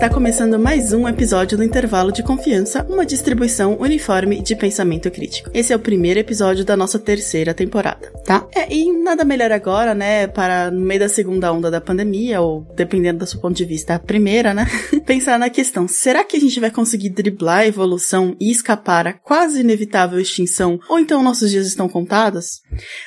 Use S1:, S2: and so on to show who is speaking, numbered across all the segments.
S1: Está começando mais um episódio do Intervalo de Confiança, uma distribuição uniforme de pensamento crítico. Esse é o primeiro episódio da nossa terceira temporada, tá? É, e nada melhor agora, né, para no meio da segunda onda da pandemia, ou dependendo do seu ponto de vista, a primeira, né, pensar na questão, será que a gente vai conseguir driblar a evolução e escapar a quase inevitável extinção, ou então nossos dias estão contados?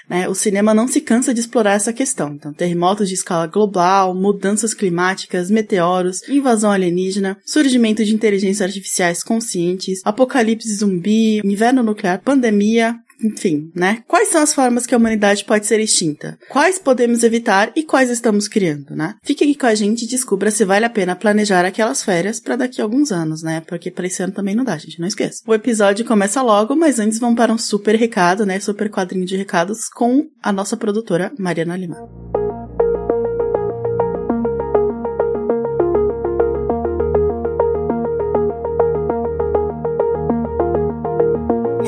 S1: Né, o cinema não se cansa de explorar essa questão, então terremotos de escala global, mudanças climáticas, meteoros, invasão alienígena, surgimento de inteligências artificiais conscientes, apocalipse zumbi, inverno nuclear, pandemia, enfim, né? Quais são as formas que a humanidade pode ser extinta? Quais podemos evitar e quais estamos criando, né? Fique aqui com a gente e descubra se vale a pena planejar aquelas férias para daqui a alguns anos, né? Porque para esse ano também não dá, gente, não esqueça. O episódio começa logo, mas antes vamos para um super recado, né? Super quadrinho de recados com a nossa produtora Mariana Lima.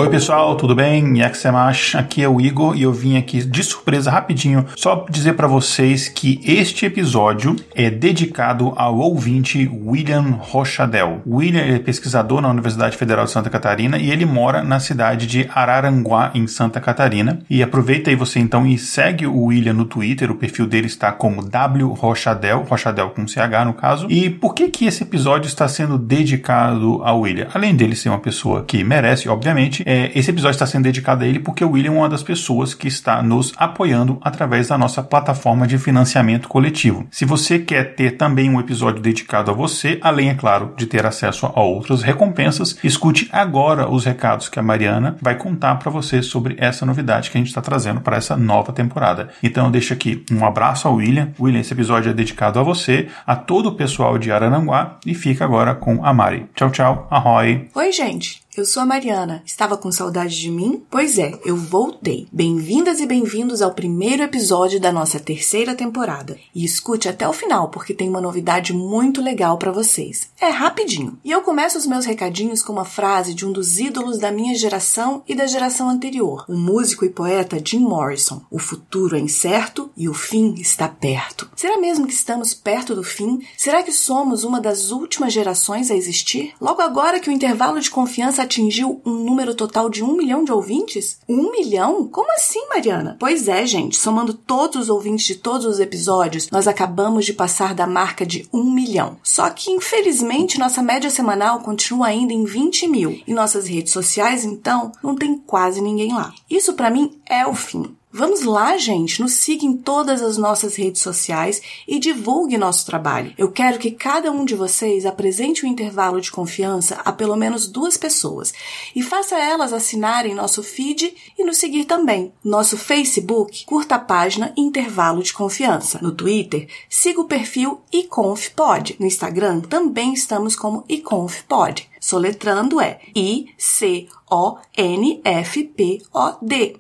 S2: Oi pessoal, tudo bem? Yaxemash, aqui é o Igor e eu vim aqui de surpresa rapidinho só dizer para vocês que este episódio é dedicado ao ouvinte William Rochadel. William é pesquisador na Universidade Federal de Santa Catarina e ele mora na cidade de Araranguá, em Santa Catarina. E aproveita aí você então e segue o William no Twitter, o perfil dele está como W Rochadel, Rochadel com CH no caso. E por que que esse episódio está sendo dedicado ao William? Além dele ser uma pessoa que merece, obviamente, é, esse episódio está sendo dedicado a ele porque o William é uma das pessoas que está nos apoiando através da nossa plataforma de financiamento coletivo. Se você quer ter também um episódio dedicado a você, além, é claro, de ter acesso a outras recompensas, escute agora os recados que a Mariana vai contar para você sobre essa novidade que a gente está trazendo para essa nova temporada. Então, eu deixo aqui um abraço ao William. William, esse episódio é dedicado a você, a todo o pessoal de Arananguá e fica agora com a Mari. Tchau, tchau. Ahoy.
S3: Oi, gente. Eu sou a Mariana. Estava com saudade de mim? Pois é, eu voltei. Bem-vindas e bem-vindos ao primeiro episódio da nossa terceira temporada. E escute até o final, porque tem uma novidade muito legal para vocês. É rapidinho. E eu começo os meus recadinhos com uma frase de um dos ídolos da minha geração e da geração anterior, o músico e poeta Jim Morrison. O futuro é incerto e o fim está perto. Será mesmo que estamos perto do fim? Será que somos uma das últimas gerações a existir? Logo agora que o intervalo de confiança atingiu um número total de um milhão de ouvintes? Um milhão? Como assim, Mariana? Pois é, gente, somando todos os ouvintes de todos os episódios, nós acabamos de passar da marca de um milhão. Só que, infelizmente, nossa média semanal continua ainda em 20 mil. E nossas redes sociais, então, não tem quase ninguém lá. Isso para mim é o fim. Vamos lá, gente, nos siga em todas as nossas redes sociais e divulgue nosso trabalho. Eu quero que cada um de vocês apresente um intervalo de confiança a pelo menos duas pessoas e faça elas assinarem nosso feed e nos seguir também. Nosso Facebook, curta a página Intervalo de Confiança. No Twitter, siga o perfil iconfpod. No Instagram, também estamos como iconfpod. Soletrando é I C o-N-F-P-O-D.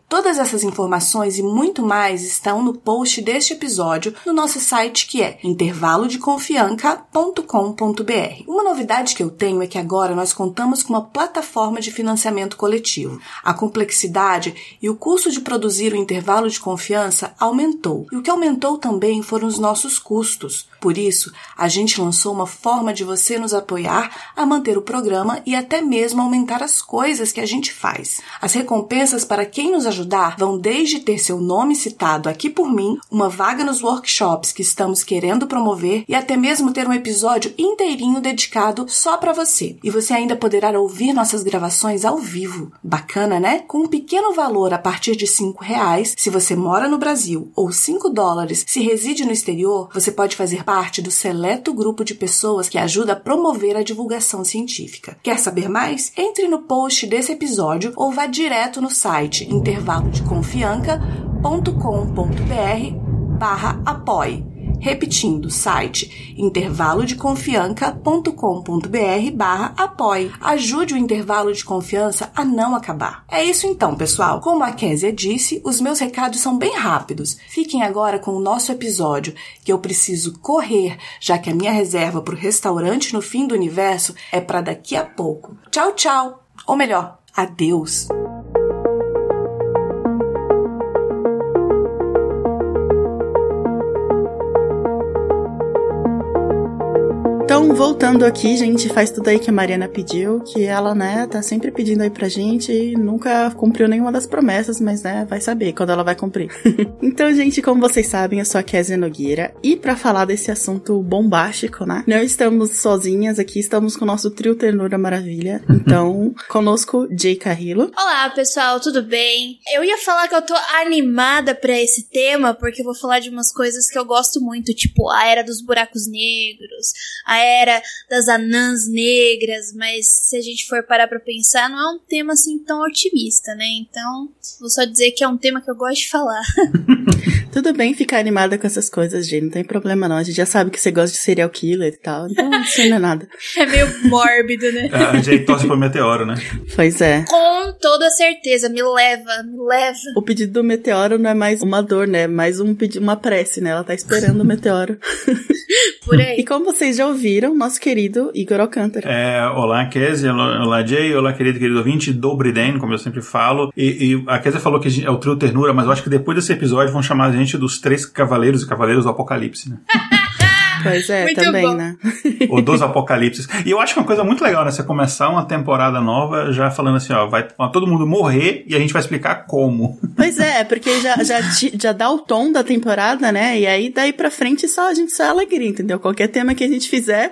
S3: Todas essas informações e muito mais estão no post deste episódio no nosso site que é intervalodeconfianca.com.br. Uma novidade que eu tenho é que agora nós contamos com uma plataforma de financiamento coletivo. A complexidade e o custo de produzir o intervalo de confiança aumentou. E o que aumentou também foram os nossos custos. Por isso, a gente lançou uma forma de você nos apoiar a manter o programa e até mesmo aumentar as coisas que a gente faz. As recompensas para quem nos ajudar vão desde ter seu nome citado aqui por mim, uma vaga nos workshops que estamos querendo promover e até mesmo ter um episódio inteirinho dedicado só para você. E você ainda poderá ouvir nossas gravações ao vivo. Bacana, né? Com um pequeno valor a partir de cinco reais, se você mora no Brasil, ou cinco dólares se reside no exterior, você pode fazer parte do seleto grupo de pessoas que ajuda a promover a divulgação científica. Quer saber mais? Entre no post desse episódio ou vá direto no site intervalodeconfianca.com.br barra apoie. Repetindo, site intervalodeconfianca.com.br barra apoie. Ajude o intervalo de confiança a não acabar. É isso então, pessoal. Como a Késia disse, os meus recados são bem rápidos. Fiquem agora com o nosso episódio, que eu preciso correr, já que a minha reserva para o restaurante no fim do universo é para daqui a pouco. Tchau, tchau! Ou melhor, adeus!
S1: Então, voltando aqui, gente, faz tudo aí que a Mariana pediu, que ela, né, tá sempre pedindo aí pra gente e nunca cumpriu nenhuma das promessas, mas, né, vai saber quando ela vai cumprir. então, gente, como vocês sabem, eu sou a Kézia Nogueira e para falar desse assunto bombástico, né, não estamos sozinhas aqui, estamos com o nosso trio Ternura Maravilha. Então, conosco, Jay Carrillo.
S4: Olá, pessoal, tudo bem? Eu ia falar que eu tô animada para esse tema, porque eu vou falar de umas coisas que eu gosto muito, tipo a Era dos Buracos Negros, a era das anãs negras, mas se a gente for parar pra pensar, não é um tema assim tão otimista, né? Então, vou só dizer que é um tema que eu gosto de falar.
S1: Tudo bem ficar animada com essas coisas, gente, não tem problema não. A gente já sabe que você gosta de serial killer e tal, então isso não é nada.
S4: É meio mórbido, né?
S2: É, a gente torce pro meteoro, né?
S1: Pois é.
S4: Com toda certeza, me leva, me leva.
S1: O pedido do meteoro não é mais uma dor, né? É mais um pedido, uma prece, né? Ela tá esperando o meteoro.
S4: Por aí.
S1: E como vocês já ouviram, nosso querido Igor Alcântara.
S2: É, olá, Kézia, olá, Jay, olá, querido, querido ouvinte, Dobriden, como eu sempre falo. E, e a Kézia falou que é o trio Ternura, mas eu acho que depois desse episódio vão chamar a gente dos três cavaleiros e cavaleiros do apocalipse, né?
S1: Pois é,
S4: Muito
S1: também,
S4: bom.
S1: né?
S2: Ou dos apocalipses. E eu acho que é uma coisa muito legal, né? Você começar uma temporada nova já falando assim, ó, vai todo mundo morrer e a gente vai explicar como.
S1: Pois é, porque já, já, já dá o tom da temporada, né? E aí daí pra frente só a gente só é alegria, entendeu? Qualquer tema que a gente fizer,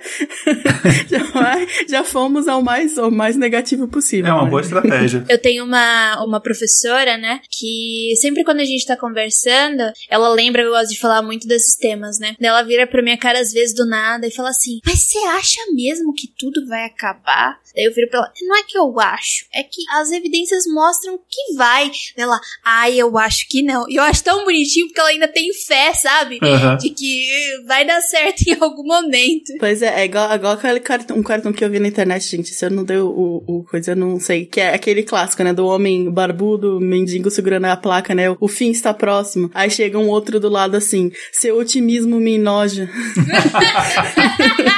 S1: já, vai, já fomos ao mais, ao mais negativo possível.
S2: É uma
S1: né?
S2: boa estratégia.
S4: Eu tenho uma, uma professora, né, que sempre quando a gente tá conversando, ela lembra, eu gosto de falar muito desses temas, né? Ela vira pra minha cara às vezes do nada e fala assim: Mas você acha mesmo que tudo vai acabar? Daí eu viro pra ela: Não é que eu acho, é que as evidências mostram que vai. Ela, ai, eu acho que não. E eu acho tão bonitinho porque ela ainda tem fé, sabe?
S2: Aham.
S4: De que vai dar certo em algum momento.
S1: Pois é, é igual, igual aquele cartão, um cartão que eu vi na internet, gente. Se eu não deu o, o coisa, eu não sei. Que é aquele clássico, né? Do homem barbudo, mendigo segurando a placa, né? O fim está próximo. Aí chega um outro do lado assim: seu otimismo me enoja.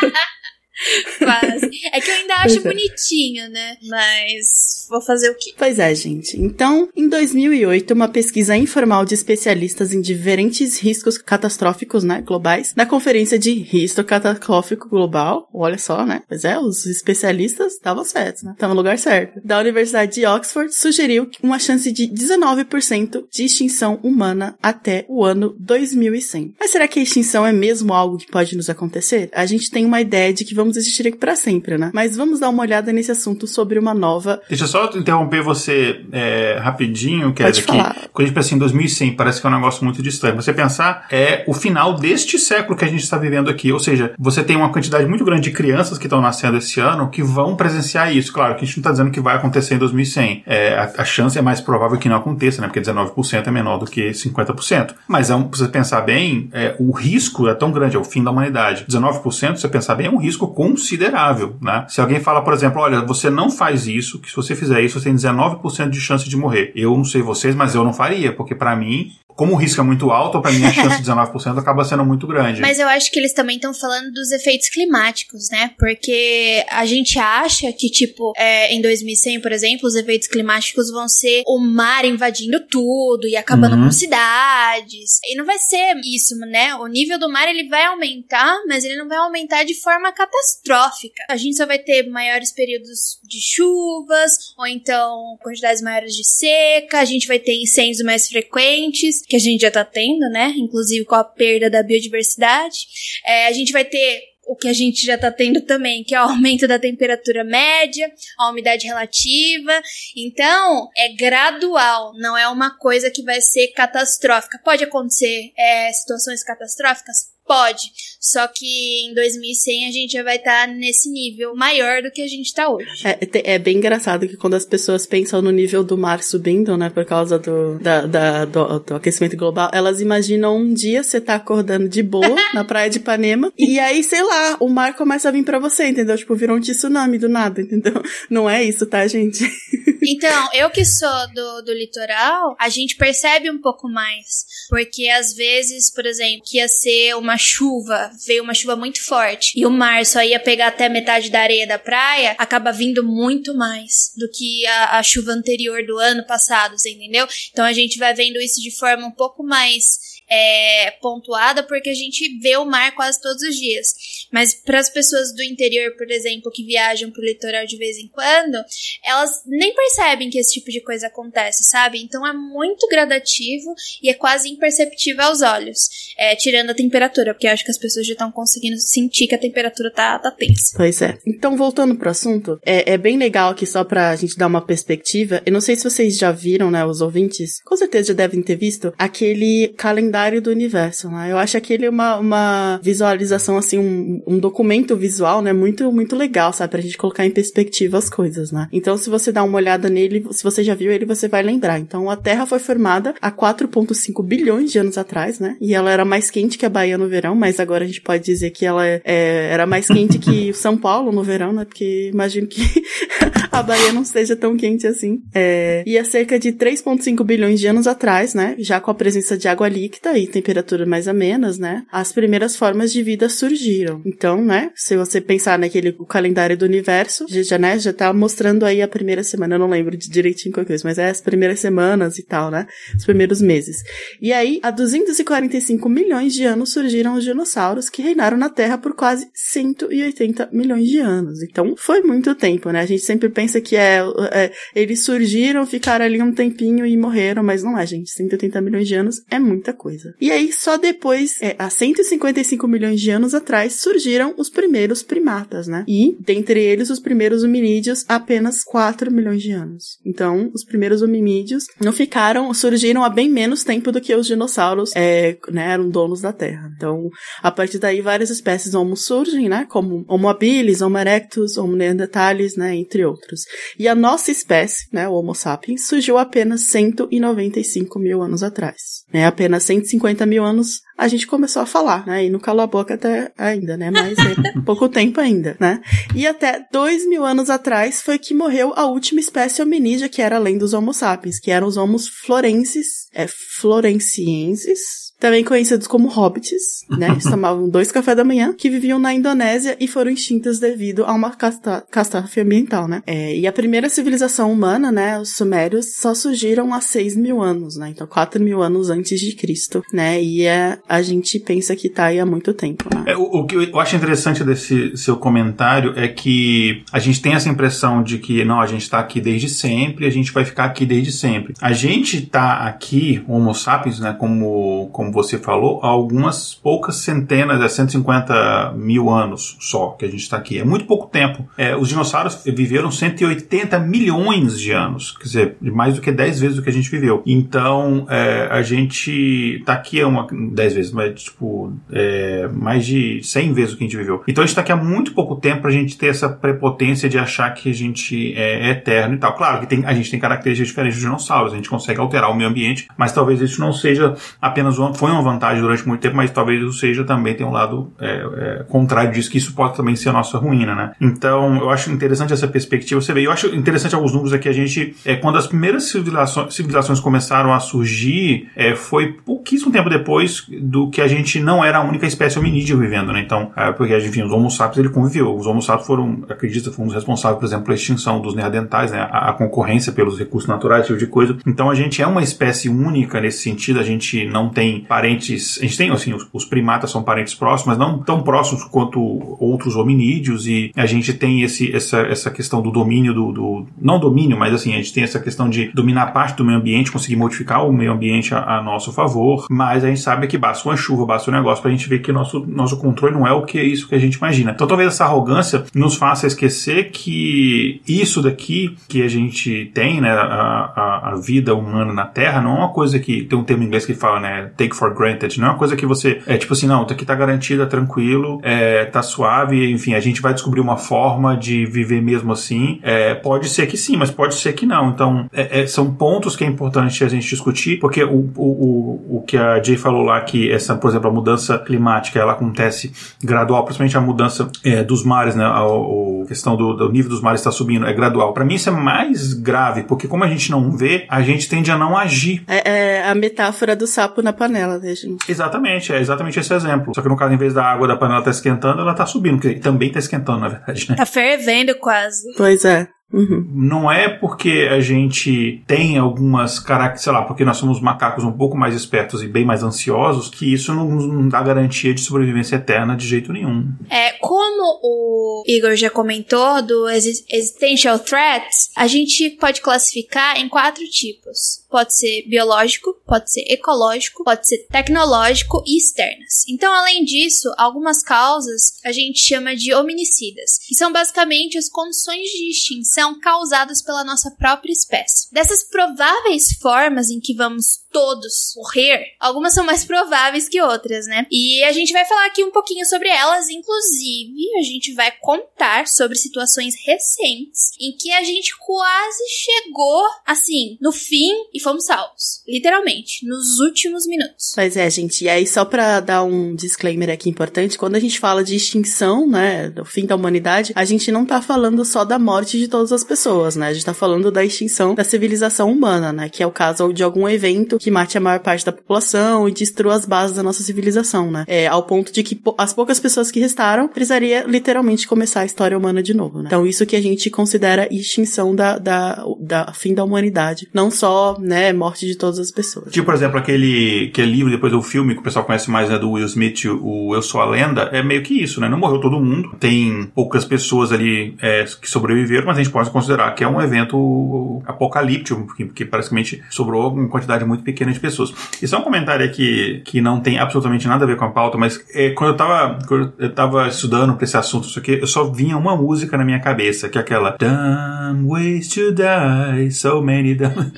S4: Quase. É que eu ainda acho
S1: Pois é.
S4: bonitinho, né? Mas vou fazer o quê?
S1: Pois é, gente. Então, em 2008, uma pesquisa informal de especialistas em diferentes riscos catastróficos, né, globais, na conferência de risco catastrófico global, olha só, né? Pois é, os especialistas estavam certos, né? Estavam no lugar certo. Da Universidade de Oxford, sugeriu uma chance de 19% de extinção humana até o ano 2100. Mas será que a extinção é mesmo algo que pode nos acontecer? A gente tem uma ideia de que vamos existir aqui para sempre, né? Mas vamos dar uma olhada nesse assunto sobre uma nova
S2: Deixa eu só interromper você é, rapidinho, quer
S1: Pode
S2: dizer que
S1: falar.
S2: quando a gente pensa em 2100, parece que é um negócio muito distante. Você pensar é o final deste século que a gente está vivendo aqui, ou seja, você tem uma quantidade muito grande de crianças que estão nascendo esse ano que vão presenciar isso. Claro que a gente não está dizendo que vai acontecer em 2100. É, a, a chance é mais provável que não aconteça, né? Porque 19% é menor do que 50%. Mas é um, você pensar bem, é, o risco é tão grande, é o fim da humanidade. 19%, se você pensar bem, é um risco considerável, né? Se alguém fala, por exemplo, olha, você não faz isso, que se você fizer isso, você tem 19% de chance de morrer. Eu não sei vocês, mas eu não faria, porque para mim, como o risco é muito alto, para mim a chance de 19% acaba sendo muito grande.
S4: Mas eu acho que eles também estão falando dos efeitos climáticos, né? Porque a gente acha que, tipo, é, em 2100, por exemplo, os efeitos climáticos vão ser o mar invadindo tudo e acabando
S2: Uhum.
S4: com cidades. E não vai ser isso, né? O nível do mar ele vai aumentar, mas ele não vai aumentar de forma catastrófica. A gente só vai ter maiores períodos de chuvas, ou então quantidades maiores de seca, a gente vai ter incêndios mais frequentes, que a gente já tá tendo, né? Inclusive com a perda da biodiversidade. É, a gente vai ter o que a gente já tá tendo também, que é o aumento da temperatura média, a umidade relativa. Então, é gradual, não é uma coisa que vai ser catastrófica. Pode acontecer é, situações catastróficas? Pode. Só que em 2100 a gente já vai estar tá nesse nível maior do que a gente está hoje.
S1: É, é, bem engraçado que quando as pessoas pensam no nível do mar subindo, né, por causa do, da, da do, do, aquecimento global, elas imaginam um dia você tá acordando de boa na praia de Ipanema e aí, sei lá, o mar começa a vir para você, entendeu? Tipo, virou um tsunami do nada, entendeu? Não é isso, tá, gente?
S4: Então, eu que sou do, do litoral, a gente percebe um pouco mais. Porque às vezes, por exemplo, que ia ser uma chuva, veio uma chuva muito forte, e o mar só ia pegar até metade da areia da praia, acaba vindo muito mais do que a, a chuva anterior do ano passado, você entendeu? Então a gente vai vendo isso de forma um pouco mais é, pontuada porque a gente vê o mar quase todos os dias. Mas para as pessoas do interior, por exemplo, que viajam pro litoral de vez em quando, elas nem percebem que esse tipo de coisa acontece, sabe? Então é muito gradativo e é quase imperceptível aos olhos, é, tirando a temperatura, porque eu acho que as pessoas já estão conseguindo sentir que a temperatura tá, tá tensa.
S1: Pois é. Então, voltando pro assunto, é, é bem legal aqui só pra gente dar uma perspectiva. Eu não sei se vocês já viram, né, os ouvintes, com certeza já devem ter visto, aquele calendário do universo, né? Eu acho aquele uma, uma visualização, assim, um, um documento visual, né? Muito, muito legal, sabe? Pra gente colocar em perspectiva as coisas, né? Então, se você dá uma olhada nele, se você já viu ele, você vai lembrar. Então, a Terra foi formada há 4,5 bilhões de anos atrás, né? E ela era mais quente que a Bahia no verão, mas agora a gente pode dizer que ela é, é era mais quente que São Paulo no verão, né? Porque imagino que a Bahia não seja tão quente assim. É, e há cerca de 3,5 bilhões de anos atrás, né? Já com a presença de água líquida, e temperaturas mais amenas, né? As primeiras formas de vida surgiram. Então, né? Se você pensar naquele calendário do universo, já, né, já tá mostrando aí a primeira semana, eu não lembro de direitinho qual coisa, mas é as primeiras semanas e tal, né? Os primeiros meses. E aí, há 245 milhões de anos surgiram os dinossauros que reinaram na Terra por quase 180 milhões de anos. Então, foi muito tempo, né? A gente sempre pensa que é, é eles surgiram, ficaram ali um tempinho e morreram, mas não é, gente. 180 milhões de anos é muita coisa. E aí, só depois, é, há 155 milhões de anos atrás, surgiram os primeiros primatas, né? E, dentre eles, os primeiros hominídeos, apenas 4 milhões de anos. Então, os primeiros hominídeos não ficaram, surgiram há bem menos tempo do que os dinossauros, é, né, eram donos da Terra. Então, a partir daí, várias espécies Homo surgem, né? Como Homo habilis, Homo erectus, Homo neanderthalis, né? Entre outros. E a nossa espécie, né? O Homo sapiens, surgiu apenas 195 mil anos atrás. Né? Apenas 150 mil anos a gente começou a falar, né? E não calou a boca até ainda, né? Mas é pouco tempo ainda, né? E até dois mil anos atrás foi que morreu a última espécie hominídea, que era além dos Homo sapiens, que eram os Homos florenses, é, florencienses, também conhecidos como hobbits, né? Eles tomavam dois cafés da manhã, que viviam na Indonésia e foram extintos devido a uma catástrofe ambiental, né? É, e a primeira civilização humana, né? Os sumérios só surgiram há 6 mil anos, né? Então 4 mil anos antes de Cristo, né? E é, a gente pensa que tá aí há muito tempo, né?
S2: É, o, o, que eu acho interessante desse seu comentário é que a gente tem essa impressão de que, não, a gente tá aqui desde sempre, a gente vai ficar aqui desde sempre. A gente tá aqui, Homo sapiens, né? Como, como você falou, há algumas poucas centenas, é 150 mil anos só que a gente está aqui. É muito pouco tempo. É, os dinossauros viveram 180 milhões de anos, quer dizer, mais do que 10 vezes do que a gente viveu. Então, é, a gente está aqui é uma 10 vezes, mas tipo, é, mais de 100 vezes o que a gente viveu. Então, a gente está aqui há muito pouco tempo para a gente ter essa prepotência de achar que a gente é, é eterno e tal. Claro que tem, a gente tem características diferentes dos dinossauros, a gente consegue alterar o meio ambiente, mas talvez isso não seja apenas uma foi uma vantagem durante muito tempo, mas talvez isso seja também tem um lado é, é, contrário disso, que isso pode também ser a nossa ruína, né? Então, eu acho interessante essa perspectiva. Você vê, eu acho interessante alguns números aqui. A gente, é, quando as primeiras civilizações, civilizações começaram a surgir, é, foi pouquíssimo tempo depois do que a gente não era a única espécie hominídea vivendo, né? Então, é, porque enfim, os Homo sapiens ele conviveu. Os Homo sapiens foram, acredita, foram os responsáveis, por exemplo, pela extinção dos neandertais, né? A, a concorrência pelos recursos naturais, esse tipo de coisa. Então, a gente é uma espécie única nesse sentido. A gente não tem parentes. A gente tem, assim, os, os, primatas são parentes próximos, mas não tão próximos quanto outros hominídeos, e a gente tem esse, essa, essa questão do domínio do, do, Não domínio, mas assim, a gente tem essa questão de dominar parte do meio ambiente, conseguir modificar o meio ambiente a, a nosso favor, mas a gente sabe que basta uma chuva, basta um negócio pra gente ver que nosso, nosso controle não é o que é isso que a gente imagina. Então talvez essa arrogância nos faça esquecer que isso daqui que a gente tem, né, a, a, a vida humana na Terra, não é uma coisa que tem um termo em inglês que fala, né, take take for granted. Não é uma coisa que você. É tipo assim, não, aqui tá garantida, tranquilo, é, tá suave, enfim, a gente vai descobrir uma forma de viver mesmo assim. É, pode ser que sim, mas pode ser que não. Então, é, é, são pontos que é importante a gente discutir, porque o, o, o, o que a Jay falou lá, que essa, por exemplo, a mudança climática, ela acontece gradual, principalmente a mudança é, dos mares, né? A, a questão do, do nível dos mares está subindo, é gradual. Para mim, isso é mais grave, porque como a gente não vê, a gente tende a não agir.
S1: É, é a metáfora do sapo na panela, né, gente?
S2: Exatamente, é exatamente esse exemplo. Só que no caso, em vez da água da panela estar tá esquentando, ela está subindo, porque também está esquentando, na verdade, né?
S4: Tá fervendo quase.
S1: Pois é. Uhum.
S2: Não é porque a gente tem algumas características, sei lá, porque nós somos macacos um pouco mais espertos e bem mais ansiosos, que isso não, não dá garantia de sobrevivência eterna de jeito nenhum.
S4: É, como o Igor já comentou do existential threats, a gente pode classificar em quatro tipos. Pode ser biológico, pode ser ecológico, pode ser tecnológico e externas. Então, além disso, algumas causas a gente chama de hominicidas, que são basicamente as condições de extinção causadas pela nossa própria espécie. Dessas prováveis formas em que vamos todos morrer, algumas são mais prováveis que outras, né? E a gente vai falar aqui um pouquinho sobre elas, inclusive a gente vai contar sobre situações recentes em que a gente quase chegou assim, no fim e fomos salvos, literalmente, nos últimos minutos.
S1: Pois é, gente, e aí só para dar um disclaimer aqui importante, quando a gente fala de extinção, né, do fim da humanidade, a gente não tá falando só da morte de todas as pessoas, né? A gente tá falando da extinção da civilização humana, né, que é o caso de algum evento que mate a maior parte da população e destrua as bases da nossa civilização, né? É, ao ponto de que as poucas pessoas que restaram precisaria literalmente começar a história humana de novo, né? Então isso que a gente considera extinção da, da, da fim da humanidade, não só, né, morte de todas as pessoas.
S2: Tipo, por exemplo, aquele, aquele livro, depois do filme, que o pessoal conhece mais, né, do Will Smith, o Eu Sou a Lenda, é meio que isso, né? Não morreu todo mundo, tem poucas pessoas ali é, que sobreviveram, mas a gente pode considerar que é um evento apocalíptico, porque, porque praticamente sobrou uma quantidade muito pequena de pessoas. Isso é um comentário aqui que não tem absolutamente nada a ver com a pauta, mas é, quando eu tava, quando eu tava estudando pra esse assunto, isso aqui, eu só vinha uma música na minha cabeça, que é aquela Dumb ways to die, so many dumb...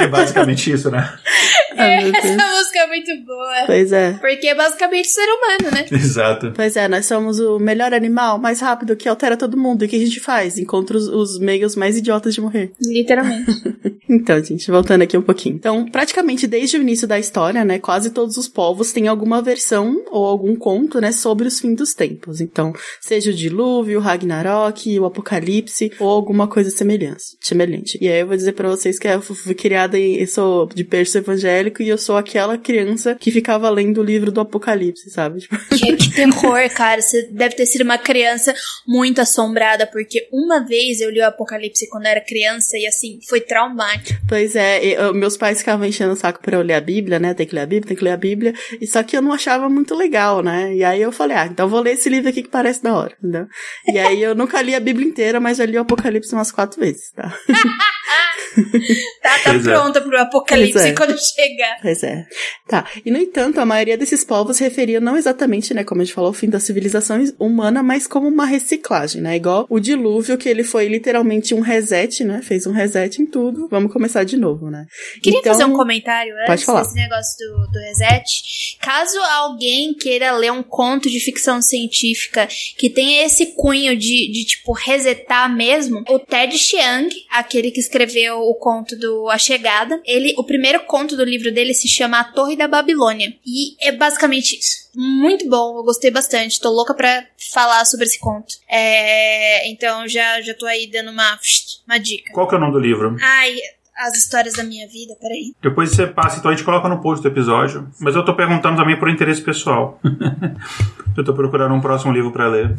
S2: é basicamente isso, né?
S4: É, essa música é muito boa.
S1: Pois é.
S4: Porque é basicamente ser humano, né?
S2: Exato.
S1: Pois é, nós somos o melhor animal, mais rápido, que altera todo mundo. E o que a gente faz? Encontra os, os meios mais idiotas de morrer.
S4: Literalmente.
S1: então, gente, voltando aqui um pouquinho. Então, praticamente desde o início da história, né, quase todos os povos têm alguma versão ou algum conto, né, sobre os fins dos tempos. Então, seja o dilúvio, o Ragnarok, o apocalipse ou alguma coisa semelhante. semelhante. E aí eu vou dizer para vocês que eu fui criada em, eu sou de berço evangélico evangélico e eu sou aquela criança que ficava lendo o livro do Apocalipse, sabe?
S4: Tipo... Que, que terror, cara. Você deve ter sido uma criança muito assombrada, porque uma vez eu li o Apocalipse quando era criança e assim, foi traumático.
S1: Pois é, eu, meus pais ficavam enchendo o saco pra eu ler a Bíblia, né? Tem que ler a Bíblia, tem que ler a Bíblia. E só que eu não achava muito legal, né? E aí eu falei, ah, então vou ler esse livro aqui que parece da hora, entendeu? E aí eu nunca li a Bíblia inteira, mas já li o Apocalipse umas quatro vezes, tá?
S4: tá, tá é. pronta pro apocalipse é. quando chegar.
S1: Pois é. Tá. E no entanto, a maioria desses povos referia não exatamente, né, como a gente falou, ao fim da civilização humana, mas como uma reciclagem, né? Igual o dilúvio, que ele foi literalmente um reset, né? Fez um reset em tudo. Vamos começar de novo, né?
S4: Queria então, fazer um comentário antes
S1: pode falar.
S4: desse negócio do, do reset. Caso alguém queira ler um conto de ficção científica que tenha esse cunho de, de tipo, resetar mesmo, o Ted Chiang, aquele que escreveu o conto do A Chegada. Ele, o primeiro conto do livro dele se chama A Torre da Babilônia. E é basicamente isso. Muito bom, eu gostei bastante. Tô louca pra falar sobre esse conto. É, então já, já tô aí dando uma, uma dica.
S2: Qual que é o nome do livro?
S4: Ai, as histórias da minha vida, peraí.
S2: Depois você passa, então a gente coloca no post do episódio. Mas eu tô perguntando também por interesse pessoal. eu tô procurando um próximo livro para ler.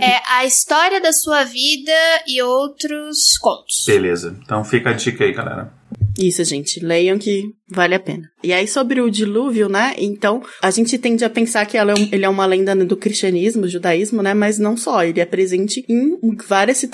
S4: é A História da Sua Vida e Outros Contos.
S2: Beleza. Então fica a dica aí, galera.
S1: Isso, gente. Leiam que vale a pena. E aí, sobre o dilúvio, né? Então, a gente tende a pensar que é um, ele é uma lenda do cristianismo, judaísmo, né? Mas não só. Ele é presente em várias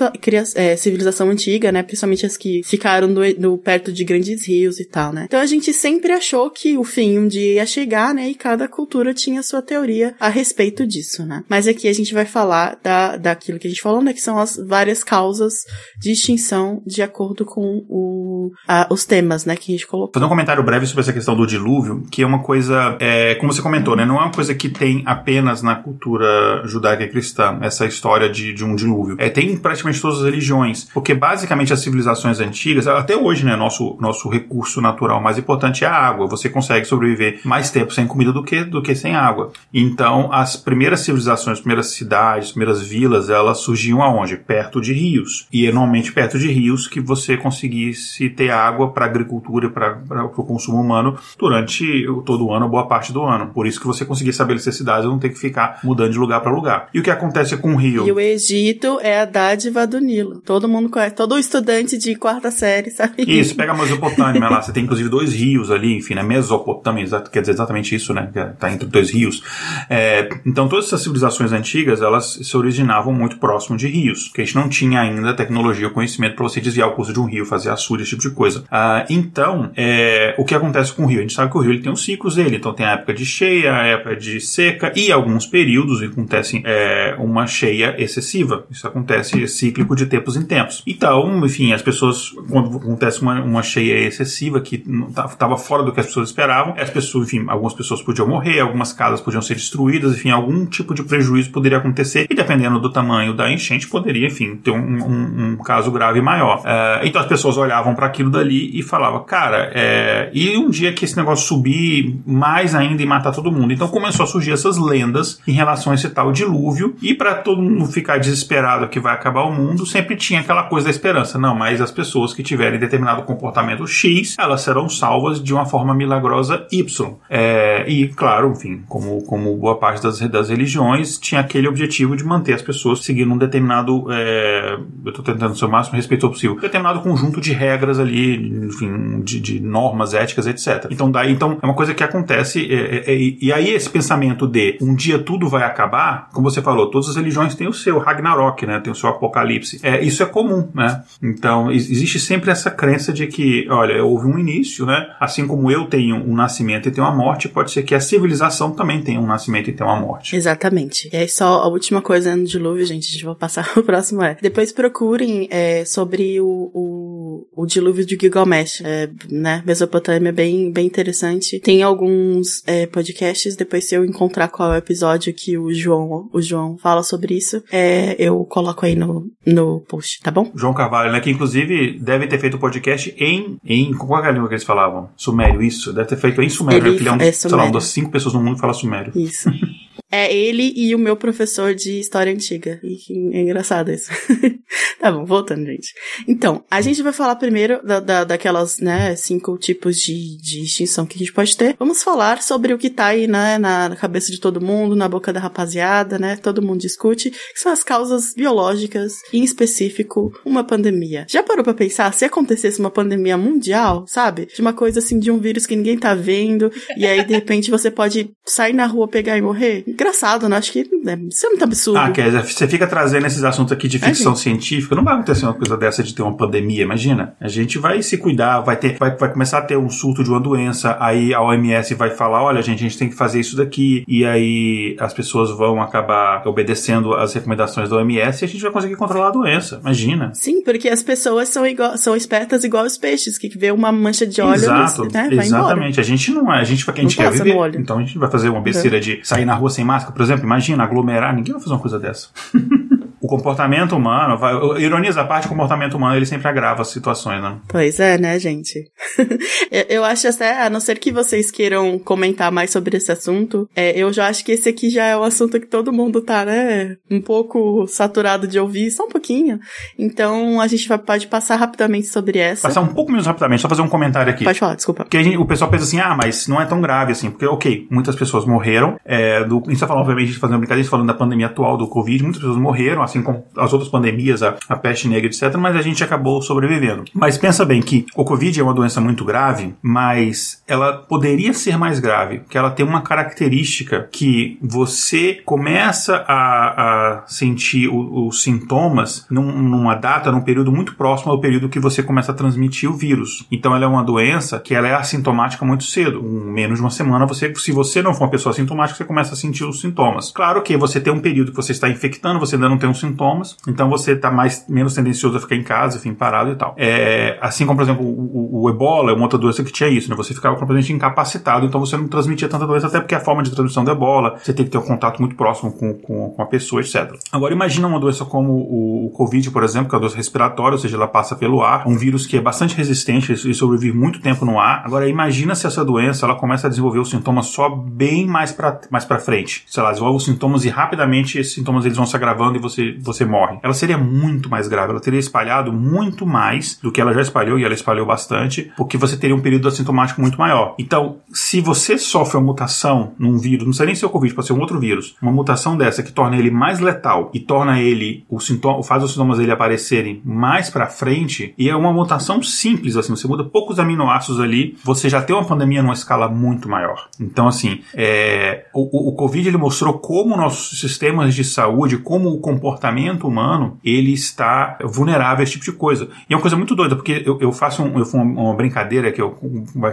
S1: é, civilizações antigas, né? Principalmente as que ficaram do, do, perto de grandes rios e tal, né? Então, a gente sempre achou que o fim um dia ia chegar, né? E cada cultura tinha sua teoria a respeito disso, né? Mas aqui a gente vai falar da, daquilo que a gente falou, né? Que são as várias causas de extinção de acordo com o, a, os temas, né, que a gente colocou.
S2: Fazer um comentário breve sobre essa questão do dilúvio, que é uma coisa, é, como você comentou, né, não é uma coisa que tem apenas na cultura judaica e cristã, essa história de, de um dilúvio. É, tem em praticamente todas as religiões, porque basicamente as civilizações antigas, até hoje, né, nosso, nosso recurso natural mais importante é a água. Você consegue sobreviver mais tempo sem comida do que, do que sem água. Então, as primeiras civilizações, as primeiras cidades, as primeiras vilas, elas surgiam aonde? Perto de rios. E normalmente perto de rios que você conseguisse ter água para agricultura e para o consumo humano durante todo o ano, boa parte do ano. Por isso que você conseguia estabelecer cidades e não ter que ficar mudando de lugar para lugar. E o que acontece com o rio?
S1: E o Egito é a dádiva do Nilo. Todo mundo conhece, todo estudante de quarta série sabe.
S2: Isso, pega a Mesopotâmia lá, você tem inclusive dois rios ali, enfim, né? Mesopotâmia, quer dizer exatamente isso, né? Que tá entre dois rios. É, então todas essas civilizações antigas, elas se originavam muito próximo de rios, porque a gente não tinha ainda tecnologia ou conhecimento para você desviar o curso de um rio, fazer açude, esse tipo de coisa. Ah, então, é, o que acontece com o rio? A gente sabe que o rio ele tem os ciclos dele, então tem a época de cheia, a época de seca e alguns períodos acontece é, uma cheia excessiva. Isso acontece cíclico de tempos em tempos. Então, enfim, as pessoas, quando acontece uma, uma cheia excessiva que estava fora do que as pessoas esperavam, as pessoas, enfim, algumas pessoas podiam morrer, algumas casas podiam ser destruídas, enfim, algum tipo de prejuízo poderia acontecer e dependendo do tamanho da enchente poderia, enfim, ter um, um, um caso grave maior. É, então as pessoas olhavam para aquilo dali e falavam, cara, é, e um dia que esse negócio subir mais ainda e matar todo mundo. Então começou a surgir essas lendas em relação a esse tal dilúvio e para todo mundo ficar desesperado que vai acabar o mundo, sempre tinha aquela coisa da esperança. Não, mas as pessoas que tiverem determinado comportamento X, elas serão salvas de uma forma milagrosa Y. É, e, claro, enfim, como, como boa parte das, das religiões, tinha aquele objetivo de manter as pessoas seguindo um determinado, é, eu estou tentando ser o máximo respeito possível, determinado conjunto de regras ali, enfim, de, de, normas éticas, etc. Então, daí, então, é uma coisa que acontece, é, é, é e aí esse pensamento de um dia tudo vai acabar, como você falou, todas as religiões têm o seu Ragnarok, né, tem o seu apocalipse. É, isso é comum, né? Então, existe sempre essa crença de que, olha, houve um início, né? Assim como eu tenho um nascimento e tenho uma morte, pode ser que a civilização também tenha um nascimento e tenha uma morte.
S1: Exatamente. E aí só a última coisa no dilúvio, gente, a gente vai passar o próximo é. Depois procurem é, sobre o, o, o, dilúvio de Gilgamesh, é, né? Mesopotâmia é bem, bem interessante. Tem alguns é, podcasts, depois se eu encontrar qual é o episódio que o João, o João fala sobre isso, é, eu coloco aí no, no post, tá bom?
S2: João Carvalho, né? Que inclusive deve ter feito o podcast em, em. Qual é a língua que eles falavam? Sumério, isso. Deve ter feito em Sumério. Ele, ele é um, é sei lá, das cinco pessoas no mundo que fala Sumério.
S1: Isso. É ele e o meu professor de história antiga. E é engraçado isso. tá bom, voltando, gente. Então, a gente vai falar primeiro da, da, daquelas, né, cinco tipos de, de extinção que a gente pode ter. Vamos falar sobre o que tá aí, né, na cabeça de todo mundo, na boca da rapaziada, né, todo mundo discute, que são as causas biológicas, em específico, uma pandemia. Já parou pra pensar se acontecesse uma pandemia mundial, sabe? De uma coisa assim, de um vírus que ninguém tá vendo, e aí de repente você pode sair na rua, pegar e morrer? Engraçado, né? Acho que né, isso é muito absurdo.
S2: Ah, Kézia, você fica trazendo esses assuntos aqui de ficção é, científica, não vai acontecer uma coisa dessa de ter uma pandemia, imagina. A gente vai se cuidar, vai ter, vai, vai começar a ter um surto de uma doença, aí a OMS vai falar, olha, gente, a gente tem que fazer isso daqui, e aí as pessoas vão acabar obedecendo as recomendações da OMS e a gente vai conseguir controlar a doença, imagina.
S1: Sim, porque as pessoas são, igual, são espertas igual os peixes, que vê uma mancha de óleo,
S2: Exato,
S1: né,
S2: vai exatamente. Embora. A gente não é, a gente, a gente não quer viver, então a gente vai fazer uma besteira uhum. de sair na rua sem máscara, por exemplo, imagina aglomerar, ninguém vai fazer uma coisa dessa. o comportamento humano, vai, ironiza a parte, o comportamento humano ele sempre agrava as situações, né?
S1: Pois é, né, gente? eu acho até, a não ser que vocês queiram comentar mais sobre esse assunto, é, eu já acho que esse aqui já é um assunto que todo mundo tá, né, um pouco saturado de ouvir, só um pouquinho. Então a gente vai, pode passar rapidamente sobre essa.
S2: Passar um pouco menos rapidamente, só fazer um comentário aqui.
S1: Pode falar, desculpa.
S2: Porque gente, o pessoal pensa assim, ah, mas não é tão grave assim, porque, ok, muitas pessoas morreram, é, do, gente tá falando, obviamente, fazendo brincadeira, falando da pandemia atual do Covid, muitas pessoas morreram, assim como as outras pandemias, a, a peste negra, etc., mas a gente acabou sobrevivendo. Mas pensa bem que o Covid é uma doença muito grave, mas ela poderia ser mais grave, porque ela tem uma característica que você começa a, a sentir os sintomas num, numa data, num período muito próximo ao período que você começa a transmitir o vírus. Então ela é uma doença que ela é assintomática muito cedo. Um, menos de uma semana, você, se você não for uma pessoa assintomática, você começa a sentir os sintomas. Claro que você tem um período que você está infectando, você ainda não tem um sintomas, então você tá mais, menos tendencioso a ficar em casa, enfim, parado e tal. É, assim como, por exemplo, o, o, o ebola é uma outra doença que tinha isso, né? Você ficava completamente incapacitado, então você não transmitia tanta doença, até porque a forma de transmissão do ebola, você tem que ter um contato muito próximo com, com, com a pessoa, etc. Agora, imagina uma doença como o, o Covid, por exemplo, que é uma doença respiratória, ou seja, ela passa pelo ar, um vírus que é bastante resistente e sobrevive muito tempo no ar. Agora, imagina se essa doença ela começa a desenvolver os sintomas só bem mais para mais pra frente. Sei lá, desenvolve os sintomas e rapidamente esses sintomas eles vão se agravando e você, você morre. Ela seria muito mais grave, ela teria espalhado muito mais do que ela já espalhou, e ela espalhou bastante, porque você teria um período assintomático muito maior. Então, se você sofre uma mutação num vírus, não sei nem se é o Covid, pode ser um outro vírus, uma mutação dessa que torna ele mais letal e torna ele, o sintoma, faz os sintomas dele aparecerem mais para frente, e é uma mutação simples, assim, você muda poucos aminoácidos ali, você já tem uma pandemia numa escala muito maior. Então, assim, é, o, o, Covid ele mostrou como nossos sistemas de saúde, como o comportamento humano, ele está vulnerável a esse tipo de coisa. E é uma coisa muito doida, porque eu, eu faço um, eu uma brincadeira que eu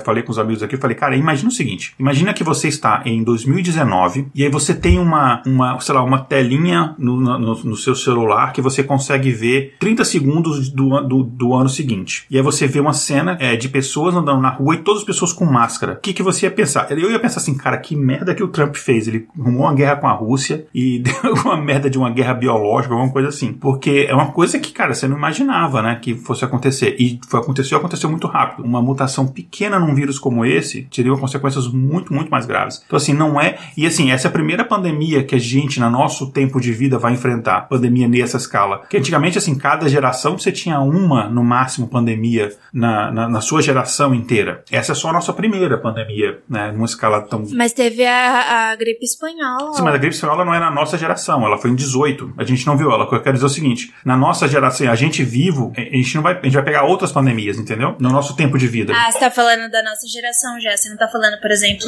S2: falei com os amigos aqui, eu falei, cara, imagina o seguinte, imagina que você está em 2019 e aí você tem uma, uma sei lá, uma telinha no, no, no seu celular que você consegue ver 30 segundos do, do, do ano seguinte. E aí você vê uma cena é, de pessoas andando na rua e todas as pessoas com máscara. O que, que você ia pensar? Eu ia pensar assim, cara, que merda que o Trump fez. Ele arrumou uma guerra com a Rússia e deu uma merda de uma guerra biológica, alguma coisa assim. Porque é uma coisa que, cara, você não imaginava, né, que fosse acontecer. E foi, aconteceu, aconteceu muito rápido. Uma mutação pequena num vírus como esse teria consequências muito, muito mais graves. Então, assim, não é. E assim, essa é a primeira pandemia que a gente, no nosso tempo de vida, vai enfrentar. Pandemia nessa escala. Que antigamente, assim, cada geração você tinha uma, no máximo, pandemia na, na, na sua geração inteira. Essa é só a nossa primeira pandemia, né? Numa escala tão.
S4: Mas teve a, a gripe espanhola.
S2: Sim, mas a gripe espanhola não é na nossa geração, ela foi em 18. A gente não viu ela. Eu quero dizer o seguinte: na nossa geração, a gente vivo, a gente não vai. A gente vai pegar outras pandemias, entendeu? No nosso tempo de vida.
S4: Ah, você tá falando da nossa geração já. Você não tá falando, por exemplo,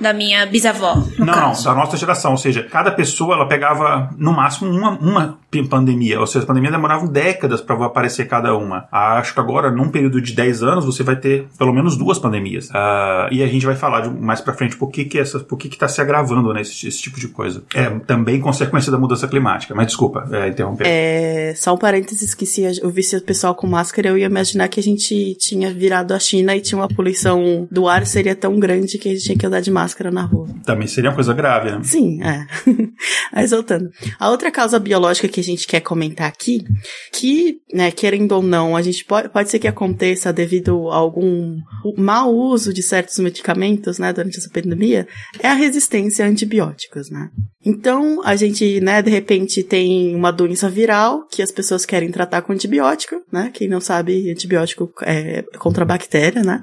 S4: da minha bisavó.
S2: Não, caso. não, da nossa geração. Ou seja, cada pessoa ela pegava no máximo uma, uma pandemia. Ou seja, as pandemias demoravam décadas para aparecer cada uma. Acho que agora, num período de 10 anos, você vai ter pelo menos duas pandemias. Uh, e a gente vai falar de, mais pra frente por que, que, essa, por que, que tá se agravando né, esse, esse, tipo de coisa. É também consequência da mudança climática. Mas desculpa é, interromper.
S1: É, só um parênteses que se eu visse o pessoal com máscara, eu ia imaginar que a gente tinha virado a China e tinha uma poluição do ar seria tão grande que a gente tinha que andar de máscara na rua.
S2: Também seria uma coisa grave, né?
S1: Sim, é. Mas voltando. A outra causa biológica que a gente quer comentar aqui, que, né, querendo ou não, a gente pode, pode ser que aconteça devido a algum mau uso de certos medicamentos, né, durante essa pandemia, é a resistência a antibióticos, né? Então, a gente, né, de repente tem uma doença viral que as pessoas querem tratar com antibiótico, né? Quem não sabe, antibiótico é contra a bactéria, né?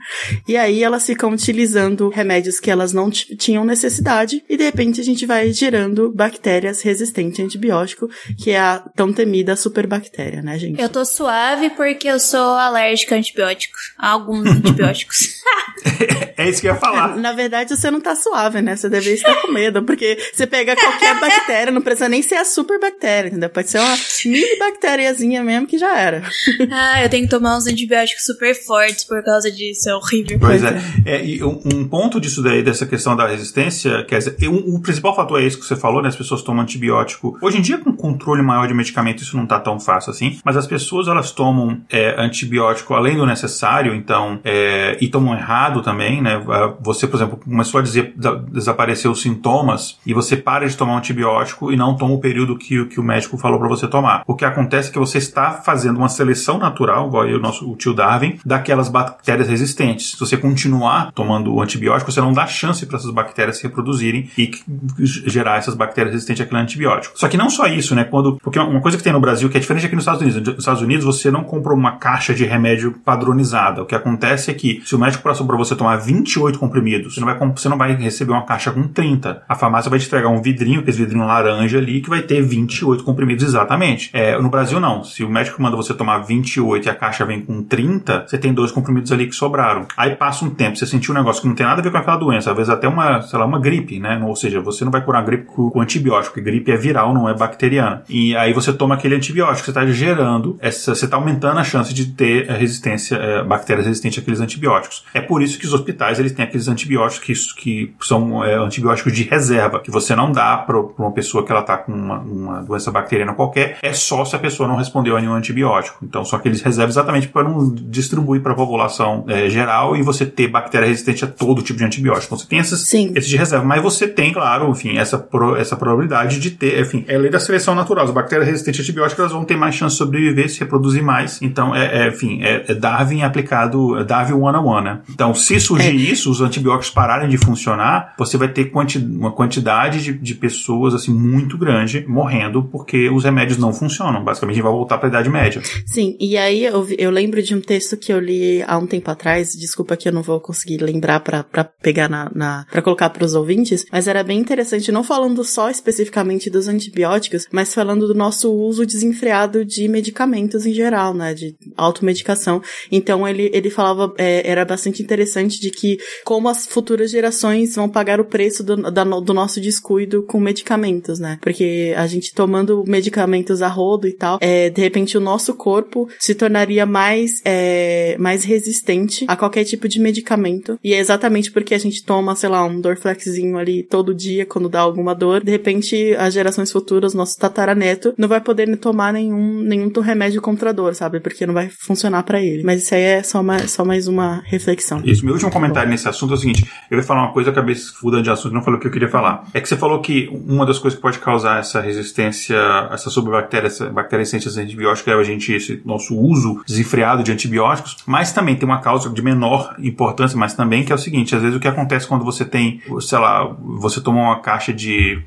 S1: E aí elas ficam utilizando remédios que elas não tinham necessidade e de repente a gente vai gerando bactérias resistentes a antibiótico, que é a tão temida superbactéria, né, gente?
S4: Eu tô suave porque eu sou alérgica a antibiótico. A alguns antibióticos.
S2: é isso que eu ia falar.
S1: Na verdade, você não tá suave, né? Você deve estar com medo, porque você pega qualquer bactéria, não precisa nem ser a super bactéria, entendeu? Pode ser uma mini bactériazinha mesmo que já era.
S4: ah, eu tenho que tomar uns antibióticos super fortes por causa disso, é horrível.
S2: Pois é. é e um, ponto disso daí, dessa questão da resistência, quer dizer, um, o principal fator é esse que você falou, né? As pessoas tomam antibiótico. Hoje em dia, com controle maior de medicamento, isso não tá tão fácil assim, mas as pessoas, elas tomam é, antibiótico além do necessário, então, é, e tomam errado também, né? Você, por exemplo, começou a dizer, desaparecer os sintomas e você para de de tomar um antibiótico e não toma o período que, que o médico falou para você tomar. O que acontece é que você está fazendo uma seleção natural, igual o nosso o tio Darwin, daquelas bactérias resistentes. Se você continuar tomando o antibiótico, você não dá chance para essas bactérias se reproduzirem e gerar essas bactérias resistentes àquele antibiótico. Só que não só isso, né? Quando, porque uma coisa que tem no Brasil que é diferente aqui nos Estados Unidos. Nos Estados Unidos você não compra uma caixa de remédio padronizada. O que acontece é que se o médico passou para você tomar 28 comprimidos, você não vai, você não vai receber uma caixa com 30. A farmácia vai te entregar um vidrinho aquele vidrinho laranja ali, que vai ter 28 comprimidos exatamente. É, no Brasil, não. Se o médico manda você tomar 28 e a caixa vem com 30, você tem dois comprimidos ali que sobraram. Aí passa um tempo, você sentiu um negócio que não tem nada a ver com aquela doença, às vezes até uma, sei lá, uma gripe, né? Ou seja, você não vai curar a gripe com, antibiótico, porque gripe é viral, não é bacteriana. E aí você toma aquele antibiótico, você está gerando, essa, você está aumentando a chance de ter resistência, é, bactérias resistentes àqueles antibióticos. É por isso isso que os hospitais eles têm aqueles antibióticos que, que são é, antibióticos de reserva, que você não dá para uma pessoa que ela está com uma, uma, doença bacteriana qualquer, é só se a pessoa não respondeu a nenhum antibiótico. Então são aqueles reservas exatamente para não distribuir para a população é, geral e você ter bactéria resistente a todo tipo de antibiótico. Então você tem esses, esses de reserva, mas você tem, claro, enfim, essa, pro, essa probabilidade de ter, enfim, é a lei da seleção natural. As bactérias resistentes a antibióticos elas vão ter mais chance de sobreviver, se reproduzir mais. Então, é, é enfim, é, é Darwin aplicado, é Darwin one on one, né? Então, se surgir é. isso, os antibióticos pararem de funcionar, você vai ter quanti uma quantidade de, de pessoas, assim, muito grande morrendo porque os remédios não funcionam. Basicamente, a gente vai voltar para a Idade Média.
S1: Sim, e aí eu, eu lembro de um texto que eu li há um tempo atrás, desculpa que eu não vou conseguir lembrar para pegar na, na para colocar para os ouvintes, mas era bem interessante, não falando só especificamente dos antibióticos, mas falando do nosso uso desenfreado de medicamentos em geral, né, de automedicação. Então ele, ele falava, é, era bastante interessante de que como as futuras gerações vão pagar o preço do, da, do nosso descuido com medicamentos, né? Porque a gente tomando medicamentos a rodo e tal, é, de repente o nosso corpo se tornaria mais, é, mais resistente a qualquer tipo de medicamento. E é exatamente porque a gente toma, sei lá, um Dorflexzinho ali todo dia quando dá alguma dor, de repente as gerações futuras, nosso tataraneto, não vai poder tomar nenhum, nenhum remédio contra dor, sabe? Porque não vai funcionar para ele. Mas isso aí é só, uma, só mais uma reflexão.
S2: Isso, meu último comentário nesse assunto é o seguinte: eu ia falar uma coisa, acabei fudando de assunto, não falei o que eu queria falar. É que você falou que uma das coisas que pode causar essa resistência, essa sobrobactéria, essa bactéria resistente a antibióticos é a gente, esse nosso uso desenfreado de antibióticos, mas também tem uma causa de menor importância, mas também que é o seguinte: às vezes o que acontece quando você tem, sei lá, você toma uma caixa de.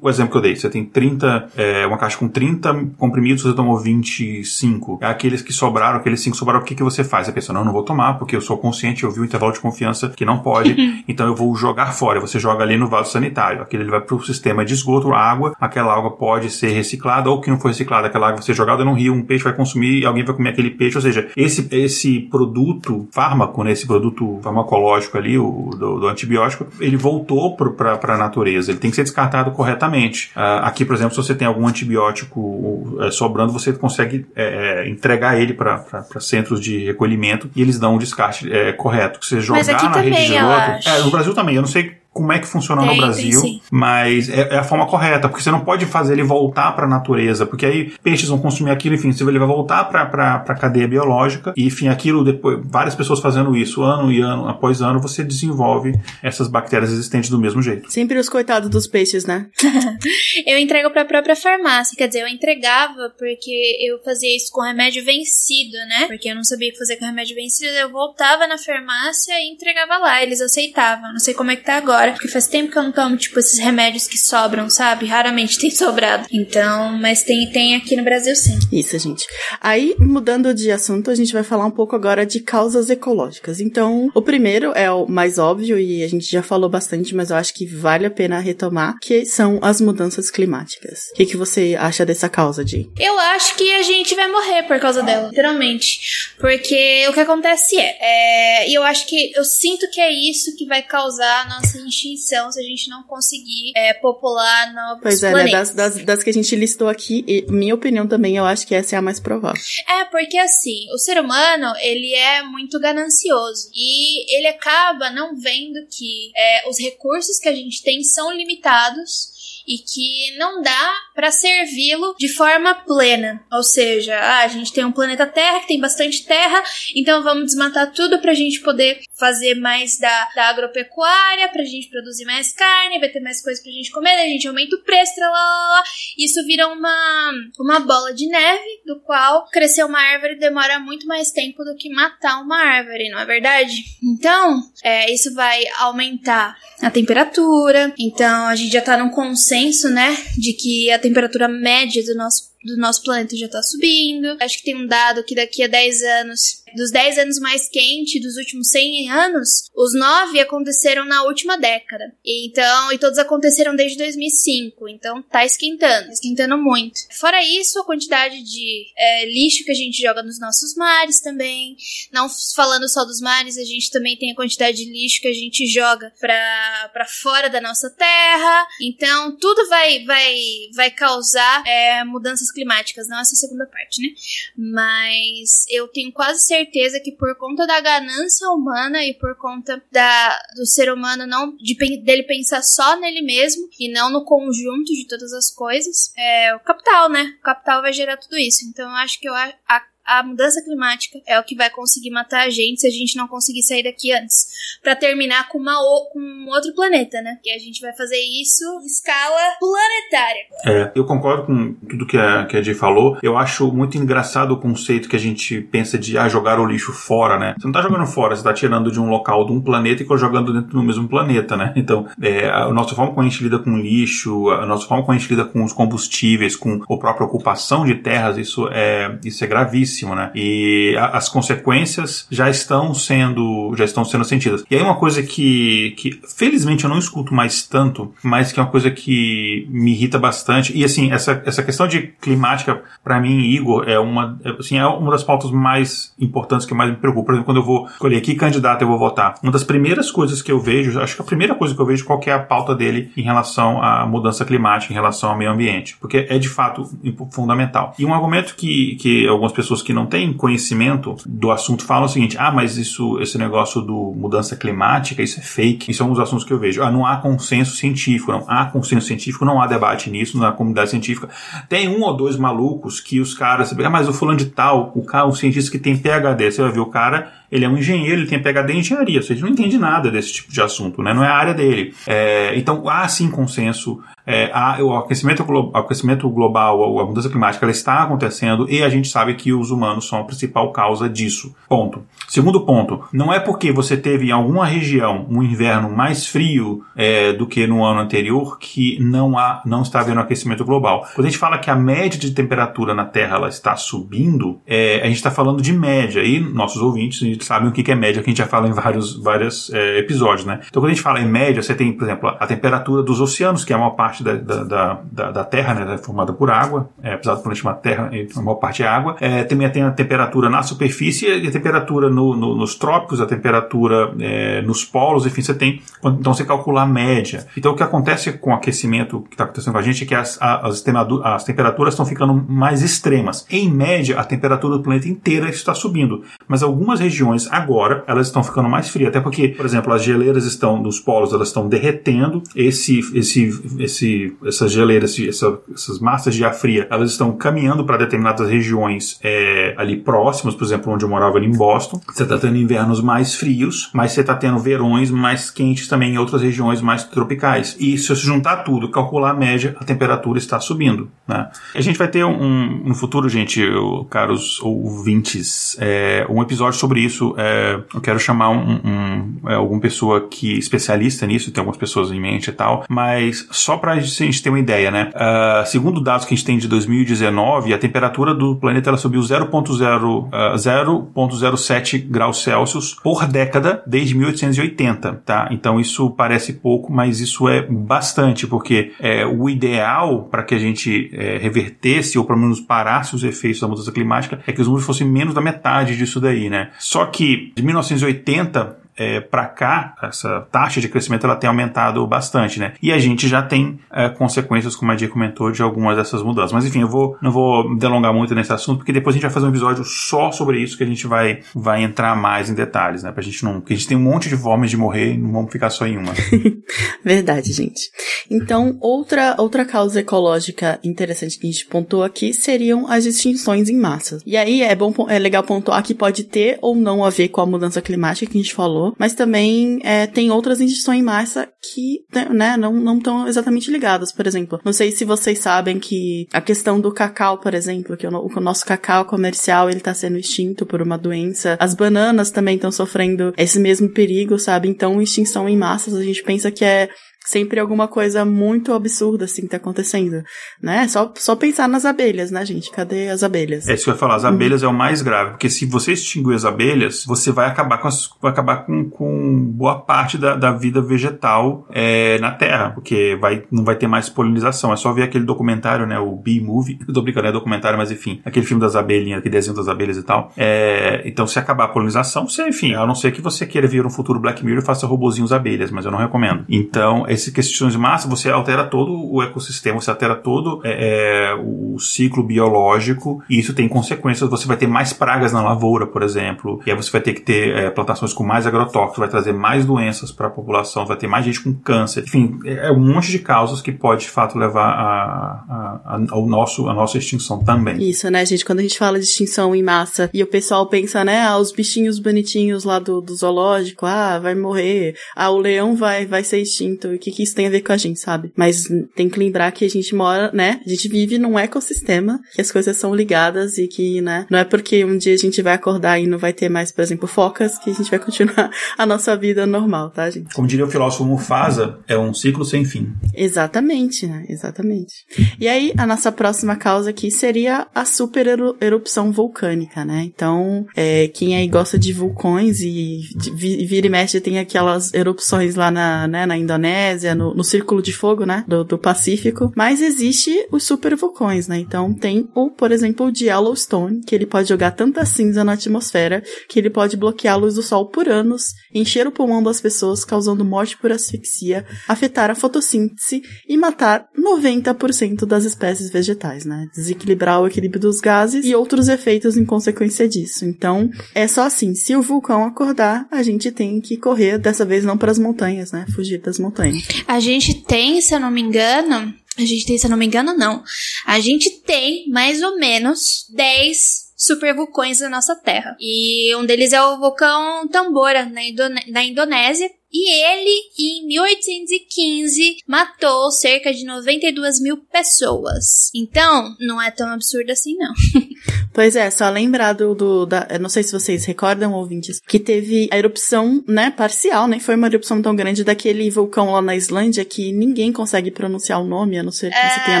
S2: O exemplo que eu dei, você tem 30, é, uma caixa com 30 comprimidos, você tomou 25. É aqueles que sobraram, aqueles 5 sobraram, o que, que você faz? A pessoa, não, não vou tomar, porque eu sou consciente, eu vi o intervalo de confiança que não pode, então eu vou jogar fora. Você joga ali no vaso sanitário. Aquele ele vai para o sistema de esgoto, água, aquela água pode ser reciclada, ou que não for reciclada, aquela água vai ser jogada no rio, um peixe vai consumir e alguém vai comer aquele peixe. Ou seja, esse, esse produto fármaco, né, esse produto farmacológico ali, o, do, do antibiótico, ele voltou para a natureza. Ele tem que ser descartado corretamente. Uh, aqui, por exemplo, se você tem algum antibiótico uh, sobrando, você consegue uh, entregar ele para centros de recolhimento e eles dão um descarte é, correto. Você jogar na rede de esgoto. É, no Brasil também. Eu não sei como é que funciona tem, no Brasil, mas é, é, a forma correta, porque você não pode fazer ele voltar para a natureza, porque aí peixes vão consumir aquilo, enfim, ele vai voltar para a cadeia biológica, e enfim, aquilo depois, várias pessoas fazendo isso ano e ano após ano, você desenvolve essas bactérias existentes do mesmo jeito.
S1: Sempre os coitados dos peixes, né?
S4: eu entrego para a própria farmácia, quer dizer, eu entregava porque eu fazia isso com remédio vencido, né? Porque eu não sabia o que fazer com remédio vencido, eu voltava na farmácia e entregava lá, eles aceitavam. Não sei como é que tá agora porque faz tempo que eu não tomo, tipo, esses remédios que sobram, sabe? Raramente tem sobrado. Então, mas tem, tem aqui no Brasil sim.
S1: Isso, gente. Aí, mudando de assunto, a gente vai falar um pouco agora de causas ecológicas. Então, o primeiro é o mais óbvio e a gente já falou bastante, mas eu acho que vale a pena retomar, que são as mudanças climáticas. O que, que você acha dessa causa, Di?
S4: Eu acho que a gente vai morrer por causa dela, literalmente. Porque o que acontece é, é, e eu acho que eu sinto que é isso que vai causar a nossa extinção se a gente não conseguir é, popular novos
S1: pois
S4: planetas.
S1: Pois é, né? das, das, das, que a gente listou aqui, e minha opinião também, eu acho que essa é a mais provável.
S4: É, porque assim, o ser humano, ele é muito ganancioso. E ele acaba não vendo que é, os recursos que a gente tem são limitados e que não dá para servi-lo de forma plena. Ou seja, ah, a gente tem um planeta Terra que tem bastante terra, então vamos desmatar tudo para a gente poder fazer mais da, da agropecuária, para a gente produzir mais carne, vai ter mais coisas para a gente comer, a gente aumenta o preço, lá, lá, lá. Isso vira uma, uma bola de neve, do qual crescer uma árvore demora muito mais tempo do que matar uma árvore, não é verdade? Então, é, isso vai aumentar a temperatura, então a gente já tá num consenso né, de que a temperatura média do nosso do nosso planeta já tá subindo. Acho que tem um dado que daqui a 10 anos, dos 10 anos mais quentes dos últimos 100 anos, os 9 aconteceram na última década. E então, e todos aconteceram desde 2005. Então tá esquentando, esquentando muito. Fora isso, a quantidade de é, lixo que a gente joga nos nossos mares também. Não falando só dos mares, a gente também tem a quantidade de lixo que a gente joga pra, pra fora da nossa terra. Então, tudo vai, vai, vai causar é, mudanças climáticas, não essa segunda parte, né? Mas eu tenho quase certeza que por conta da ganância humana e por conta da, do ser humano não de, dele pensar só nele mesmo e não no conjunto de todas as coisas, é o capital, né? O capital vai gerar tudo isso. Então eu acho que eu, a, a mudança climática é o que vai conseguir matar a gente se a gente não conseguir sair daqui antes. para terminar com, uma, com um outro planeta, né? Que a gente vai fazer isso em escala planetária.
S2: É, eu concordo com tudo que a, que a Jay falou. Eu acho muito engraçado o conceito que a gente pensa de ah, jogar o lixo fora, né? Você não tá jogando fora, você tá tirando de um local de um planeta e jogando dentro do mesmo planeta, né? Então, é, a nossa forma como a gente lida com lixo, a nossa forma como a gente lida com os combustíveis, com a própria ocupação de terras, isso é, isso é gravíssimo né? E a, as consequências já estão sendo já estão sendo sentidas. E aí uma coisa que, que felizmente eu não escuto mais tanto, mas que é uma coisa que me irrita bastante. E assim, essa, essa questão de climática para mim, Igor, é uma é, assim, é uma das pautas mais importantes que mais me preocupa. Por exemplo, quando eu vou escolher que candidato eu vou votar, uma das primeiras coisas que eu vejo, acho que a primeira coisa que eu vejo qual é a pauta dele em relação à mudança climática, em relação ao meio ambiente, porque é de fato fundamental. E um argumento que, que algumas pessoas que não têm conhecimento do assunto falam o seguinte: ah, mas isso, esse negócio do mudança climática, isso é fake. Isso é um dos assuntos que eu vejo. Ah, não há consenso científico, não há consenso científico, não há debate nisso na comunidade científica. Tem um ou dois malucos que os caras, ah, mas o fulano de tal, o cara, um cientista que tem PhD, você vai ver o cara, ele é um engenheiro, ele tem PhD em engenharia, ou seja, ele não entende nada desse tipo de assunto, né? Não é a área dele. É, então há sim consenso é, a, o aquecimento, o aquecimento global, a mudança climática, ela está acontecendo e a gente sabe que os humanos são a principal causa disso. Ponto. Segundo ponto, não é porque você teve em alguma região um inverno mais frio é, do que no ano anterior que não há, não está havendo aquecimento global. Quando a gente fala que a média de temperatura na Terra ela está subindo, é, a gente está falando de média e nossos ouvintes sabem o que é média, que a gente já fala em vários, vários é, episódios, né? Então quando a gente fala em média, você tem, por exemplo, a temperatura dos oceanos, que é a maior parte da, da, da, da Terra, né, é formada por água, é, apesar do planeta chamar Terra, a maior parte é água. É, também tem a temperatura na superfície e a temperatura no, no, nos trópicos, a temperatura é, nos polos, enfim, você tem. Então você calcula a média. Então o que acontece com o aquecimento que está acontecendo com a gente é que as, as, as temperaturas estão ficando mais extremas. Em média, a temperatura do planeta inteiro está subindo, mas algumas regiões agora elas estão ficando mais frias, até porque, por exemplo, as geleiras estão nos polos, elas estão derretendo, esse, esse esse, essas geleiras, essa, essas massas de ar fria, elas estão caminhando para determinadas regiões é, ali próximas, por exemplo, onde eu morava ali em Boston. Você está tendo invernos mais frios, mas você está tendo verões mais quentes também em outras regiões mais tropicais. E se você juntar tudo, calcular a média, a temperatura está subindo. Né? A gente vai ter um, no futuro, gente, caros ouvintes, é, um episódio sobre isso. É, eu quero chamar um, um, é, alguma pessoa que especialista nisso, tem algumas pessoas em mente e tal, mas só para a gente ter uma ideia, né? Uh, segundo dados que a gente tem de 2019, a temperatura do planeta ela subiu 0,07 uh, graus Celsius por década desde 1880, tá? Então isso parece pouco, mas isso é bastante, porque é, o ideal para que a gente é, revertesse ou pelo menos parasse os efeitos da mudança climática é que os números fossem menos da metade disso daí, né? Só que de 1980 é, para cá, essa taxa de crescimento ela tem aumentado bastante, né? E a gente já tem é, consequências, como a Dia comentou, de algumas dessas mudanças. Mas enfim, eu vou, não vou delongar muito nesse assunto, porque depois a gente vai fazer um episódio só sobre isso, que a gente vai, vai entrar mais em detalhes, né? Pra gente não. Porque a gente tem um monte de formas de morrer e não vamos ficar só em uma.
S1: Verdade, gente. Então, outra, outra causa ecológica interessante que a gente pontuou aqui seriam as extinções em massa. E aí é bom é legal pontuar que pode ter ou não a ver com a mudança climática que a gente falou falou, mas também é, tem outras instituições em massa que né, não estão exatamente ligadas. Por exemplo, não sei se vocês sabem que a questão do cacau, por exemplo, que o, o nosso cacau comercial ele está sendo extinto por uma doença. As bananas também estão sofrendo esse mesmo perigo, sabe? Então, extinção em massas, a gente pensa que é sempre alguma coisa muito absurda assim que tá acontecendo, né? Só, só pensar nas abelhas, né, gente? Cadê as abelhas?
S2: É isso que eu ia falar, as abelhas uhum. é o mais grave, porque se você extinguir as abelhas, você vai acabar com, as, vai acabar com, com boa parte da, da vida vegetal é, na Terra, porque vai, não vai ter mais polinização. É só ver aquele documentário, né, o Bee Movie, eu tô brincando, é documentário, mas enfim, aquele filme das abelhinhas, aquele desenho das abelhas e tal. É, então, se acabar a polinização, você, enfim, a não ser que você queira vir um futuro Black Mirror e faça robozinhos abelhas, mas eu não recomendo. Então, essas questões de massa, você altera todo o ecossistema, você altera todo é, é, o ciclo biológico e isso tem consequências. Você vai ter mais pragas na lavoura, por exemplo, e aí você vai ter que ter é, plantações com mais agrotóxicos, vai trazer mais doenças para a população, vai ter mais gente com câncer. Enfim, é, é um monte de causas que pode de fato levar a, a, a, ao nosso, a nossa extinção também.
S1: Isso, né, gente? Quando a gente fala de extinção em massa e o pessoal pensa, né, ah, os bichinhos bonitinhos lá do, do zoológico, ah, vai morrer, ah, o leão vai, vai ser extinto, que, que isso tem a ver com a gente, sabe? Mas tem que lembrar que a gente mora, né, a gente vive num ecossistema, que as coisas são ligadas e que, né, não é porque um dia a gente vai acordar e não vai ter mais, por exemplo, focas, que a gente vai continuar a nossa vida normal, tá, gente?
S2: Como diria o filósofo Mufasa, é um ciclo sem fim.
S1: Exatamente, né? Exatamente. E aí, a nossa próxima causa aqui seria a super erupção vulcânica, né? Então, é, quem aí gosta de vulcões e de, vira e mexe tem aquelas erupções lá na, né, na Indonésia, no, no Círculo de Fogo, né? Do, do Pacífico. Mas existe os super vulcões, né? Então, tem o, por exemplo, o de Yellowstone, que ele pode jogar tanta cinza na atmosfera que ele pode bloquear a luz do sol por anos, encher o pulmão das pessoas, causando morte por asfixia, afetar a fotossíntese e matar 90% das espécies vegetais, né? Desequilibrar o equilíbrio dos gases e outros efeitos em consequência disso. Então, é só assim, se o vulcão acordar, a gente tem que correr, dessa vez não para as montanhas, né? Fugir das montanhas.
S4: A gente tem, se eu não me engano, a gente tem, se eu não me engano, não. A gente tem mais ou menos 10 supervulcões na nossa Terra. E um deles é o vulcão Tambora, na, Indone na Indonésia, e ele, em 1815, matou cerca de 92 mil pessoas. Então, não é tão absurdo assim, não.
S1: pois é, só lembrar do, do da, não sei se vocês recordam, ouvintes, que teve a erupção, né, parcial, nem foi uma erupção tão grande daquele vulcão lá na Islândia que ninguém consegue pronunciar o nome, a não ser que é, você tenha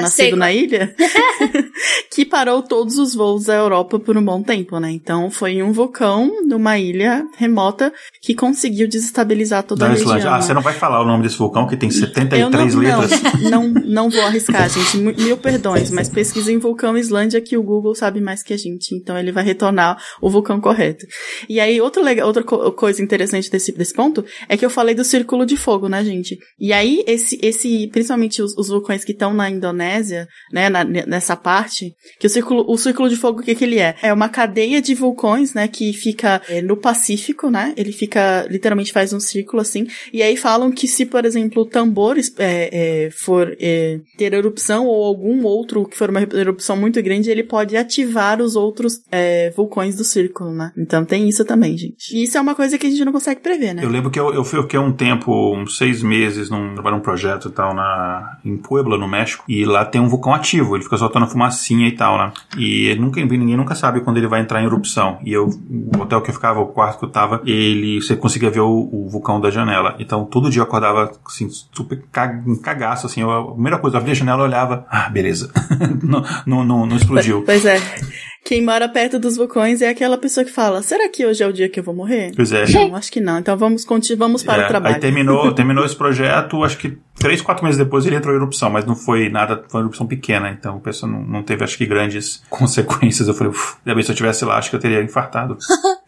S1: nascido na ilha, que parou todos os voos da Europa por um bom tempo, né? Então, foi um vulcão numa ilha remota que conseguiu desestabilizar toda da Islândia.
S2: Ah, você não vai falar o nome desse vulcão que tem 73
S1: não,
S2: letras?
S1: Não, não, não vou arriscar, gente. Mil perdões, mas pesquisa em vulcão Islândia que o Google sabe mais que a gente. Então ele vai retornar o vulcão correto. E aí, outro outra co coisa interessante desse, desse ponto é que eu falei do círculo de fogo, né, gente? E aí, esse, esse principalmente os, os vulcões que estão na Indonésia, né, na, nessa parte, que o círculo, o círculo de fogo, o que, que ele é? É uma cadeia de vulcões, né, que fica é, no Pacífico, né? Ele fica, literalmente faz um círculo assim, assim. E aí falam que se, por exemplo, o tambor é, é, for é, ter erupção ou algum outro que for uma erupção muito grande, ele pode ativar os outros é, vulcões do círculo, né? Então tem isso também, gente. E isso é uma coisa que a gente não consegue prever, né?
S2: Eu lembro que eu, eu fiquei um tempo, uns seis meses, num, num projeto e tal, na, em Puebla, no México, e lá tem um vulcão ativo, ele fica soltando fumacinha e tal, né? E nunca, ninguém nunca sabe quando ele vai entrar em erupção. E eu, o hotel que eu ficava, o quarto que eu tava, ele, você conseguia ver o, o vulcão da janela janela. Então, todo dia eu acordava, assim, super cagaço, assim. Eu, a primeira coisa, eu abria a janela e olhava, ah, beleza. não, não, não, não explodiu.
S1: Pois é. Quem mora perto dos vulcões é aquela pessoa que fala: será que hoje é o dia que eu vou morrer?
S2: Pois é.
S1: Não, acho que não. Então vamos, vamos para é, o trabalho.
S2: Aí terminou, terminou esse projeto, acho que três, quatro meses depois ele entrou em erupção, mas não foi nada, foi uma erupção pequena, então o pessoal não, não teve, acho que, grandes consequências. Eu falei, uff, ainda bem se eu tivesse lá, acho que eu teria infartado.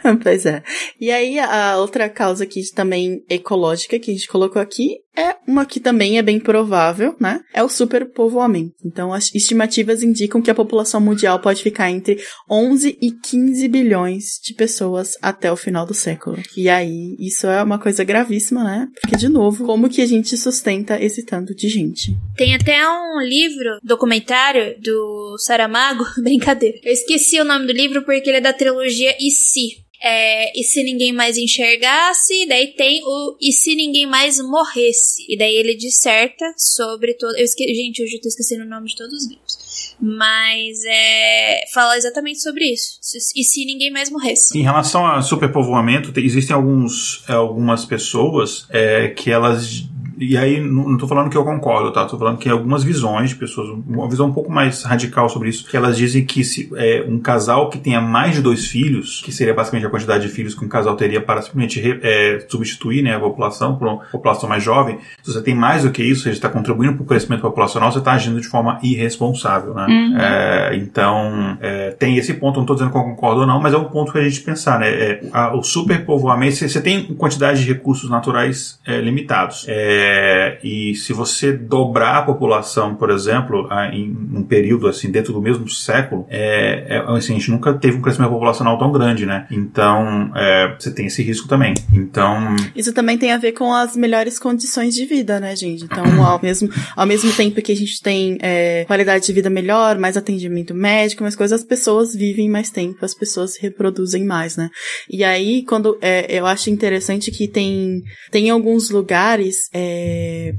S1: pois é. E aí, a outra causa aqui também ecológica que a gente colocou aqui é uma que também é bem provável, né? É o superpovoamento. Então, as estimativas indicam que a população mundial pode ficar entre 11 e 15 bilhões de pessoas até o final do século. E aí, isso é uma coisa gravíssima, né? Porque, de novo, como que a gente sustenta esse tanto de gente?
S4: Tem até um livro, documentário do Saramago, brincadeira. Eu esqueci o nome do livro porque ele é da trilogia E Se, é, e se ninguém mais enxergasse, daí tem o e se ninguém mais morresse. E daí ele disserta sobre todo. Eu esque... Gente, hoje eu tô esquecendo o nome de todos os livros. Mas é, fala exatamente sobre isso. E se ninguém mais morresse.
S2: Em relação a superpovoamento, existem alguns, algumas pessoas é, que elas e aí, não estou falando que eu concordo, tá? Estou falando que algumas visões de pessoas, uma visão um pouco mais radical sobre isso, que elas dizem que se é, um casal que tenha mais de dois filhos, que seria basicamente a quantidade de filhos que um casal teria para simplesmente é, substituir né, a população por uma população mais jovem, se você tem mais do que isso, você está contribuindo para o crescimento populacional, você está agindo de forma irresponsável, né? Uhum. É, então, é, tem esse ponto, não estou dizendo que eu concordo ou não, mas é um ponto para a gente pensar, né? É, a, o superpovoamento, você, você tem quantidade de recursos naturais é, limitados. É, É, e se você dobrar a população, por exemplo, em um período assim dentro do mesmo século, é, é assim, a gente nunca teve um crescimento populacional tão grande, né? Então é, você tem esse risco também. Então
S1: isso também tem a ver com as melhores condições de vida, né, gente? Então ao mesmo ao mesmo tempo que a gente tem é, qualidade de vida melhor, mais atendimento médico, mais coisas, as pessoas vivem mais tempo, as pessoas se reproduzem mais, né? E aí quando é, eu acho interessante que tem tem alguns lugares, é,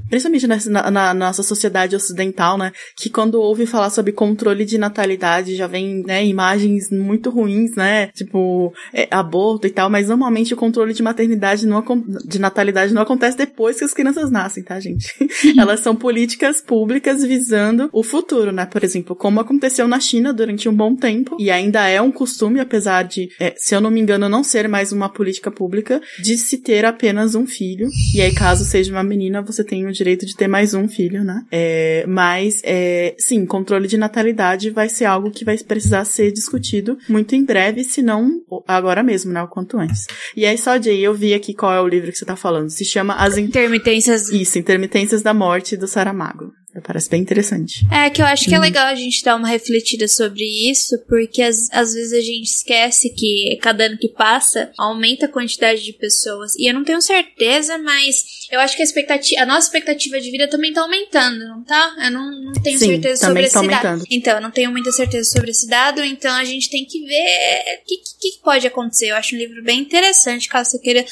S1: principalmente na, na, nossa sociedade ocidental, né, que quando ouve falar sobre controle de natalidade já vem, né, imagens muito ruins, né, tipo é, aborto e tal, mas normalmente o controle de maternidade não de natalidade não acontece depois que as crianças nascem, tá, gente? Elas são políticas públicas visando o futuro, né? Por exemplo, como aconteceu na China durante um bom tempo e ainda é um costume, apesar de, é, se eu não me engano, não ser mais uma política pública, de se ter apenas um filho. E aí, caso seja uma menina, você tem o direito de ter mais um filho, né? É, mas, é, sim, controle de natalidade vai ser algo que vai precisar ser discutido muito em breve, se não agora mesmo, né? O quanto antes. E aí, só, Jay, eu vi aqui qual é o livro que você tá falando. Se chama As
S4: Intermitências.
S1: Isso, Intermitências da Morte do Saramago. Parece bem interessante.
S4: É, que eu acho que é uhum. legal a gente dar uma refletida sobre isso, porque às, às vezes a gente esquece que cada ano que passa aumenta a quantidade de pessoas. E eu não tenho certeza, mas eu acho que a expectativa, a nossa expectativa de vida também tá aumentando, não tá? Eu não, não tenho Sim, certeza sobre esse tá dado. Então, eu não tenho muita certeza sobre esse dado, então a gente tem que ver o que, que, que, pode acontecer. Eu acho um livro bem interessante, caso você queira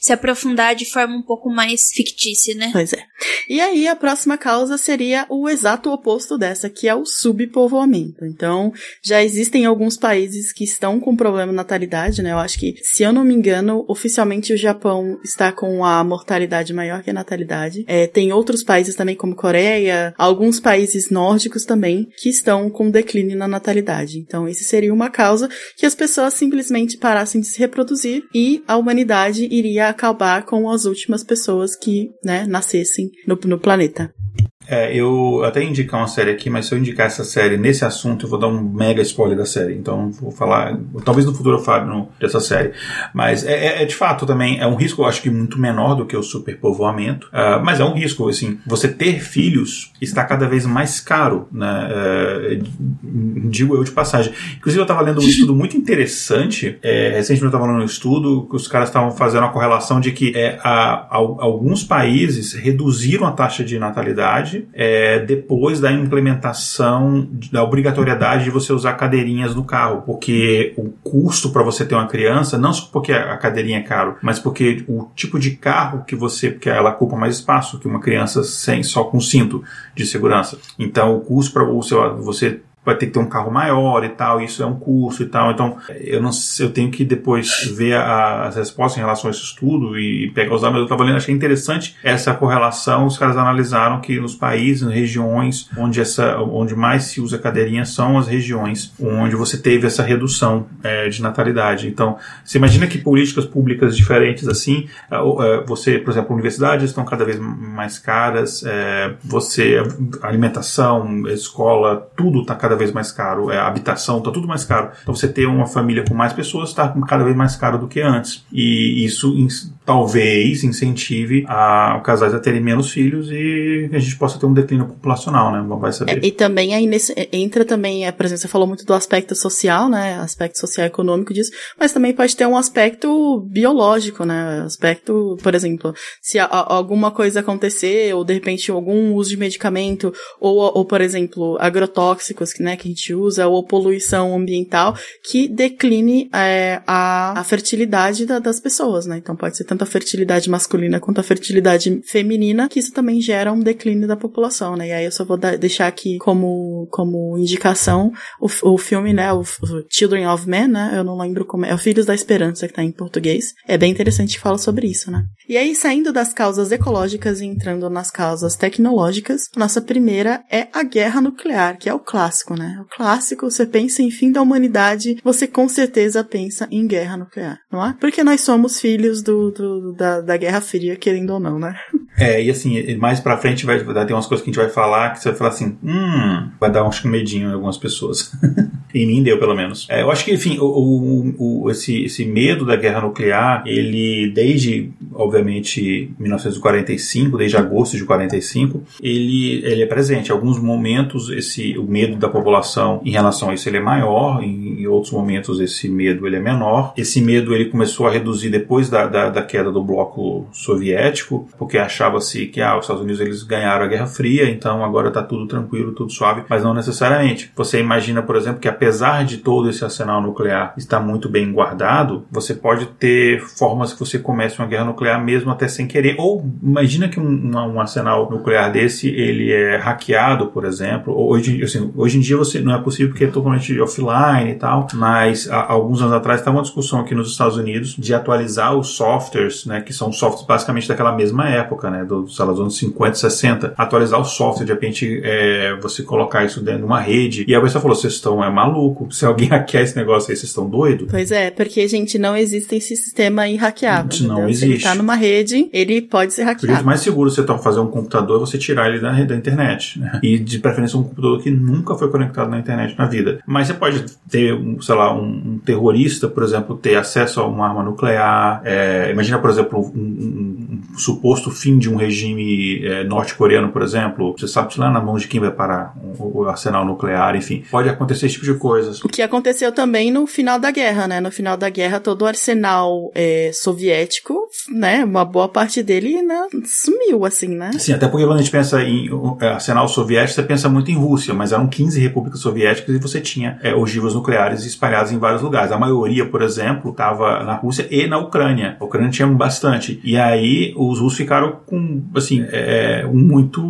S4: se aprofundar de forma um pouco mais fictícia, né?
S1: Pois é. E aí, a próxima causa seria seria o exato oposto dessa, que é o subpovoamento. Então, já existem alguns países que estão com problema natalidade, né? Eu acho que, se eu não me engano, oficialmente o Japão está com a mortalidade maior que a natalidade. É, tem outros países também, como Coreia, alguns países nórdicos também, que estão com declínio na natalidade. Então, esse seria uma causa que as pessoas simplesmente parassem de se reproduzir e a humanidade iria acabar com as últimas pessoas que, né, nascessem no, no planeta.
S2: É, eu até indicar uma série aqui, mas se eu indicar essa série nesse assunto, eu vou dar um mega spoiler da série. Então, vou falar. Talvez no futuro eu fale no, dessa série. Mas é, é, é, de fato também. É um risco, eu acho que muito menor do que o superpovoamento. Uh, mas é um risco, assim. Você ter filhos está cada vez mais caro, né? Uh, digo eu de passagem. Inclusive, eu estava lendo um estudo muito interessante. É, recentemente eu estava lendo um estudo que os caras estavam fazendo a correlação de que é, a, a, alguns países reduziram a taxa de natalidade é, depois da implementação da obrigatoriedade de você usar cadeirinhas no carro, porque o custo para você ter uma criança, não só porque a cadeirinha é caro, mas porque o tipo de carro que você, porque ela ocupa mais espaço que uma criança sem só com cinto de segurança. Então o custo para você vai ter que ter um carro maior e tal, isso é um curso e tal. Então, eu não eu tenho que depois ver a, as respostas em relação a esse estudo e pegar os dados, mas eu estava lendo, achei interessante essa correlação. Os caras analisaram que nos países, nas regiões onde, essa, onde mais se usa cadeirinha são as regiões onde você teve essa redução é, de natalidade. Então, você imagina que políticas públicas diferentes assim, é, é, você, por exemplo, universidades estão cada vez mais caras, é, você, alimentação, escola, tudo está cada cada vez mais caro, é, a habitação está tudo mais caro. Então você ter uma família com mais pessoas está cada vez mais caro do que antes. E isso talvez incentive a, casais a terem menos filhos e a gente possa ter um declínio populacional, né? Vai saber.
S1: É, e também aí nesse, é, entra também, é, por exemplo, você falou muito do aspecto social, né? Aspecto social econômico disso, mas também pode ter um aspecto biológico, né? Aspecto, por exemplo, se a, a, alguma coisa acontecer, ou de repente algum uso de medicamento, ou, ou por exemplo, agrotóxicos né, que a gente usa, ou poluição ambiental, que decline é, a, a fertilidade da, das pessoas, né? Então pode ser tanto a fertilidade masculina quanto a fertilidade feminina, que isso também gera um declínio da população, né? E aí eu só vou da, deixar aqui como, como indicação o, o filme, né, o, o, Children of Men, né? Eu não lembro como é, é o Filhos da Esperança que tá em português. É bem interessante que fala sobre isso, né? E aí, saindo das causas ecológicas e entrando nas causas tecnológicas, nossa primeira é a guerra nuclear, que é o clássico clássico, né? O clássico, você pensa em fim da humanidade, você com certeza pensa em guerra nuclear, não é? Porque nós somos filhos do, do da, da Guerra Fria, querendo ou não, né?
S2: É, e assim, mais pra frente vai, vai ter umas coisas que a gente vai falar que você vai falar assim, hum, vai dar um medinho em algumas pessoas. Em mim deu, pelo menos. É, eu acho que, enfim, o, o, o, esse, esse medo da guerra nuclear, ele, desde, obviamente, 1945, desde agosto de 45, ele, ele é presente. Em alguns momentos, esse, o medo da população em relação a isso ele é maior, em, em outros momentos esse medo ele é menor. Esse medo ele começou a reduzir depois da, da, da queda do bloco soviético, porque achava-se que ah, os Estados Unidos eles ganharam a Guerra Fria, então agora está tudo tranquilo, tudo suave, mas não necessariamente. Você imagina, por exemplo, que apesar de todo esse arsenal nuclear estar muito bem guardado, você pode ter formas que você comece uma guerra nuclear mesmo até sem querer. Ou imagina que um, um arsenal nuclear desse ele é hackeado, por exemplo. Hoje, assim, hoje em dia você não é possível porque é totalmente offline e tal, mas alguns anos atrás estava uma discussão aqui nos Estados Unidos de atualizar os softwares, né, que são softwares basicamente daquela mesma época, né, dos anos 50, 60, atualizar o software, de repente é, você colocar isso dentro de uma rede. E a pessoa falou: vocês estão é maluco. Se alguém hackear esse negócio aí, vocês estão doidos?
S1: Pois é, porque, gente, não existe esse sistema irrahackeável.
S2: Não
S1: entendeu?
S2: existe.
S1: Se ele tá numa rede, ele pode ser
S2: O jeito
S1: hackeado.
S2: mais seguro você tá- fazer um computador é você tirar ele da, da internet. Né? E de preferência um computador que nunca foi conectado na internet na vida. Mas você pode ter, um, sei lá, um, um terrorista, por exemplo, ter acesso a uma arma nuclear. É, imagina, por exemplo, um, um- um suposto fim de um regime é, norte-coreano, por exemplo. Você sabe lá na mão de quem vai parar o, o arsenal nuclear, enfim. Pode acontecer esse tipo de coisas.
S1: O que aconteceu também no final da guerra, né? No final da guerra, todo o arsenal é, soviético, né? Uma boa parte dele né, sumiu, assim, né?
S2: Sim, até porque quando a gente pensa em uh, arsenal soviético, você pensa muito em Rússia, mas eram 15 repúblicas soviéticas e você tinha é, ogivas nucleares espalhadas em vários lugares. A maioria, por exemplo, estava na Rússia e na Ucrânia. A Ucrânia tinha bastante. E aí os russos ficaram com, assim, é, muito,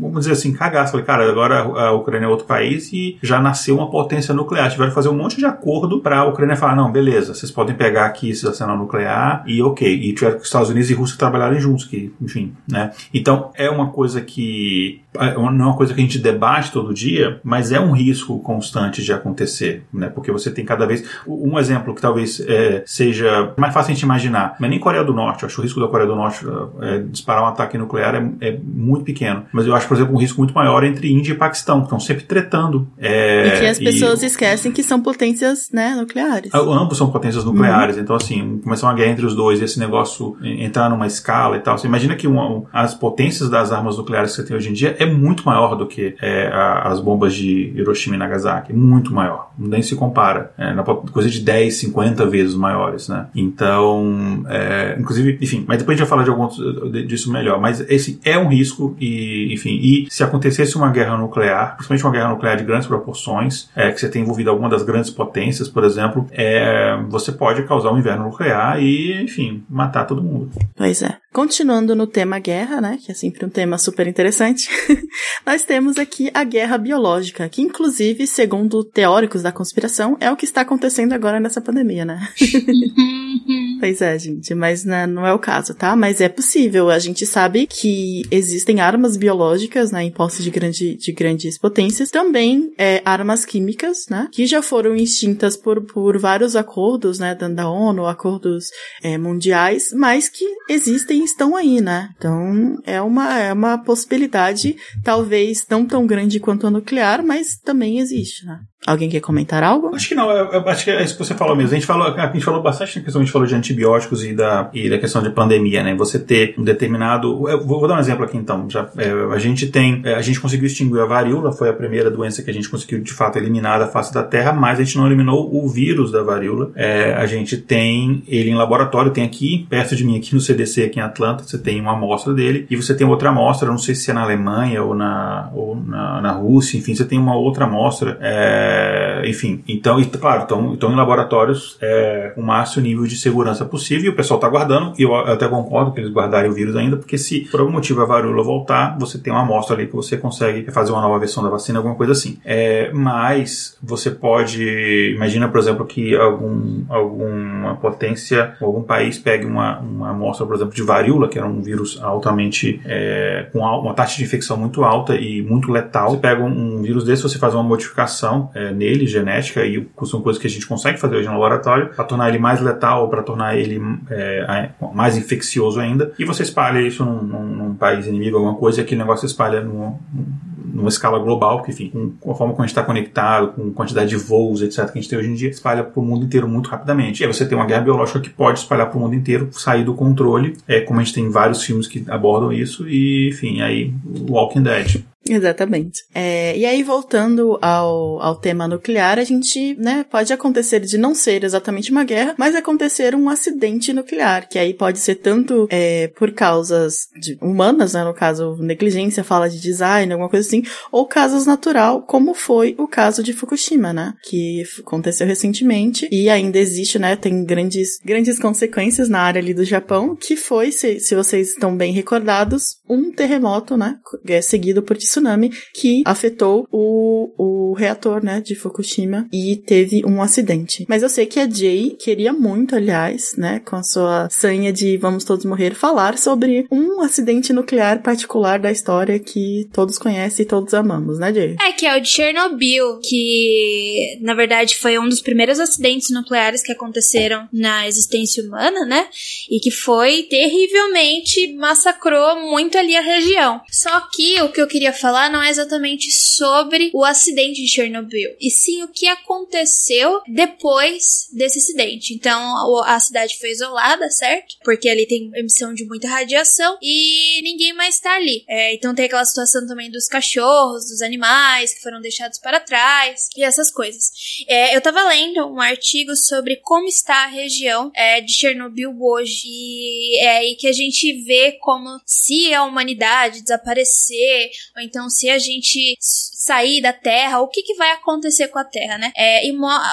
S2: vamos dizer assim, cagaço. Falei, cara, agora a Ucrânia é outro país e já nasceu uma potência nuclear. Tiveram que fazer um monte de acordo para a Ucrânia falar, não, beleza, vocês podem pegar aqui esse arsenal nuclear e ok. E tiveram que os Estados Unidos e Rússia trabalharem juntos, que, enfim, né? Então é uma coisa que é uma- não é uma coisa que a gente debate todo dia, mas é um risco constante de acontecer, né? Porque você tem cada vez um exemplo que talvez é, seja mais fácil a gente imaginar, mas nem Coreia do Norte. Eu acho que o risco da Coreia do Norte é, disparar um ataque nuclear é, é muito pequeno, mas eu acho, por exemplo, um risco muito maior entre Índia e Paquistão, que estão sempre tretando. É,
S1: e que as pessoas esquecem que são potências, né, nucleares.
S2: ah, Ambos são potências nucleares, então assim, começar uma guerra entre os dois e esse negócio en- entrar numa escala e tal. Você imagina que uma- um- as potências das armas nucleares que você tem hoje em dia é muito maior do que é, a- as bombas de Hiroshima e Nagasaki. Muito maior. Nem se compara. É, na coisa de 10, 50 vezes maiores, né? Então, é, inclusive, enfim, mas depois a gente vai falar de alguns de- disso melhor. Mas esse é um risco e, enfim, e se acontecesse uma guerra nuclear, principalmente uma guerra nuclear de grandes proporções, é, que você tem envolvido alguma das grandes potências, por exemplo, é, você pode causar um inverno nuclear e, enfim, matar todo mundo.
S1: Pois é. Continuando no tema guerra, né, que é sempre um tema super interessante, nós temos aqui a guerra biológica, que inclusive, segundo teóricos da conspiração, é o que está acontecendo agora nessa pandemia, né? Pois é, gente, mas né, não é o caso, tá? Mas é possível. A gente sabe que existem armas biológicas, né, em posse de, grande, de grandes potências. Também é, armas químicas, né, que já foram extintas por, por vários acordos, né, da, ONU, acordos é, mundiais, mas que existem e estão aí, né? Então, é uma, é uma possibilidade, talvez não tão grande quanto a nuclear, mas também existe, né? Alguém quer comentar algo?
S2: Acho que não, eu, eu acho que é isso que você falou mesmo. A gente falou, a gente falou bastante na questão, a gente falou de antibióticos e da, e da questão de pandemia, né? Você ter um determinado. Vou, vou dar um exemplo aqui então. Já, é, a gente tem. é, a gente conseguiu extinguir a varíola, foi a primeira doença que a gente conseguiu de fato eliminar da face da Terra, mas a gente não eliminou o vírus da varíola. É, a gente tem ele em laboratório, tem aqui, perto de mim, aqui no CDC, aqui em Atlanta, você tem uma amostra dele, e você tem outra amostra, não sei se é na Alemanha ou na, ou na, na Rússia, enfim, você tem uma outra amostra. É, enfim, então, e, claro, estão, estão em laboratórios é, com o máximo nível de segurança possível e o pessoal está guardando, e eu até concordo que eles guardarem o vírus ainda, porque se por algum motivo a varíola voltar, você tem uma amostra ali que você consegue fazer uma nova versão da vacina, alguma coisa assim. É, mas você pode, imagina, por exemplo, que algum, alguma potência, algum país pegue uma, uma amostra, por exemplo, de varíola, que era um vírus altamente, é, com uma taxa de infecção muito alta e muito letal. Você pega um, um vírus desse, você faz uma modificação é, nele, genética, e são coisas que a gente consegue fazer hoje no laboratório, para tornar ele mais letal, para tornar ele é, mais infeccioso ainda, e você espalha isso num, num- num país inimigo, alguma coisa, e aquele negócio espalha numa escala global, porque, enfim, com a forma como a gente está conectado, com a quantidade de voos, etc., que a gente tem hoje em dia, espalha para o mundo inteiro muito rapidamente. E aí você tem uma guerra biológica que pode espalhar para o mundo inteiro, sair do controle, é, como a gente tem vários filmes que abordam isso, e, enfim, aí Walking Dead.
S1: Exatamente. É, e aí, voltando ao, ao tema nuclear, a gente, né, pode acontecer de não ser exatamente uma guerra, mas acontecer um acidente nuclear, que aí pode ser tanto é, por causas de, humanas, né, no caso, negligência, fala de design, alguma coisa assim, ou causas natural, como foi o caso de Fukushima, né, que aconteceu recentemente e ainda existe, né, tem grandes, grandes consequências na área ali do Japão, que foi, se, se vocês estão bem recordados, um terremoto, né, é, seguido por tsunami que afetou o, o reator, né, de Fukushima e teve um acidente. Mas eu sei que a Jay queria muito, aliás, né, com a sua sanha de Vamos Todos Morrer, falar sobre um acidente nuclear particular da história que todos conhecem e todos amamos, né, Jay?
S4: É, que é o de Chernobyl, que na verdade foi um dos primeiros acidentes nucleares que aconteceram na existência humana, né? E que foi terrivelmente massacrou muito ali a região. Só que o que eu queria falar não é exatamente sobre o acidente de Chernobyl, e sim o que aconteceu depois desse acidente. Então, a cidade foi isolada, certo? Porque ali tem emissão de muita radiação e ninguém mais tá ali. É, então tem aquela situação também dos cachorros, dos animais que foram deixados para trás e essas coisas. É, eu tava lendo um artigo sobre como está a região é, de Chernobyl hoje e é aí que a gente vê como se a humanidade desaparecer ou então se a gente sair da Terra, o que, que vai acontecer com a Terra, né? É, e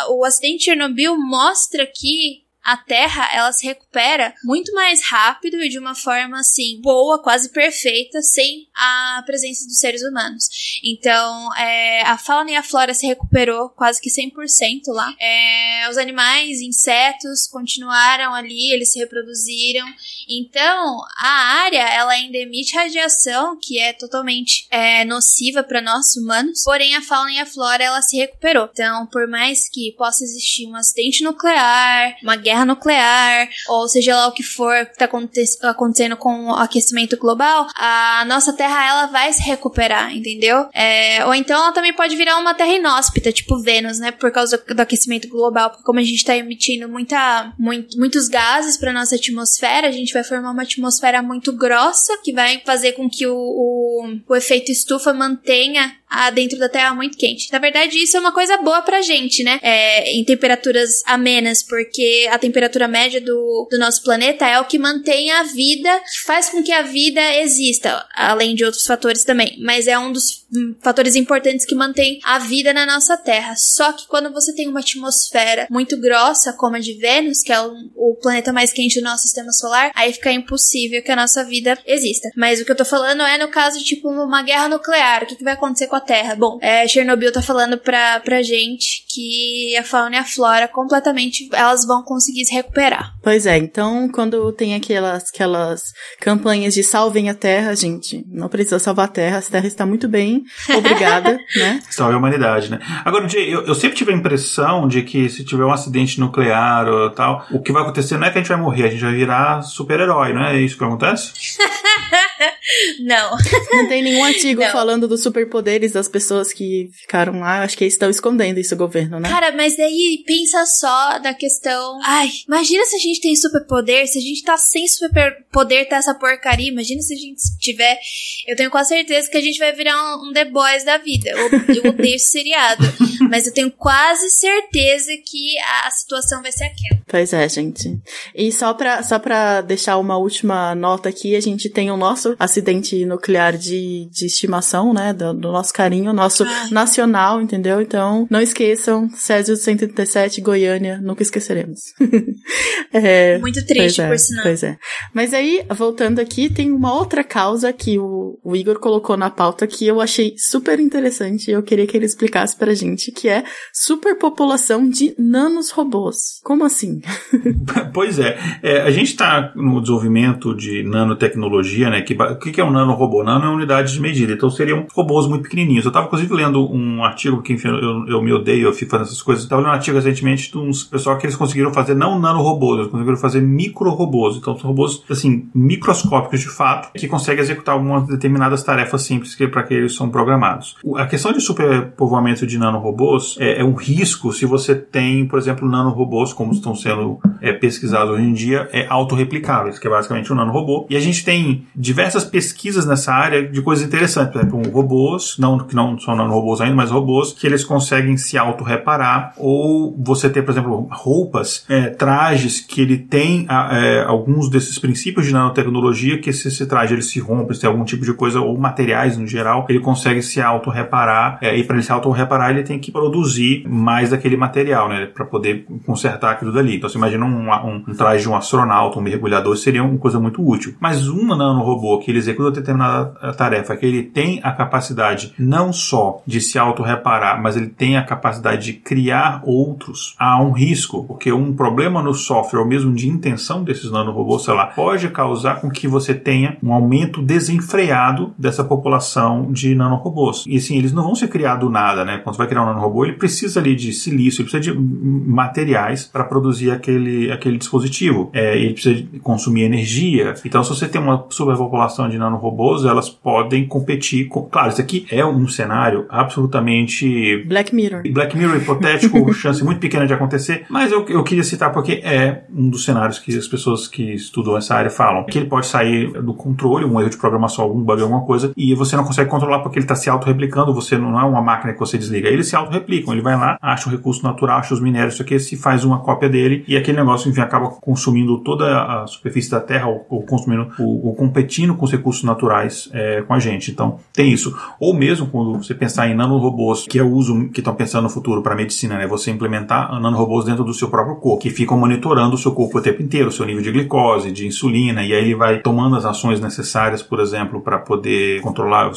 S4: o acidente de Chernobyl mostra que a Terra ela se recupera muito mais rápido e de uma forma assim boa, quase perfeita, sem a presença dos seres humanos. Então, é, a fauna e a flora se recuperou quase que 100% lá. É, os animais, insetos continuaram ali, eles se reproduziram. Então, a área ela ainda emite radiação que é totalmente é, nociva para nós humanos. Porém, a fauna e a flora ela se recuperou. Então, por mais que possa existir um acidente nuclear, uma guerra guerra nuclear, ou seja lá o que for que tá acontecendo com o aquecimento global, a nossa Terra ela vai se recuperar, entendeu? É, ou então ela também pode virar uma Terra inóspita, tipo Vênus, né? Por causa do aquecimento global, porque como a gente tá emitindo muita, muito, muitos gases para nossa atmosfera, a gente vai formar uma atmosfera muito grossa, que vai fazer com que o, o, o efeito estufa mantenha a, dentro da Terra muito quente. Na verdade, isso é uma coisa boa pra gente, né? É, em temperaturas amenas, porque a temperatura média do, do nosso planeta é o que mantém a vida, faz com que a vida exista, além de outros fatores também. Mas é um dos fatores importantes que mantém a vida na nossa Terra. Só que quando você tem uma atmosfera muito grossa, como a de Vênus, que é o, o planeta mais quente do nosso sistema solar, aí fica impossível que a nossa vida exista. Mas o que eu tô falando é no caso de tipo uma guerra nuclear. O que, que vai acontecer com a Terra? Bom, é, Chernobyl tá falando pra, pra gente que a fauna e a flora completamente elas vão conseguir se recuperar.
S1: Pois é, então quando tem aquelas, aquelas campanhas de salvem a Terra, gente, não precisa salvar a Terra, a Terra está muito bem, obrigada, né?
S2: Salve a humanidade, né? Agora, Jay, eu, eu sempre tive a impressão de que se tiver um acidente nuclear ou tal, o que vai acontecer não é que a gente vai morrer, a gente vai virar super-herói, não é isso que acontece?
S4: não.
S1: Não tem nenhum artigo não. falando dos superpoderes das pessoas que ficaram lá, acho que eles estão escondendo isso, o governo, né?
S4: Cara, mas daí pensa só da questão. Ai, imagina se a gente tem superpoder, se a gente tá sem superpoder, tá essa porcaria. Imagina se a gente tiver. Eu tenho quase certeza que a gente vai virar um, um The Boys da vida. Eu, eu odeio esse seriado. Mas eu tenho quase certeza que a, a situação vai ser aquela.
S1: Pois é, gente. E só pra, só pra deixar uma última nota aqui, a gente tem o nosso acidente nuclear de, de estimação, né? Do, do nosso carinho, nosso Ai. nacional, entendeu? Então, não esqueçam, Césio 137, Goiânia, nunca esqueceremos.
S4: é, Muito triste, é, por sinal.
S1: Pois é. Mas aí, voltando aqui, tem uma outra causa que o, o Igor colocou na pauta que eu achei super interessante e eu queria que ele explicasse pra gente, que é superpopulação de nanos robôs. Como assim?
S2: pois é. é. a gente está no desenvolvimento de nanotecnologia, né, que, que é um nanorobô? Nano é unidade de medida, então seriam robôs muito pequenininhos. Eu estava inclusive lendo um artigo, que enfim, eu, eu me odeio, eu fico fazendo essas coisas. Estava lendo um artigo recentemente de uns pessoal que eles conseguiram fazer não nanorobôs, eles conseguiram fazer micro-robôs. Então são robôs, assim, microscópicos de fato, que conseguem executar algumas determinadas tarefas simples para que eles são programados. A questão de superpovoamento de nanorobôs é, é um risco se você tem, por exemplo, nanorobôs, como estão sendo é, pesquisados hoje em dia, é autorreplicáveis, que é basicamente um nanorobô. E a gente tem diversas pesquisas nessa área de coisas interessantes, por exemplo, robôs, não que não são nanorobôs ainda, mas robôs que eles conseguem se autorreparar, ou você ter, por exemplo, roupas, é, trajes que ele tem é, alguns desses princípios de nanotecnologia, que se esse traje ele se rompe, se tem algum tipo de coisa, ou materiais no geral, ele consegue se autorreparar, é, e para ele se autorreparar ele tem que produzir mais daquele material, né, para poder consertar aquilo dali. Então você imagina um, um, um, traje de um astronauta, um mergulhador, seria uma coisa muito útil. Mas um nanorobô que ele executa determinada eh, tarefa, que ele tem a capacidade não só de se autorreparar, mas ele tem a capacidade de criar outros, há um risco, porque um problema no software ou mesmo de intenção desses nanorobôs, sei lá, pode causar com que você tenha um aumento desenfreado dessa população de nanorobôs. E assim, eles não vão ser criados do nada, né? Quando você vai criar um nanorobô, ele precisa ali de silício, ele precisa de materiais para produzir aquele, aquele dispositivo. É, ele precisa consumir energia. Então, se você tem uma superpopulação de nanorobôs, elas podem competir com. Claro, isso aqui é um cenário absolutamente.
S1: Black Mirror.
S2: Black Mirror hipotético, chance muito pequena de acontecer, mas eu, eu queria citar porque é um dos cenários que as pessoas que estudam essa área falam. Que ele pode sair do controle, um erro de programação, algum bug, alguma coisa, e você não consegue controlar porque ele está se auto-replicando, você não é uma máquina que você desliga. Eles se auto-replicam, ele vai lá, acha o recurso natural, acha os minérios, isso aqui, se faz uma cópia dele, e aquele negócio, enfim, acaba consumindo toda a superfície da Terra, ou, ou consumindo, ou, ou, competindo com os recursos naturais é, com a gente. Então, tem isso. Ou mesmo quando você pensar em nanorobôs, que é o uso que estão pensando no futuro para a medicina, né? Você implementar nanorobôs dentro do seu próprio corpo, que ficam monitorando o seu corpo o tempo inteiro, o seu nível de glicose, de insulina, e aí ele vai tomando as ações necessárias, por exemplo, para poder controlar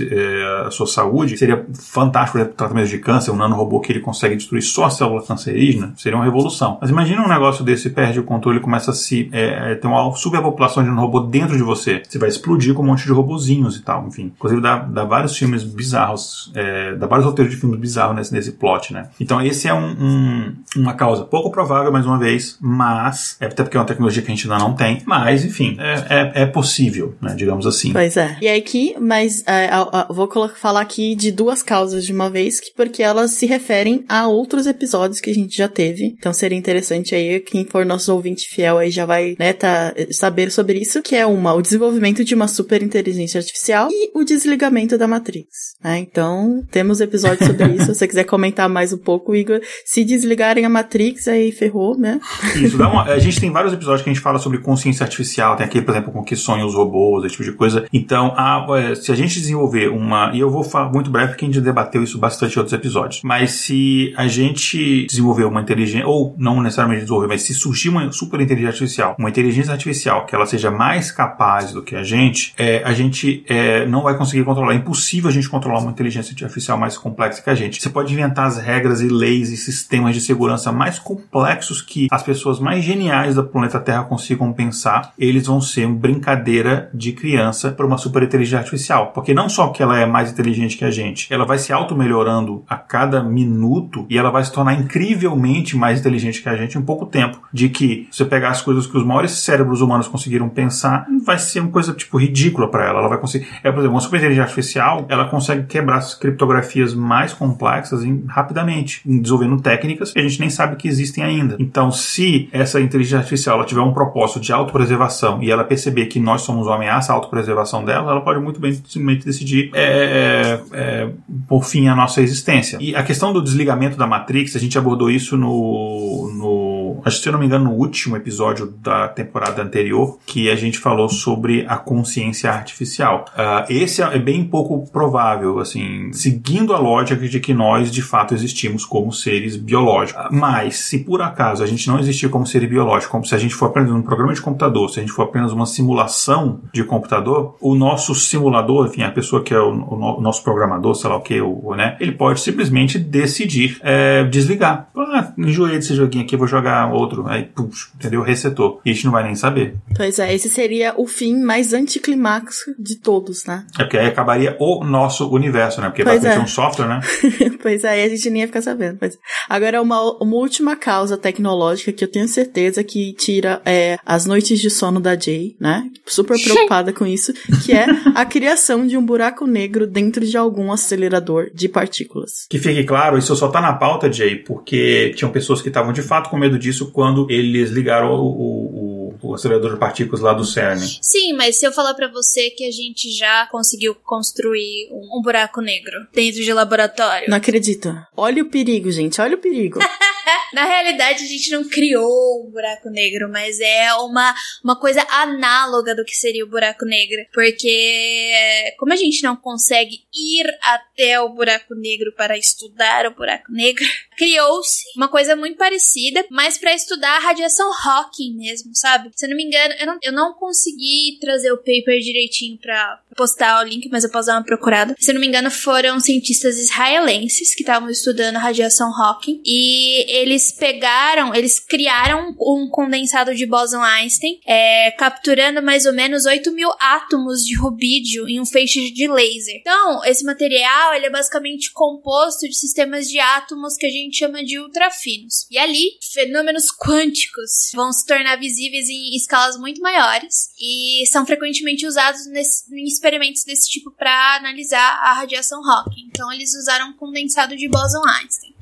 S2: é, a sua saúde. Seria fantástico, para tratamento de câncer, um nanorobô que ele consegue destruir só a célula cancerígena, seria uma revolução. Mas imagina um negócio desse, perde o controle começa a se é, é ter uma superpopulação de um robô dentro de você. Você vai explodir com um monte de robozinhos e tal, enfim. Inclusive dá, dá vários filmes bizarros, é, dá vários roteiros de filmes bizarros nesse, nesse plot, né? Então esse é um, um, uma causa pouco provável, mais uma vez, mas, é até porque é uma tecnologia que a gente ainda não tem, mas, enfim, é, é, é possível, né, digamos assim.
S1: Pois é. E aqui, mas é, vou falar aqui de duas causas de uma vez, que porque elas se referem a outros episódios que a gente já teve. Então seria interessante aí, quem for nosso ouvinte fiel aí já vai, né, tá, saber sobre isso, que é uma, o desenvolvimento de uma super inteligência artificial e o desligamento da Matrix. Né? Então, temos episódios sobre isso. Se você quiser comentar mais um pouco, Igor, se desligarem a Matrix, aí ferrou, né?
S2: Isso, dá uma, a gente tem vários episódios que a gente fala sobre consciência artificial, tem aquele, por exemplo, com que sonham os robôs, esse tipo de coisa. Então, a, é, se a gente desenvolver uma, e eu vou falar muito breve porque a gente debateu isso bastante em outros episódios, mas se a gente desenvolver uma inteligência, ou não necessariamente desenvolver, mas se surgir uma super inteligência artificial, uma inteligência artificial que ela seja mais capaz do que a gente, é, a gente é, não vai conseguir controlar. É impossível a gente controlar uma inteligência artificial mais complexa que a gente. Você pode inventar as regras e leis e sistemas de segurança mais complexos que as pessoas mais geniais do planeta Terra consigam pensar. Eles vão ser uma brincadeira de criança para uma super inteligência artificial. Porque não só que ela é mais inteligente que a gente, ela vai se auto-melhorando a cada minuto e ela vai se tornar incrivelmente mais inteligente que a gente em pouco tempo. De que você pegar as coisas que os maiores cérebros humanos conseguiram pensar, vai ser uma coisa tipo ridícula para ela. Ela vai conseguir. É, por exemplo, uma super inteligência artificial, ela consegue quebrar as criptografias mais complexas em, rapidamente, desenvolvendo técnicas que a gente nem sabe que existem ainda. Então, se essa inteligência artificial ela tiver um propósito de autopreservação e ela perceber que nós somos uma ameaça à autopreservação dela, ela pode muito bem simplesmente decidir é, é, é, por fim a nossa existência. E a questão do desligamento da Matrix, a gente abordou isso no, no acho que se eu não me engano, no último episódio da temporada anterior, que a gente falou sobre a consciência artificial. Uh, esse é bem pouco provável, assim, seguindo a lógica de que nós de fato existimos como seres biológicos. Mas, se por acaso a gente não existir como ser biológico, como se a gente for apenas um programa de computador, se a gente for apenas uma simulação de computador, o nosso simulador, enfim, a pessoa que é o, o nosso programador, sei lá o que, o, né, ele pode simplesmente decidir é, desligar. Ah, enjoei desse joguinho aqui, vou jogar outro. Aí, puf, entendeu? Resetou. E a gente não vai nem saber.
S1: Pois é, esse seria o fim mais anticlimax de todos, né?
S2: É porque aí acabaria o nosso universo, né? Porque
S1: Pois
S2: vai
S1: é.
S2: ter um software, né?
S1: pois é, aí a gente nem ia ficar sabendo. Mas... Agora, uma, uma última causa tecnológica que eu tenho certeza que tira é, as noites de sono da Jay, né? Super preocupada com isso, que é a criação de um buraco negro dentro de algum acelerador de partículas.
S2: Que fique claro, isso só tá na pauta, Jay, porque tinham pessoas que estavam de fato com medo disso quando eles ligaram o, o, o- o acelerador de partículas lá do CERN.
S4: Sim, mas se eu falar pra você que a gente já conseguiu construir um, um buraco negro dentro de laboratório.
S1: Não acredito. Olha o perigo, gente, olha o perigo.
S4: Na realidade, a gente não criou um buraco negro, mas é uma, uma coisa análoga do que seria o buraco negro. Porque, como a gente não consegue ir até o buraco negro para estudar o buraco negro, criou-se uma coisa muito parecida, mas para estudar a radiação Hawking mesmo, sabe? Se eu não me engano, eu não, eu não consegui trazer o paper direitinho pra postar o link, mas eu posso dar uma procurada. Se eu não me engano, foram cientistas israelenses que estavam estudando a radiação Hawking e eles pegaram, eles criaram um condensado de bóson Einstein, é, capturando mais ou menos 8 mil átomos de rubídio em um feixe de laser. Então, esse material ele é basicamente composto de sistemas de átomos que a gente chama de ultrafinos. E ali, fenômenos quânticos vão se tornar visíveis em escalas muito maiores e são frequentemente usados nesse- em experimentos desse tipo para analisar a radiação Hawking. Então, eles usaram um condensado de bóson Einstein.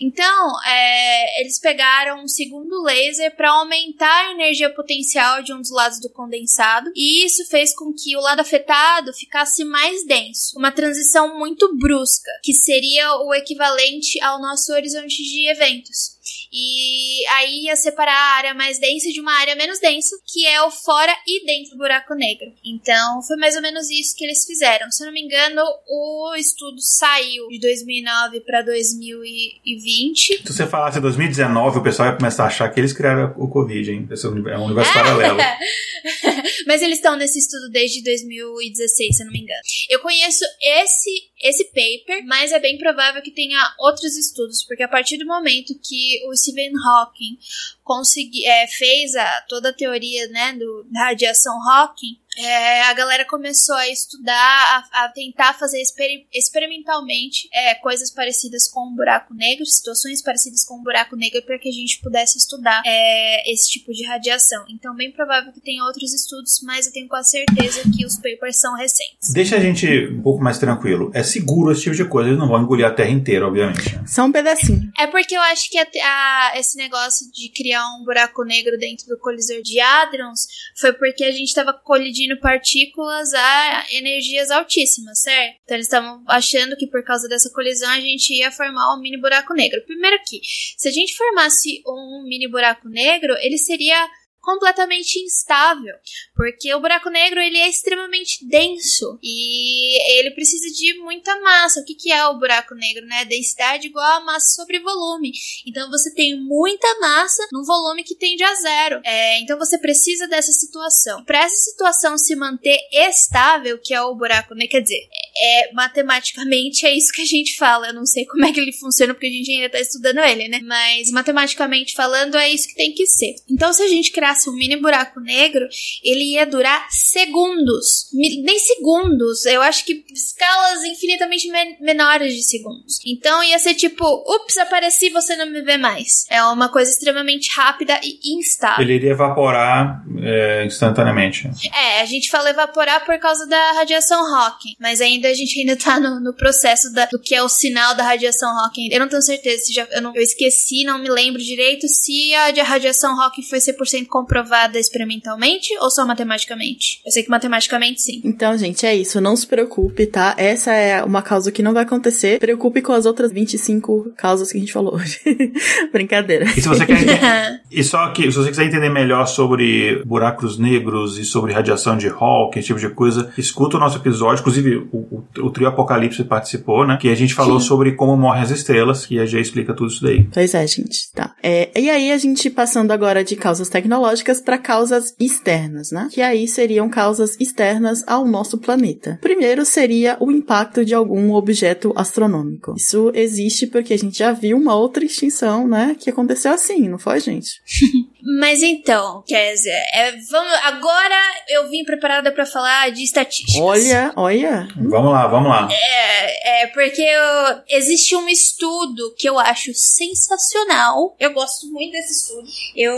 S4: Então, é, eles pegaram um segundo laser para aumentar a energia potencial de um dos lados do condensado, e isso fez com que o lado afetado ficasse mais denso. Uma transição muito brusca, que seria o equivalente ao nosso horizonte de eventos. E aí ia separar a área mais densa de uma área menos densa, que é o fora e dentro do buraco negro. Então, foi mais ou menos isso que eles fizeram. Se eu não me engano, o estudo saiu de 2009 para 2020.
S2: Se você falasse 2019, o pessoal ia começar a achar que eles criaram o Covid, hein? Esse é um universo paralelo.
S4: Mas eles estão nesse estudo desde 2016, se eu não me engano. Eu conheço esse esse paper, mas é bem provável que tenha outros estudos, porque a partir do momento que o Stephen Hawking consegui, é, fez a, toda a teoria né, do, da radiação Hawking, é, a galera começou a estudar, a, a tentar fazer exper- experimentalmente é, coisas parecidas com um buraco negro, situações parecidas com um buraco negro, para que a gente pudesse estudar é, esse tipo de radiação. Então, bem provável que tenha outros estudos, mas eu tenho quase certeza que os papers são recentes.
S2: Deixa a gente um pouco mais tranquilo. É seguro esse tipo de coisa, eles não vão engolir a Terra inteira, obviamente.
S1: Só um pedacinho.
S4: É porque eu acho que a- a- esse negócio de criar um buraco negro dentro do colisor de hadrons foi porque a gente estava colidindo partículas a energias altíssimas, certo? Então eles estavam achando que por causa dessa colisão a gente ia formar um mini buraco negro. Primeiro que, se a gente formasse um mini buraco negro, ele seria completamente instável, porque o buraco negro ele é extremamente denso e ele precisa de muita massa. O que, que é o buraco negro, né? Densidade igual a massa sobre volume. Então você tem muita massa num volume que tende a zero. É, então você precisa dessa situação. Para essa situação se manter estável, que é o buraco negro, quer dizer, é matematicamente é isso que a gente fala. Eu não sei como é que ele funciona porque a gente ainda tá estudando ele, né? Mas matematicamente falando é isso que tem que ser. Então se a gente criasse um mini buraco negro, ele ia durar segundos, nem segundos. Eu acho que escalas infinitamente men- menores de segundos. Então ia ser tipo, ups, apareci, você não me vê mais. É uma coisa extremamente rápida e instável.
S2: Ele iria evaporar é, instantaneamente.
S4: É, a gente fala evaporar por causa da radiação Hawking, mas ainda a gente ainda tá no, no processo da- do que é o sinal da radiação Hawking. Eu não tenho certeza se já eu, não, eu esqueci, não me lembro direito se a de radiação Hawking foi 100% comprovada experimentalmente ou só matematicamente. Eu sei que matematicamente sim.
S1: Então, gente, é isso. Não se preocupe, tá? Essa é uma causa que não vai acontecer. Preocupe com as outras 25 causas que a gente falou hoje. Brincadeira.
S2: E se você quer entender, e só que se você quiser entender melhor sobre buracos negros e sobre radiação de Hawking, esse tipo de coisa, escuta o nosso episódio, inclusive o, o, o trio Apocalipse participou, né? Que a gente falou sobre como morrem as estrelas, e a Jay explica tudo isso daí.
S1: Pois é, gente. Tá. É, e aí, a gente passando agora de causas tecnológicas, para causas externas, né? Que aí seriam causas externas ao nosso planeta. Primeiro seria o impacto de algum objeto astronômico. Isso existe porque a gente já viu uma outra extinção, né? Que aconteceu assim, não foi, gente?
S4: Mas então, Kézia, é, vamos, agora eu vim preparada para falar de estatísticas.
S1: Olha, olha.
S2: Vamos lá, vamos lá.
S4: É, é porque eu, existe um estudo que eu acho sensacional. Eu gosto muito desse estudo. Eu,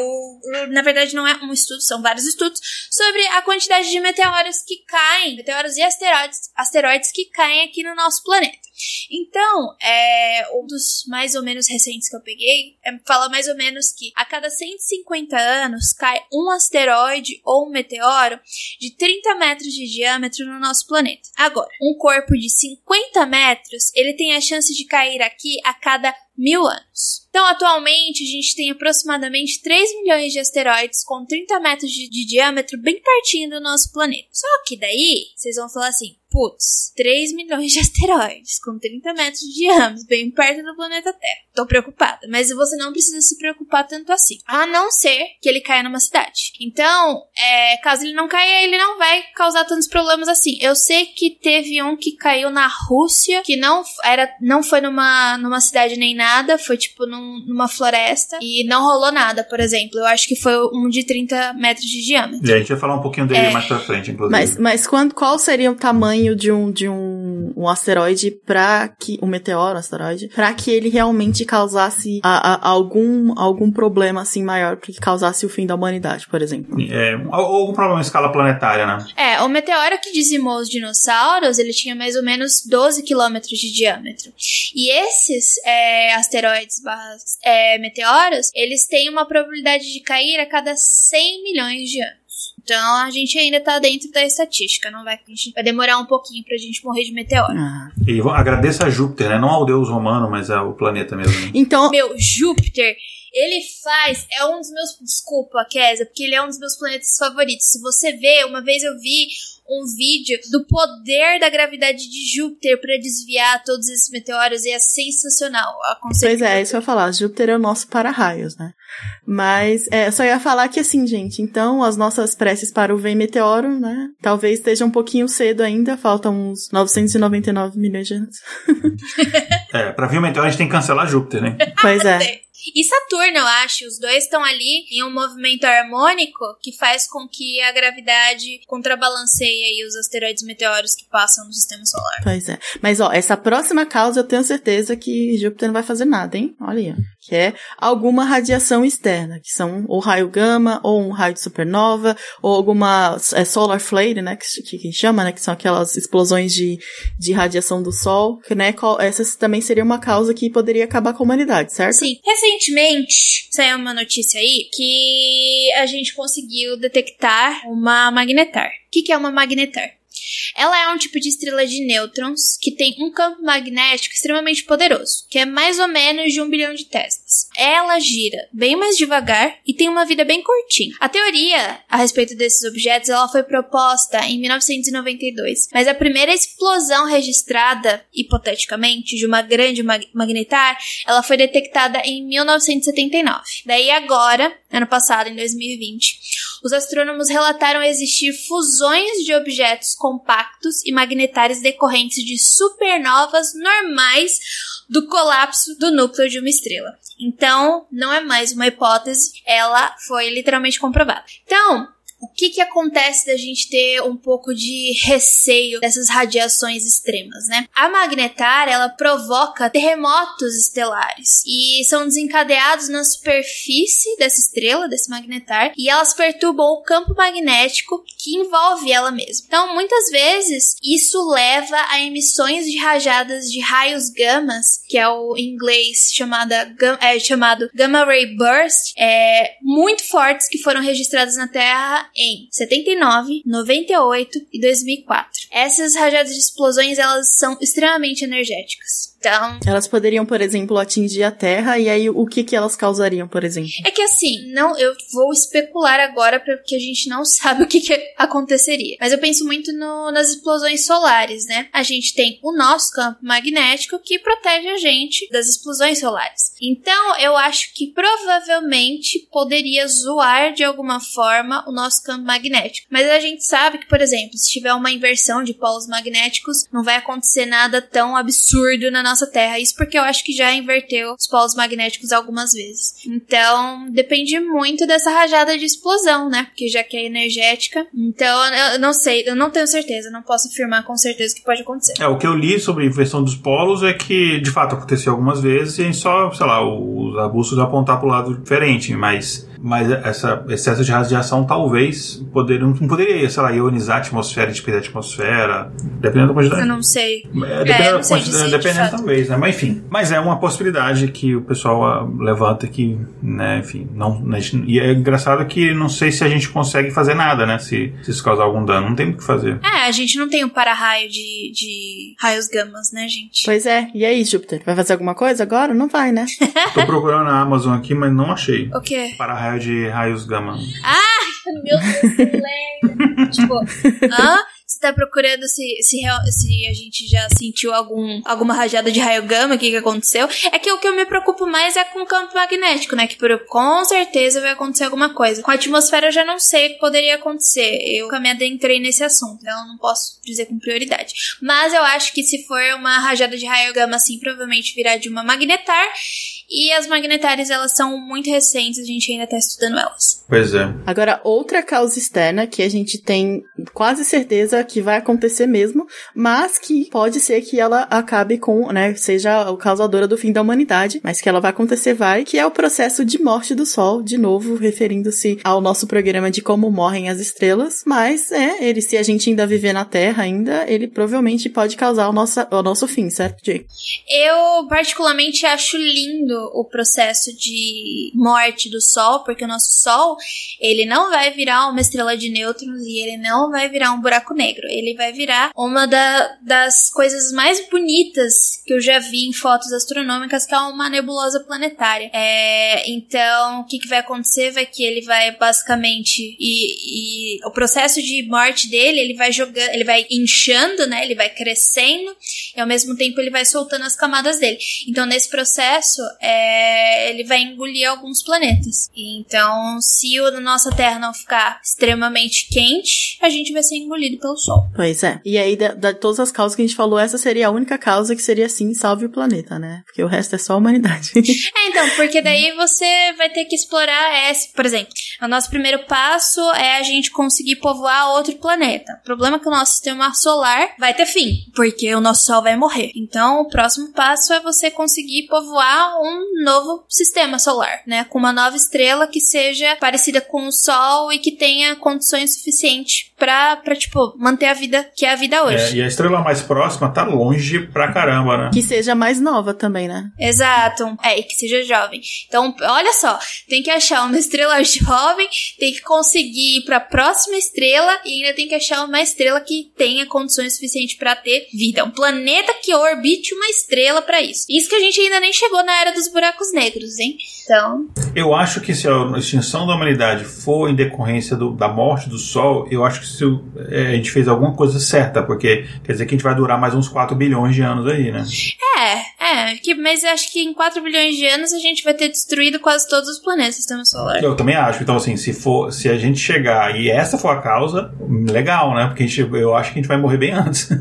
S4: na verdade, não é um estudo, são vários estudos sobre a quantidade de meteoros que caem, meteoros e asteroides, asteroides que caem aqui no nosso planeta. Então, é, um dos mais ou menos recentes que eu peguei é, fala mais ou menos que a cada 150 anos cai um asteroide ou um meteoro de 30 metros de diâmetro no nosso planeta. Agora, um corpo de 50 metros, ele tem a chance de cair aqui a cada mil anos. Então, atualmente, a gente tem aproximadamente 3 milhões de asteroides com 30 metros de, de diâmetro bem pertinho do nosso planeta. Só que daí, vocês vão falar assim, putz, 3 milhões de asteroides com 30 metros de diâmetro, bem perto do planeta Terra. Tô preocupada, mas você não precisa se preocupar tanto assim. A não ser que ele caia numa cidade. Então, é, caso ele não caia, ele não vai causar tantos problemas assim. Eu sei que teve um que caiu na Rússia, que não era, não foi numa, numa cidade nem nada, foi tipo num, numa floresta e não rolou nada, por exemplo. Eu acho que foi um de 30 metros de diâmetro.
S2: E a gente vai falar um pouquinho dele é. mais pra frente, inclusive.
S1: Mas, mas quando, qual seria o tamanho de um, de um, um asteroide para que, um meteoro, um asteroide, para que ele realmente causasse a, a, algum, algum problema assim maior, que causasse o fim da humanidade, por exemplo?
S2: É, algum problema em escala planetária, né?
S4: É, o meteoro que dizimou os dinossauros, ele tinha mais ou menos 12 quilômetros de diâmetro. E esses é, asteroides é, meteoros, eles têm uma probabilidade de cair a cada 100 milhões de anos. Então a gente ainda tá dentro da estatística, não vai, a gente vai demorar um pouquinho pra gente morrer de meteoro. Ah.
S2: E agradeça a Júpiter, né? Não ao deus romano, mas ao planeta mesmo.
S1: Então,
S4: meu Júpiter ele faz, é um dos meus, desculpa, Kézia, porque ele é um dos meus planetas favoritos. Se você vê, uma vez eu vi um vídeo do poder da gravidade de Júpiter para desviar todos esses meteoros e é sensacional.
S1: Pois é, isso eu ia falar. Júpiter é o nosso para-raios, né? Mas é, só ia falar que assim, gente, então as nossas preces para o Vem Meteoro, né? Talvez esteja um pouquinho cedo ainda, faltam uns 999 milhões de anos.
S2: é, pra vir o meteoro a gente tem que cancelar Júpiter, né?
S1: Pois é.
S4: E Saturno, eu acho, os dois estão ali em um movimento harmônico que faz com que a gravidade contrabalanceie aí os asteroides meteoros que passam no sistema solar.
S1: Pois é. Mas ó, essa próxima causa eu tenho certeza que Júpiter não vai fazer nada, hein? Olha. Que é alguma radiação externa, que são ou raio gama, ou um raio de supernova, ou alguma é, solar flare, né? Que, que, que chama, né? Que são aquelas explosões de, de radiação do Sol, que, né? Essa também seria uma causa que poderia acabar com a humanidade, certo?
S4: Sim. Recentemente saiu uma notícia aí que a gente conseguiu detectar uma magnetar. O que, que é uma magnetar? Ela é um tipo de estrela de nêutrons que tem um campo magnético extremamente poderoso, que é mais ou menos de um bilhão de teslas. Ela gira bem mais devagar e tem uma vida bem curtinha. A teoria a respeito desses objetos ela foi proposta em 1992, mas a primeira explosão registrada, hipoteticamente, de uma grande mag magnetar, ela foi detectada em 1979. Daí agora, ano passado, em 2020, os astrônomos relataram existir fusões de objetos compactos e magnetares decorrentes de supernovas normais do colapso do núcleo de uma estrela. Então, não é mais uma hipótese, ela foi literalmente comprovada. Então, o que que acontece da gente ter um pouco de receio dessas radiações extremas, né? A magnetar, ela provoca terremotos estelares e são desencadeados na superfície dessa estrela, desse magnetar, e elas perturbam o campo magnético que envolve ela mesma. Então, muitas vezes, isso leva a emissões de rajadas de raios gamas, que é o em inglês chamada, é, chamado gamma ray burst, é, muito fortes que foram registradas na Terra em 79, 98 e 2004. Essas rajadas de explosões, elas são extremamente energéticas. Então.
S1: Elas poderiam, por exemplo, atingir a Terra e aí o que que elas causariam, por exemplo?
S4: É que assim, não, eu vou especular agora porque a gente não sabe o que, que aconteceria. Mas eu penso muito no, nas explosões solares, né? A gente tem o nosso campo magnético que protege a gente das explosões solares. Então, eu acho que provavelmente poderia zoar de alguma forma o nosso campo magnético. Mas a gente sabe que, por exemplo, se tiver uma inversão de polos magnéticos, não vai acontecer nada tão absurdo na nossa Terra. Isso porque eu acho que já inverteu os polos magnéticos algumas vezes. Então, depende muito dessa rajada de explosão, né? Porque já que é energética. Então, eu não sei, eu não tenho certeza, não posso afirmar com certeza que pode acontecer.
S2: É, o que eu li sobre inversão dos polos é que, de fato, aconteceu algumas vezes e a só, sei lá, os arbustos apontar para o lado diferente, mas mas essa excesso de radiação talvez poder, não poderia, sei lá, ionizar a atmosfera, despender a atmosfera, dependendo da quantidade.
S4: Eu não sei.
S2: É, dependendo,
S4: É, não
S2: da
S4: sei
S2: quantidade,
S4: dizer,
S2: dependendo
S4: de
S2: talvez, né? Mas enfim. Mas é uma possibilidade que o pessoal ah, levanta que, né, enfim, não, a gente- e é engraçado que não sei se a gente consegue fazer nada, né? Se, se isso causar algum dano, não tem o que fazer.
S4: É, a gente não tem um para-raio de, de raios gamas, né, gente?
S1: Pois é. E aí, Júpiter? Vai fazer alguma coisa agora? Não vai, né?
S2: Tô procurando na Amazon aqui, mas não achei.
S4: O quê?
S2: Para raio de raios gama.
S4: Meu Deus, tipo, hã? Você tá procurando se, se, se a gente já sentiu algum, alguma rajada de raio gama, o que que aconteceu? É que o que eu me preocupo mais é com o campo magnético, né? Que por- com certeza vai acontecer alguma coisa. Com a atmosfera eu já não sei o que poderia acontecer. Eu me adentrei nesse assunto, então não posso dizer com prioridade. Mas eu acho que se for uma rajada de raio gama assim, provavelmente virá de uma magnetar. E as magnetares, elas são muito recentes, a gente ainda tá estudando elas.
S2: Pois é.
S1: Agora, outra causa externa que a gente tem quase certeza que vai acontecer mesmo, mas que pode ser que ela acabe com, né, seja a causadora do fim da humanidade, mas que ela vai acontecer, vai, que é o processo de morte do Sol, de novo, referindo-se ao nosso programa de como morrem as estrelas, mas é, ele, se a gente ainda viver na Terra ainda, ele provavelmente pode causar o nosso, o nosso fim, certo, Jake?
S4: Eu particularmente acho lindo o processo de morte do Sol, porque o nosso Sol, ele não vai virar uma estrela de nêutrons e ele não vai virar um buraco negro. Ele vai virar uma da- das coisas mais bonitas que eu já vi em fotos astronômicas, que é uma nebulosa planetária. É, então, o que, que vai acontecer vai que ele vai basicamente e, e o processo de morte dele, ele vai jogando, ele vai inchando, né? Ele vai crescendo e ao mesmo tempo ele vai soltando as camadas dele. Então, nesse processo, é, ele vai engolir alguns planetas. Então, se a nossa Terra não ficar extremamente quente, a gente vai ser engolido pelo Sol.
S1: Pois é. E aí, da todas as causas que a gente falou, essa seria a única causa que seria assim, salve o planeta, né? Porque o resto é só a humanidade.
S4: É, então, porque daí você vai ter que explorar esse, por exemplo, o nosso primeiro passo é a gente conseguir povoar outro planeta. O problema é que o nosso sistema solar vai ter fim, porque o nosso Sol vai morrer. Então, o próximo passo é você conseguir povoar um novo sistema solar, né? Com uma nova estrela que seja parecida com o Sol e que tenha condições suficientes pra, pra tipo, manter a vida que é a vida
S2: É,
S4: hoje.
S2: e a estrela mais próxima tá longe pra caramba, né?
S1: que seja mais nova também, né?
S4: Exato. É, e que seja jovem. Então, olha só, tem que achar uma estrela jovem, tem que conseguir ir pra próxima estrela e ainda tem que achar uma estrela que tenha condições suficientes pra ter vida. Um planeta que orbite uma estrela pra isso. Isso que a gente ainda nem chegou na era dos buracos negros, hein? Então,
S2: Eu acho que se a extinção da humanidade for em decorrência do- da morte do Sol, eu acho que se, é, a gente fez alguma coisa certa, porque quer dizer que a gente vai durar mais uns 4 bilhões de anos aí, né?
S4: é, é, que, mas eu acho que em 4 bilhões de anos a gente vai ter destruído quase todos os planetas do sistema solar.
S2: Eu também acho. Então, assim, se for, se a gente chegar e essa for a causa, legal, né? Porque a gente, eu acho que a gente vai morrer bem antes.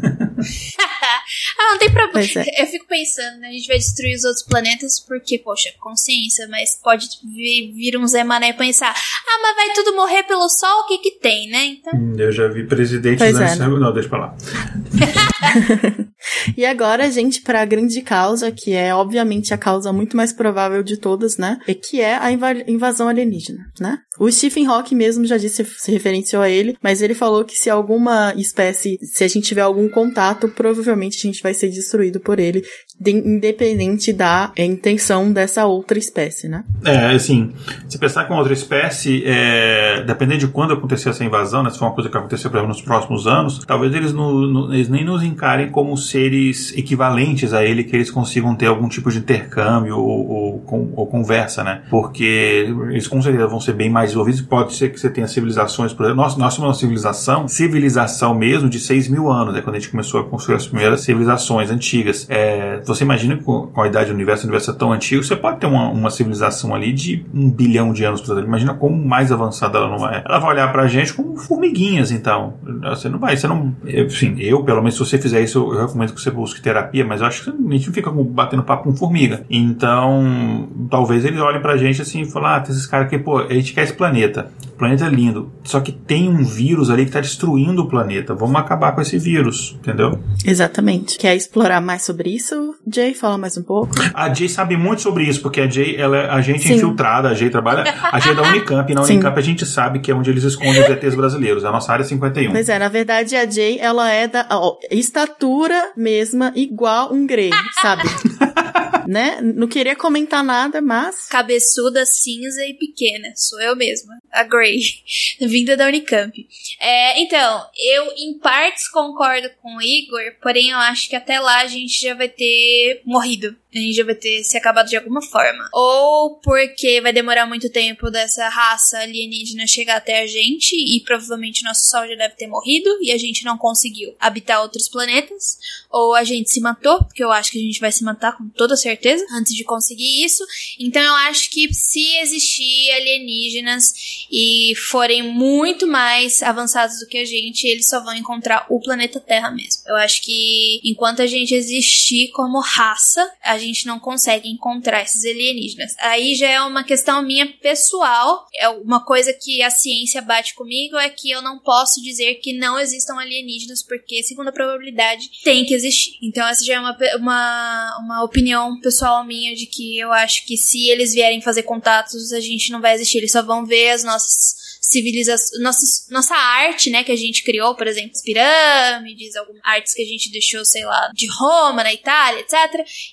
S4: Não tem problema.
S1: É.
S4: Eu fico pensando, né? A gente vai destruir os outros planetas porque, poxa, consciência, mas pode vir, vir um Zé Mané e pensar, ah, mas vai tudo morrer pelo sol, o que que tem, né? Então.
S2: eu já vi presidentes
S1: Pois é, né?
S2: Não, deixa pra lá.
S1: e agora, gente, para a grande causa, que é obviamente a causa muito mais provável de todas, né? E que é a invasão alienígena, né? O Stephen Hawking mesmo já disse, se referenciou a ele, mas ele falou que se alguma espécie, se a gente tiver algum contato, provavelmente a gente vai ser destruído por ele, de, independente da intenção dessa outra espécie, né?
S2: É, assim, se pensar com outra espécie, é, dependendo de quando acontecer essa invasão, né, se for uma coisa que acontecer, por exemplo, nos próximos anos, talvez eles, no, no, eles nem nos encarem como seres equivalentes a ele, que eles consigam ter algum tipo de intercâmbio ou, ou, ou conversa, né? Porque eles com certeza vão ser bem mais desenvolvidos. Pode ser que você tenha civilizações, por exemplo, nós somos uma civilização, civilização mesmo de 6 mil anos, é né, quando a gente começou a construir as primeiras civilizações antigas. É, você imagina com, com, a idade do universo, o universo é tão antigo, você pode ter uma, uma civilização ali de um bilhão de anos, por exemplo. Imagina como mais avançada ela não é. Ela vai olhar pra gente como formiguinhas, então. Você não vai, você não. Enfim, eu, pelo menos, se você fizer isso, eu, recomendo que você busque terapia, mas eu acho que a gente não fica batendo papo com formiga. Então, talvez eles olhem pra gente assim e falem, ah, tem esses caras aqui, pô, a gente quer esse planeta. O planeta é lindo. Só que tem um vírus ali que tá destruindo o planeta. Vamos acabar com esse vírus, entendeu?
S1: Exatamente. Quer explorar mais sobre isso? Jay, fala mais um pouco.
S2: A Jay sabe muito sobre isso, porque a Jay ela é agente Sim. infiltrada, a Jay trabalha. A Jay é da Unicamp, e na Unicamp Sim. a gente sabe que é onde eles escondem os ETs brasileiros. É a nossa área 51.
S1: Pois é, na verdade a Jay, ela é da ó, estatura mesma, igual um Grey, sabe? né? Não queria comentar nada, mas.
S4: Cabeçuda, cinza e pequena. Sou eu mesma. A Grey. Vinda da Unicamp. É, então, eu em partes concordo com o Igor, porém eu acho que até lá a gente já vai ter morrido a gente já vai ter se acabado de alguma forma. Ou porque vai demorar muito tempo dessa raça alienígena chegar até a gente e provavelmente nosso Sol já deve ter morrido e a gente não conseguiu habitar outros planetas. Ou a gente se matou, porque eu acho que a gente vai se matar com toda certeza antes de conseguir isso. Então eu acho que se existir alienígenas e forem muito mais avançados do que a gente, eles só vão encontrar o planeta Terra mesmo. Eu acho que enquanto a gente existir como raça, a gente não consegue encontrar esses alienígenas. Aí já é uma questão minha pessoal. É uma coisa que a ciência bate comigo é que eu não posso dizer que não existam alienígenas, porque, segundo a probabilidade, tem que existir. Então, essa já é uma, uma, uma opinião pessoal minha de que eu acho que se eles vierem fazer contatos, a gente não vai existir. Eles só vão ver as nossas civilização, nossa, nossa arte, né, que a gente criou, por exemplo, as pirâmides, algumas artes que a gente deixou, sei lá, de Roma, na Itália, etc.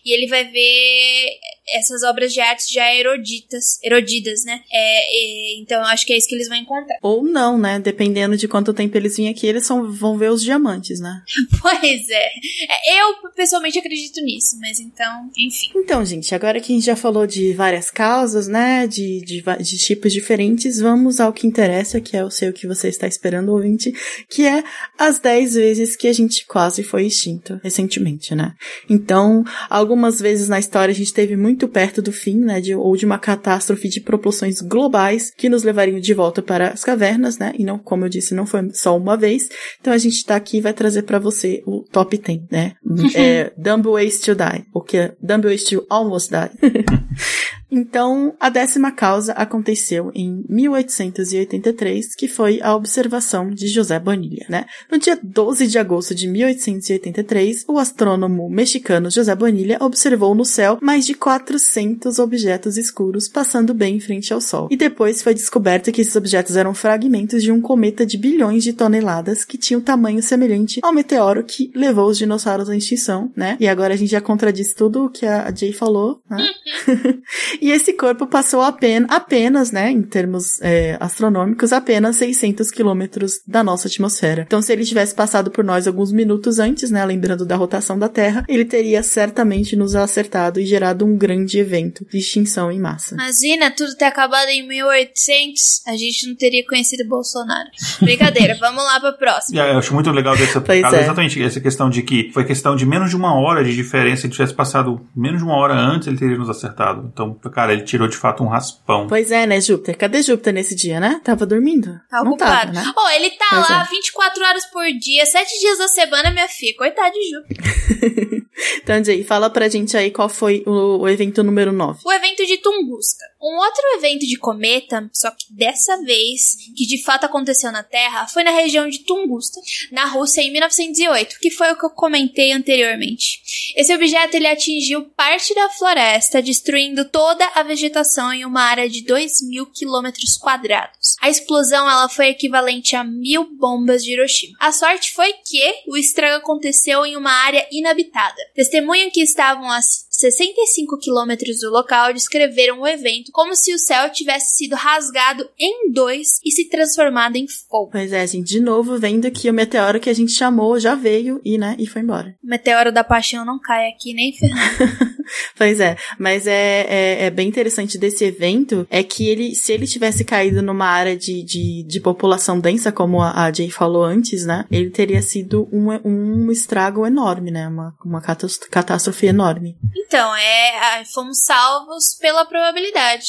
S4: E ele vai ver essas obras de arte já eroditas, erodidas, né? É, então eu acho que é isso que eles vão encontrar.
S1: Ou não, né? Dependendo de quanto tempo eles vêm aqui, eles são, vão ver os diamantes, né?
S4: pois é. é. Eu pessoalmente acredito nisso, mas então, enfim.
S1: Então, gente, agora que a gente já falou de várias causas, né? De, de, de tipos diferentes, vamos ao que interessa, que é o seu que você está esperando, ouvinte, que é as 10 vezes que a gente quase foi extinto recentemente, né? Então, algumas vezes na história a gente teve muito muito perto do fim, né, de, ou de uma catástrofe de proporções globais que nos levariam de volta para as cavernas, né, e não, como eu disse, não foi só uma vez. Então a gente tá aqui e vai trazer para você o top 10, né, é Dumb Ways to Die, o que é Dumb Ways to Almost Die. Então, a décima causa aconteceu em 1883, que foi a observação de José Bonilla, né? No dia 12 de agosto de 1883, o astrônomo mexicano José Bonilla observou no céu mais de 400 objetos escuros passando bem em frente ao Sol. E depois foi descoberto que esses objetos eram fragmentos de um cometa de bilhões de toneladas que tinha um tamanho semelhante ao meteoro que levou os dinossauros à extinção, né? E agora a gente já contradiz tudo o que a Jay falou, né? E esse corpo passou apenas, apenas né, em termos é, astronômicos, apenas 600 quilômetros da nossa atmosfera. Então, se ele tivesse passado por nós alguns minutos antes, né, lembrando da rotação da Terra, ele teria certamente nos acertado e gerado um grande evento de extinção em massa.
S4: Imagina tudo ter acabado em 1800, a gente não teria conhecido Bolsonaro. Brincadeira, vamos lá para próxima.
S2: Yeah, eu acho muito legal dessa é. exatamente essa questão de que foi questão de menos de uma hora de diferença. Se ele tivesse passado menos de uma hora antes, ele teria nos acertado. Então, cara, ele tirou de fato um raspão.
S1: Pois é, né, Júpiter? Cadê Júpiter nesse dia, né? Tava dormindo?
S4: Tá
S1: Não
S4: ocupado. Tava, né? Oh, ele tá pois lá é. 24 horas por dia, 7 dias da semana, minha filha. Coitado de Júpiter.
S1: então, Jay, fala pra gente aí qual foi o, o evento número 9.
S4: O evento de Tunguska. Um outro evento de cometa, só que dessa vez, que de fato aconteceu na Terra, foi na região de Tunguska, na Rússia, em 1908, que foi o que eu comentei anteriormente. Esse objeto ele atingiu parte da floresta, destruindo toda a vegetação em uma área de 2 mil quilômetros quadrados. A explosão ela foi equivalente a mil bombas de Hiroshima. A sorte foi que o estrago aconteceu em uma área inabitada. Testemunhas que estavam a 65 quilômetros do local descreveram o evento como se o céu tivesse sido rasgado em dois e se transformado em fogo.
S1: Pois é, gente, de novo vendo que o meteoro que a gente chamou já veio e, né, e foi embora.
S4: O meteoro da paixão não cai aqui nem
S1: pois é, mas é, é, é, bem interessante desse evento é que ele, se ele tivesse caído numa área de, de, de população densa, como a, a Jay falou antes, né, ele teria sido um, um estrago enorme, né, uma, uma catástrofe enorme.
S4: Então, é, fomos salvos pela probabilidade.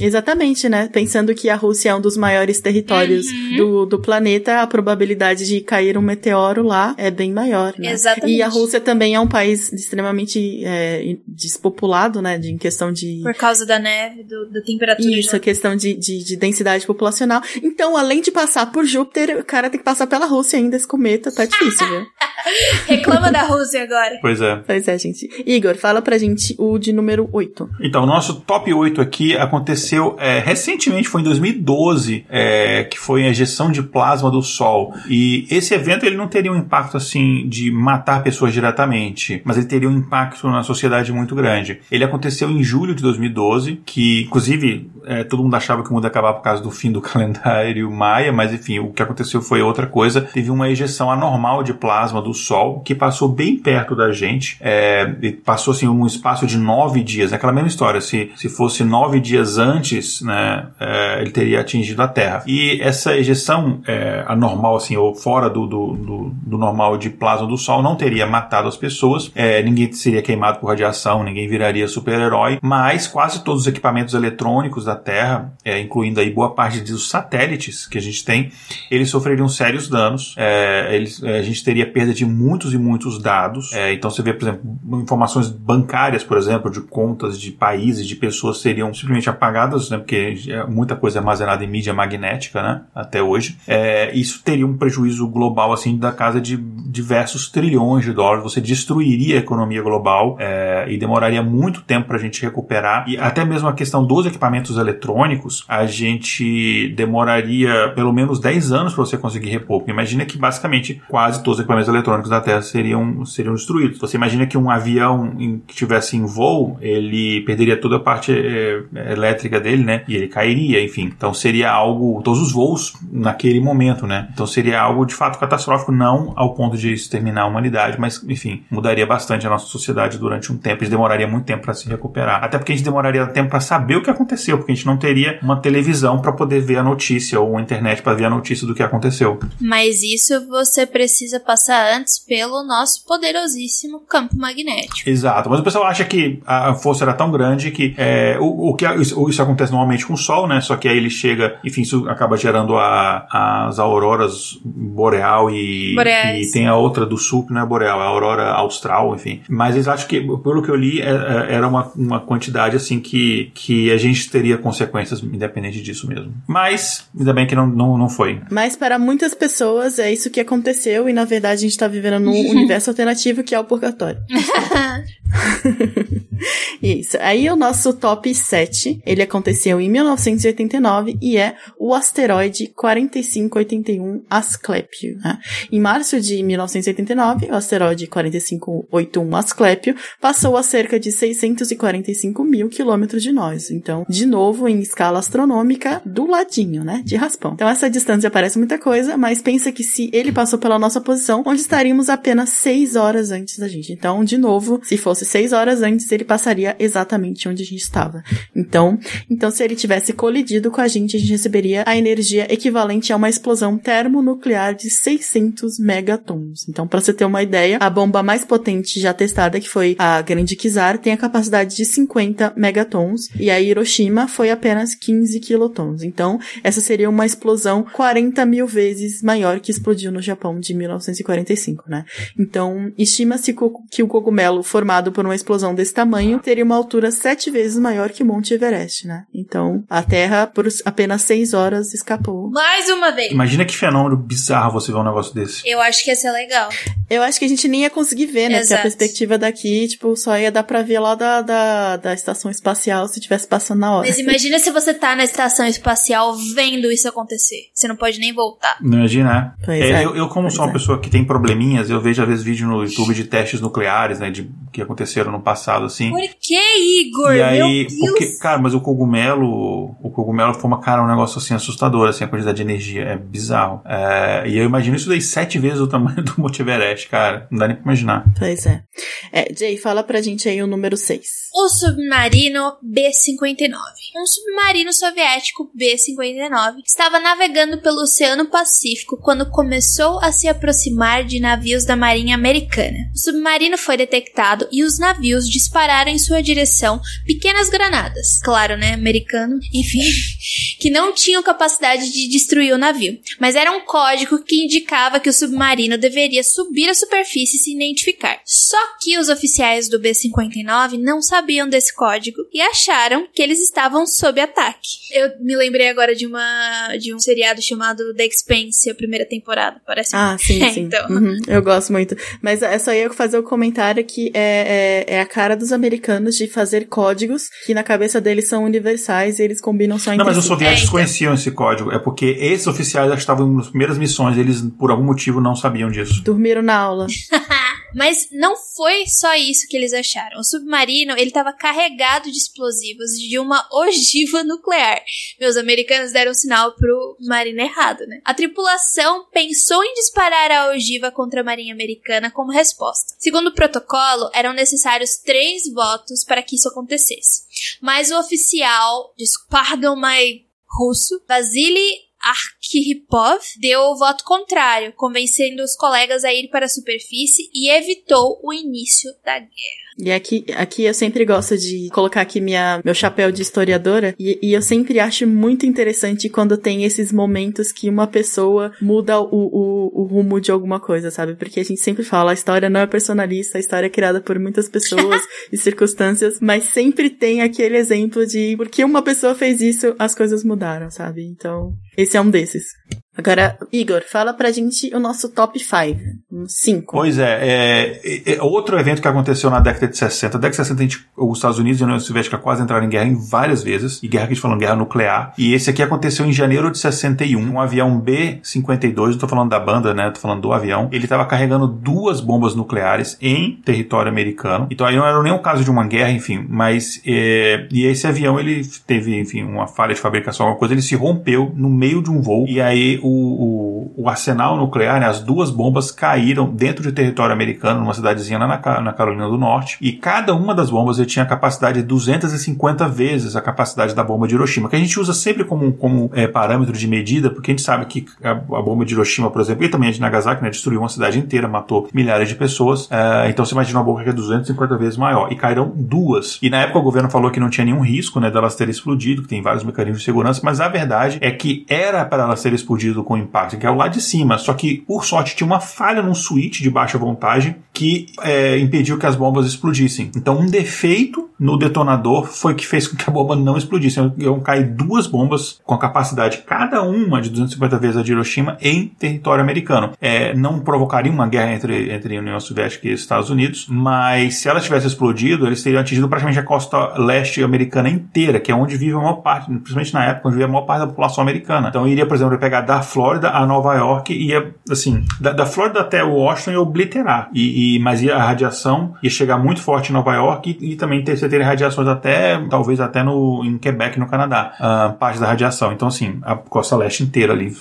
S1: Exatamente, né? Pensando que a Rússia é um dos maiores territórios uhum. do, do planeta, a probabilidade de cair um meteoro lá é bem maior, né?
S4: Exatamente.
S1: E a Rússia também é um país extremamente é, despopulado, né? De, em questão de...
S4: Por causa da neve, do, da temperatura.
S1: Isso, a questão de, de, de, densidade populacional. Então, além de passar por Júpiter, o cara tem que passar pela Rússia ainda, esse cometa, tá difícil, viu?
S4: Reclama da Rússia agora.
S2: Pois é.
S1: Pois é, gente. Igor, fala pra gente o de número 8.
S2: Então, o nosso top 8 aqui aconteceu é, recentemente, foi em 2012, é, que foi a ejeção de plasma do Sol. E esse evento ele não teria um impacto assim de matar pessoas diretamente, mas ele teria um impacto na sociedade muito grande. Ele aconteceu em julho de 2012, que inclusive é, todo mundo achava que o mundo ia acabar por causa do fim do calendário maia, mas enfim, o que aconteceu foi outra coisa. Teve uma ejeção anormal de plasma do Sol que passou bem perto da gente, é, passou assim um espaço de nove dias. É aquela mesma história. Se, se fosse nove dias antes, né, é, ele teria atingido a Terra. E essa ejeção é, anormal, assim, ou fora do, do, do, do, normal de plasma do Sol, não teria matado as pessoas. É, ninguém seria queimado por radiação, ninguém viraria super-herói. Mas quase todos os equipamentos eletrônicos da Terra, é, incluindo aí boa parte dos satélites que a gente tem, eles sofreriam sérios danos. É, eles, é, a gente teria perda de muitos e muitos dados. então você vê, por exemplo, informações bancárias, por exemplo, de contas de países, de pessoas seriam simplesmente apagadas, né, porque muita coisa é armazenada em mídia magnética, né, até hoje. É, isso teria um prejuízo global, assim, da casa de diversos trilhões de dólares. Você destruiria a economia global é, e demoraria muito tempo para a gente recuperar. E até mesmo a questão dos equipamentos eletrônicos, a gente demoraria pelo menos 10 anos para você conseguir repor. Imagina que basicamente quase todos os equipamentos eletrônicos da Terra seriam, seriam destruídos. Você imagina que um avião que tivesse em voo, ele perderia toda a parte é, elétrica dele, né? E ele cairia, enfim. Então seria algo, todos os voos naquele momento, né? Então seria algo de fato catastrófico, não ao ponto de exterminar a humanidade, mas enfim, mudaria bastante a nossa sociedade durante um tempo. A gente demoraria muito tempo para se recuperar. Até porque a gente demoraria tempo para saber o que aconteceu, porque a gente não teria uma televisão para poder ver a notícia ou uma internet para ver a notícia do que aconteceu.
S4: Mas isso você precisa passar antes pelo nosso poderosíssimo campo magnético.
S2: Exato, mas o pessoal acha que a força era tão grande que é, o, o que isso, isso, acontece normalmente com o Sol, né? Só que aí ele chega, enfim, isso acaba gerando a, as auroras boreal e, e, tem a outra do sul que não é boreal, é a aurora austral, enfim. Mas eles acham que, pelo que eu li, é, é, era uma, uma quantidade assim que, que a gente teria consequências independente disso mesmo. Mas, ainda bem que não, não, não foi.
S1: Mas para muitas pessoas é isso que aconteceu e na verdade a gente está vivendo num universo alternativo que é o purgatório. Isso. Aí o nosso top 7, ele aconteceu em 1989 e é o asteroide 4581 Asclepio. Né? Em março de 1989, o asteroide 4581 Asclepio passou a cerca de 645 mil quilômetros de nós. Então, de novo, em escala astronômica, do ladinho, né? De raspão. Então, essa distância parece muita coisa, mas pensa que se ele passou pela nossa posição, onde estaríamos apenas 6 horas antes da gente. Então, de novo, se fosse 6 horas antes, ele passaria exatamente onde a gente estava. Então, então se ele tivesse colidido com a gente, a gente receberia a energia equivalente a uma explosão termonuclear de 600 megatons. Então, para você ter uma ideia, a bomba mais potente já testada, que foi a Grande Kizar, tem a capacidade de 50 megatons e a Hiroshima foi apenas 15 quilotons. Então, essa seria uma explosão 40 mil vezes maior que explodiu no Japão de 1945, né? Então, estima-se que o cogumelo formado por uma explosão desse tamanho teria uma altura sete vezes maior que o Monte Everest, né? Então, a Terra, por apenas seis horas, escapou.
S4: Mais uma vez.
S2: Imagina que fenômeno bizarro você ver um negócio desse.
S4: Eu acho que ia ser legal.
S1: Eu acho que a gente nem ia conseguir ver, né? Porque a perspectiva daqui, tipo, só ia dar pra ver lá da, da, da estação espacial se tivesse passando na hora.
S4: Mas imagina se você tá na estação espacial vendo isso acontecer. Você não pode nem voltar.
S2: Não imagina, né? É,
S1: é.
S2: Eu, eu, como
S1: Pois
S2: sou uma
S1: é.
S2: pessoa que tem probleminhas, eu vejo às vezes vídeo no YouTube de testes nucleares, né? De, que aconteceram no passado, assim.
S4: Por que, Igor?
S2: E aí,
S4: Meu Deus.
S2: porque, cara, mas o cogumelo, o cogumelo foi uma, cara, um negócio assim assustador, assim, a quantidade de energia, é bizarro. É, e eu imagino isso daí sete vezes o tamanho do Monte Everest, cara, não dá nem pra imaginar.
S1: Pois é. É, Jay, fala pra gente aí o número 6.
S4: O submarino B-59. Um submarino soviético B-59 estava navegando pelo Oceano Pacífico quando começou a se aproximar de navios da Marinha Americana. O submarino foi detectado e os navios dispararam em sua direção pequenas granadas. Claro, né? Americano. Enfim, que não tinham capacidade de destruir o navio, mas era um código que indicava que o submarino deveria subir à superfície e se identificar. Só que os oficiais do B-59 não sabiam desse código e acharam que eles estavam sob ataque. Eu me lembrei agora de uma de um seriado chamado The Expanse, a primeira temporada, parece.
S1: Ah, sim,
S4: É,
S1: sim.
S4: então.
S1: Uhum, eu gosto muito. Mas é só eu fazer o comentário que é, é, é a cara dos americanos de fazer códigos que na cabeça deles são universais e eles combinam só entre
S2: Não, mas os
S1: si.
S2: soviéticos
S4: É, então.
S2: conheciam esse código. É porque esses oficiais já estavam nas primeiras missões, eles por algum motivo não sabiam disso.
S1: Dormiram na aula.
S4: Mas não foi só isso que eles acharam. O submarino, ele estava carregado de explosivos de uma ogiva nuclear. Meus americanos deram sinal pro marino errado, né? A tripulação pensou em disparar a ogiva contra a marinha americana como resposta. Segundo o protocolo, eram necessários três votos para que isso acontecesse. Mas o oficial, pardon my russo, Vasily Arkhipov deu o voto contrário, convencendo os colegas a ir para a superfície e evitou o início da guerra.
S1: E aqui, aqui eu sempre gosto de colocar aqui minha, meu chapéu de historiadora. E, e eu sempre acho muito interessante quando tem esses momentos que uma pessoa muda o, o, o rumo de alguma coisa, sabe? Porque a gente sempre fala, a história não é personalista, a história é criada por muitas pessoas e circunstâncias, mas sempre tem aquele exemplo de porque uma pessoa fez isso, as coisas mudaram, sabe? Então, esse é um desses. Agora, Igor, fala pra gente o nosso top 5. 5.
S2: Pois é, é, é outro evento que aconteceu na década de 60. Na década de 60, a gente, os Estados Unidos e a União Soviética quase entraram em guerra em várias vezes, e guerra que a gente falou, guerra nuclear. E esse aqui aconteceu em janeiro de 61. Um avião B-52, não tô falando da banda, né? Tô falando do avião. Ele estava carregando duas bombas nucleares em território americano. Então aí não era nem um caso de uma guerra, enfim, mas. É, e esse avião ele teve, enfim, uma falha de fabricação, alguma coisa, ele se rompeu no meio de um voo, e aí o, o arsenal nuclear, né, as duas bombas caíram dentro de território americano, numa cidadezinha lá na, na Carolina do Norte, e cada uma das bombas tinha a capacidade de 250 vezes a capacidade da bomba de Hiroshima, que a gente usa sempre como, como é, parâmetro de medida, porque a gente sabe que a, a bomba de Hiroshima, por exemplo, e também a de Nagasaki, né, destruiu uma cidade inteira, matou milhares de pessoas, é, então você imagina uma bomba que é 250 vezes maior, e caíram duas. E na época o governo falou que não tinha nenhum risco, né, delas terem explodido, que tem vários mecanismos de segurança, mas a verdade é que era para elas terem explodido com impacto, que é o lado de cima, só que por sorte tinha uma falha num switch de baixa voltagem que é, impediu que as bombas explodissem. Então um defeito no detonador foi que fez com que a bomba não explodisse. Iam cair duas bombas com a capacidade cada uma de 250 vezes a de Hiroshima em território americano. É, não provocaria uma guerra entre, entre a União Soviética e Estados Unidos, mas se elas tivessem explodido, eles teriam atingido praticamente a costa leste americana inteira, que é onde vive a maior parte, principalmente na época, onde vive a maior parte da população americana. Então iria, por exemplo, pegar da Flórida a Nova York e ia, assim, da, da Flórida até Washington ia obliterar. E, e, mas ia, a radiação ia chegar muito forte em Nova York e, e também ter, teria radiações até, talvez até no, em Quebec, no Canadá, ah, parte da radiação. Então, assim, a costa leste inteira ali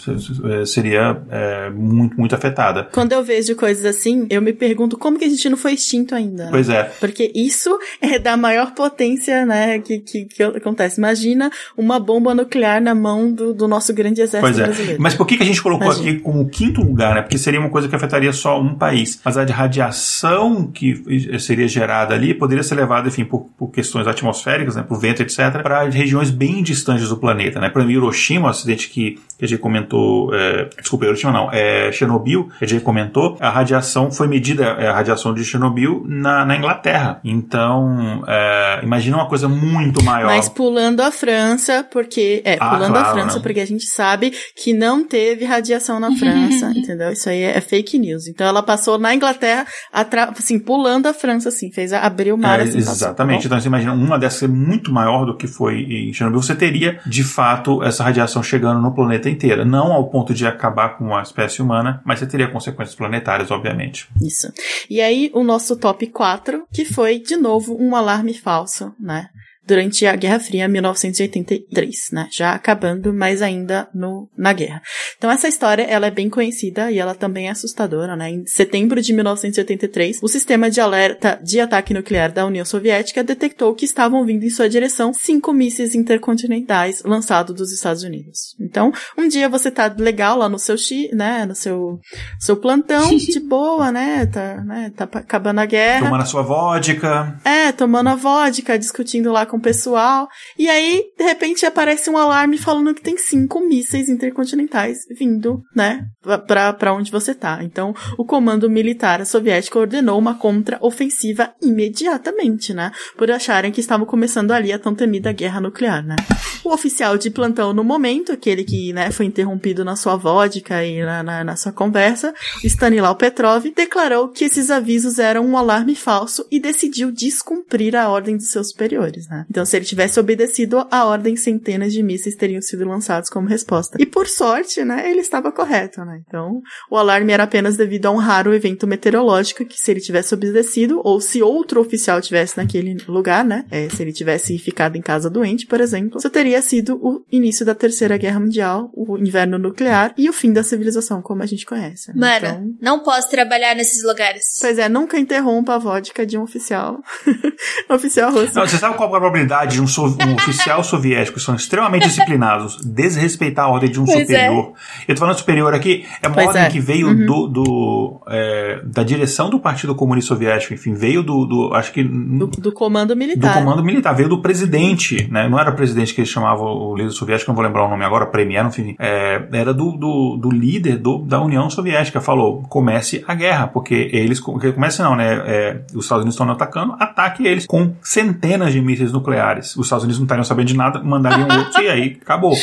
S2: eh, seria eh, muito, muito afetada.
S1: Quando eu vejo coisas assim, eu me pergunto como que a gente não foi extinto ainda. né?
S2: Pois é.
S1: Porque isso é da maior potência, né, que, que, que acontece. Imagina uma bomba nuclear na mão do, do nosso grande exército
S2: Pois é.
S1: brasileiro.
S2: Mas por que, que a gente colocou Imagina. aqui como quinto lugar, né? Porque seria uma coisa que afetaria só um país. Mas a de radiação que seria gerada ali poderia ser levada, enfim, por, por questões atmosféricas, né? Por vento, etc., para regiões bem distantes do planeta, né? Para Hiroshima, o acidente que, que a gente comentou, é, desculpa, Hiroshima não, é Chernobyl, que a gente comentou, a radiação foi medida, é, a radiação de Chernobyl na, na Inglaterra. Então, é, imagina uma coisa muito maior.
S1: Mas pulando a França, porque. É, ah, pulando claro, a França, né? porque a gente sabe que não teve radiação na França, entendeu? Isso aí é, é, fake news. Então ela passou na Inglaterra, assim, pulando a França, assim, fez abrir o mar.
S2: É,
S1: assim,
S2: exatamente. Passou, então você imagina, uma dessas ser muito maior do que foi em Chernobyl, você teria, de fato, essa radiação chegando no planeta inteiro. Não ao ponto de acabar com a espécie humana, mas você teria consequências planetárias, obviamente.
S1: Isso. E aí, o nosso top 4, que foi, de novo, um alarme falso, né? Durante a Guerra Fria 1983, né? Já acabando, mas ainda no, na guerra. Então essa história, ela é bem conhecida e ela também é assustadora, né? Em setembro de 1983, o sistema de alerta de ataque nuclear da União Soviética detectou que estavam vindo em sua direção cinco mísseis intercontinentais lançados dos Estados Unidos. Então, um dia você tá legal lá no seu chi, né, no seu seu plantão, de boa, né? Tá, né, tá acabando a guerra.
S2: Tomando a sua vodka.
S1: É, tomando a vodka, discutindo lá com o pessoal. E aí, de repente, aparece um alarme falando que tem cinco mísseis intercontinentais vindo, né, pra, pra onde você tá. Então, o comando militar soviético ordenou uma contra-ofensiva imediatamente, né, por acharem que estavam começando ali a tão temida guerra nuclear, né. O oficial de plantão no momento, aquele que, né, foi interrompido na sua vodka e na, na, na sua conversa, Stanislaw Petrov, declarou que esses avisos eram um alarme falso e decidiu descumprir a ordem dos seus superiores, né. Então, se ele tivesse obedecido a ordem, centenas de mísseis teriam sido lançados como resposta. E por sorte, né, ele estava correto, né? Então, o alarme era apenas devido a um raro evento meteorológico que se ele tivesse obedecido, ou se outro oficial tivesse naquele lugar, né, é, se ele tivesse ficado em casa doente, por exemplo, isso teria sido o início da Terceira Guerra Mundial, o inverno nuclear e o fim da civilização como a gente conhece.
S4: Né? Mano, então, não posso trabalhar nesses lugares.
S1: Pois é, nunca interrompa a vodka de um oficial. oficial russo.
S2: Não, você sabe qual é a probabilidade de um, so um oficial soviético que são extremamente disciplinados desrespeitar a ordem de um pois é. superior. É. Eu tô falando superior aqui, é uma pois ordem é. que veio uhum. do, do é, da direção do Partido Comunista Soviético, enfim, veio do, do acho que
S1: do, do, comando militar.
S2: Do comando militar, veio do presidente, né? Não era o presidente que eles chamavam o líder soviético, não vou lembrar o nome agora, Premier, enfim, é, era do, do, do líder do, da União Soviética, falou, comece a guerra, porque eles, comece não, né? É, os Estados Unidos estão atacando, ataque eles com centenas de mísseis nucleares os Estados Unidos não estariam sabendo de nada, mandariam outro e aí acabou.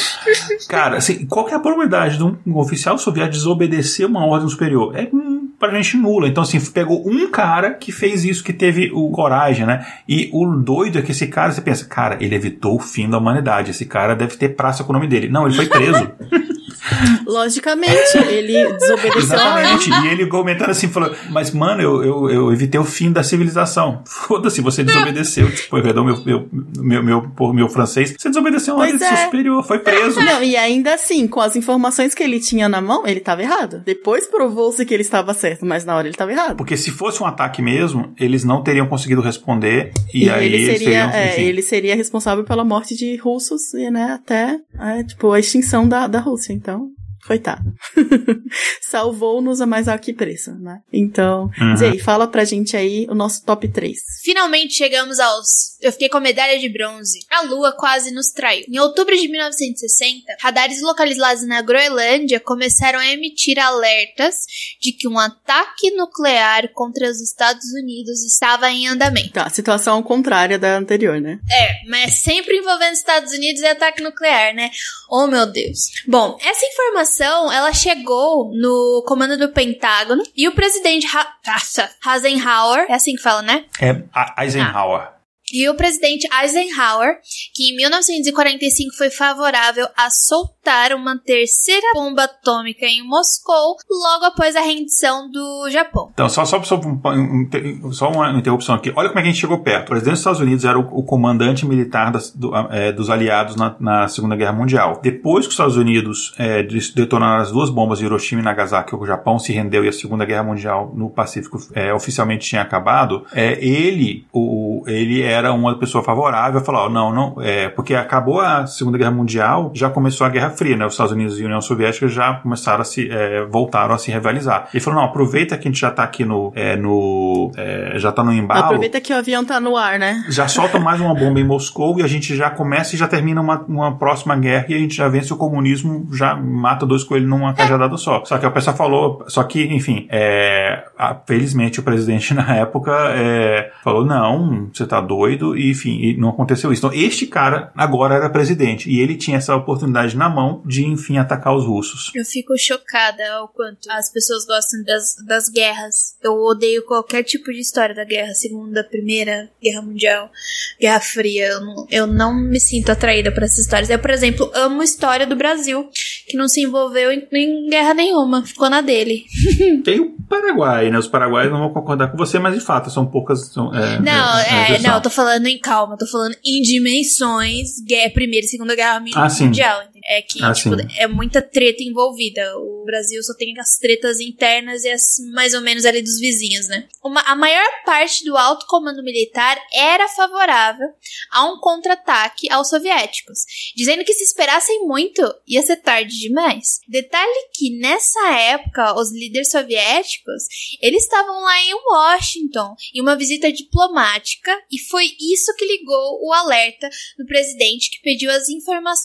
S2: Cara, assim, qual é a probabilidade de um, um oficial soviético desobedecer uma ordem superior? É hum, pra gente nula. Então, assim, pegou um cara que fez isso, que teve o coragem, né? E o doido é que esse cara, você pensa, cara, ele evitou o fim da humanidade. Esse cara deve ter praça com o nome dele. Não, ele foi preso.
S1: Logicamente, ele desobedeceu
S2: Exatamente. E ele comentando assim, falou, mas mano, eu, eu, eu evitei o fim da civilização. Foda-se, você desobedeceu. tipo, perdão meu, meu, meu, meu, meu francês. Você desobedeceu a ordem é. superior, foi preso.
S1: Não, e ainda assim, com as informações que ele tinha na mão, ele estava errado. Depois provou-se que ele estava certo, mas na hora ele estava errado.
S2: Porque se fosse um ataque mesmo, eles não teriam conseguido responder. E, e aí
S1: ele seria, é, ele seria responsável pela morte de russos, né, até é, tipo, a extinção da, da Rússia. Então, Coitado. Salvou-nos a mais alto que preço, né? Então, uhum. Zay, fala pra gente aí o nosso top 3.
S4: Finalmente chegamos aos. Eu fiquei com a medalha de bronze. A lua quase nos traiu. Em outubro de 1960, radares localizados na Groenlândia começaram a emitir alertas de que um ataque nuclear contra os Estados Unidos estava em andamento.
S1: Tá, situação contrária da anterior, né?
S4: É, mas sempre envolvendo Estados Unidos e ataque nuclear, né? Oh, meu Deus. Bom, essa informação ela chegou no comando do Pentágono e o presidente ha Eisenhower, é assim que fala, né?
S2: É Eisenhower. Ah.
S4: E o presidente Eisenhower, que em 1945 foi favorável a soltar uma terceira bomba atômica em Moscou logo após a rendição do Japão.
S2: Então, só, só, só, só uma interrupção aqui. Olha como é que a gente chegou perto. O presidente dos Estados Unidos era o, o comandante militar das, do, é, dos aliados na, na, Segunda Guerra Mundial. Depois que os Estados Unidos é, detonaram as duas bombas de Hiroshima e Nagasaki, o Japão se rendeu e a Segunda Guerra Mundial no Pacífico é, oficialmente tinha acabado, é, ele, o, ele era era uma pessoa favorável, falou, não, não, é, porque acabou a Segunda Guerra Mundial, já começou a Guerra Fria, né? Os Estados Unidos e a União Soviética já começaram a se, é, voltaram a se rivalizar. Ele falou, não, aproveita que a gente já tá aqui no, é, no, é, já tá no embalo.
S1: Aproveita que o avião tá no ar, né?
S2: Já solta mais uma bomba em Moscou e a gente já começa e já termina uma, uma próxima guerra e a gente já vence o comunismo, já mata dois coelhos numa cajadada só. Só que a pessoa falou, só que, enfim, é, felizmente o presidente na época é, falou, não, você tá doido, e enfim, e não aconteceu isso. Então, este cara agora era presidente e ele tinha essa oportunidade na mão de, enfim, atacar os russos.
S4: Eu fico chocada ao quanto as pessoas gostam das, das guerras. Eu odeio qualquer tipo de história da guerra, segunda, primeira guerra mundial, guerra fria. Eu não, eu não me sinto atraída por essas histórias. Eu, por exemplo, amo a história do Brasil, que não se envolveu em, em guerra nenhuma, ficou na dele.
S2: Tem o Paraguai, né? Os paraguaios não vão concordar com você, mas de fato são poucas. São, é,
S4: não, é, é, não, eu tô falando em calma, tô falando em dimensões, guerra, primeira e segunda guerra
S2: ah,
S4: mundial. Sim. É que, ah, tipo, é muita treta envolvida. O Brasil só tem as tretas internas e as mais ou menos ali dos vizinhos, né? Uma, a maior parte do alto comando militar era favorável a um contra-ataque aos soviéticos, dizendo que se esperassem muito, ia ser tarde demais. Detalhe que nessa época, os líderes soviéticos, eles estavam lá em Washington, em uma visita diplomática, e foi isso que ligou o alerta do presidente que pediu as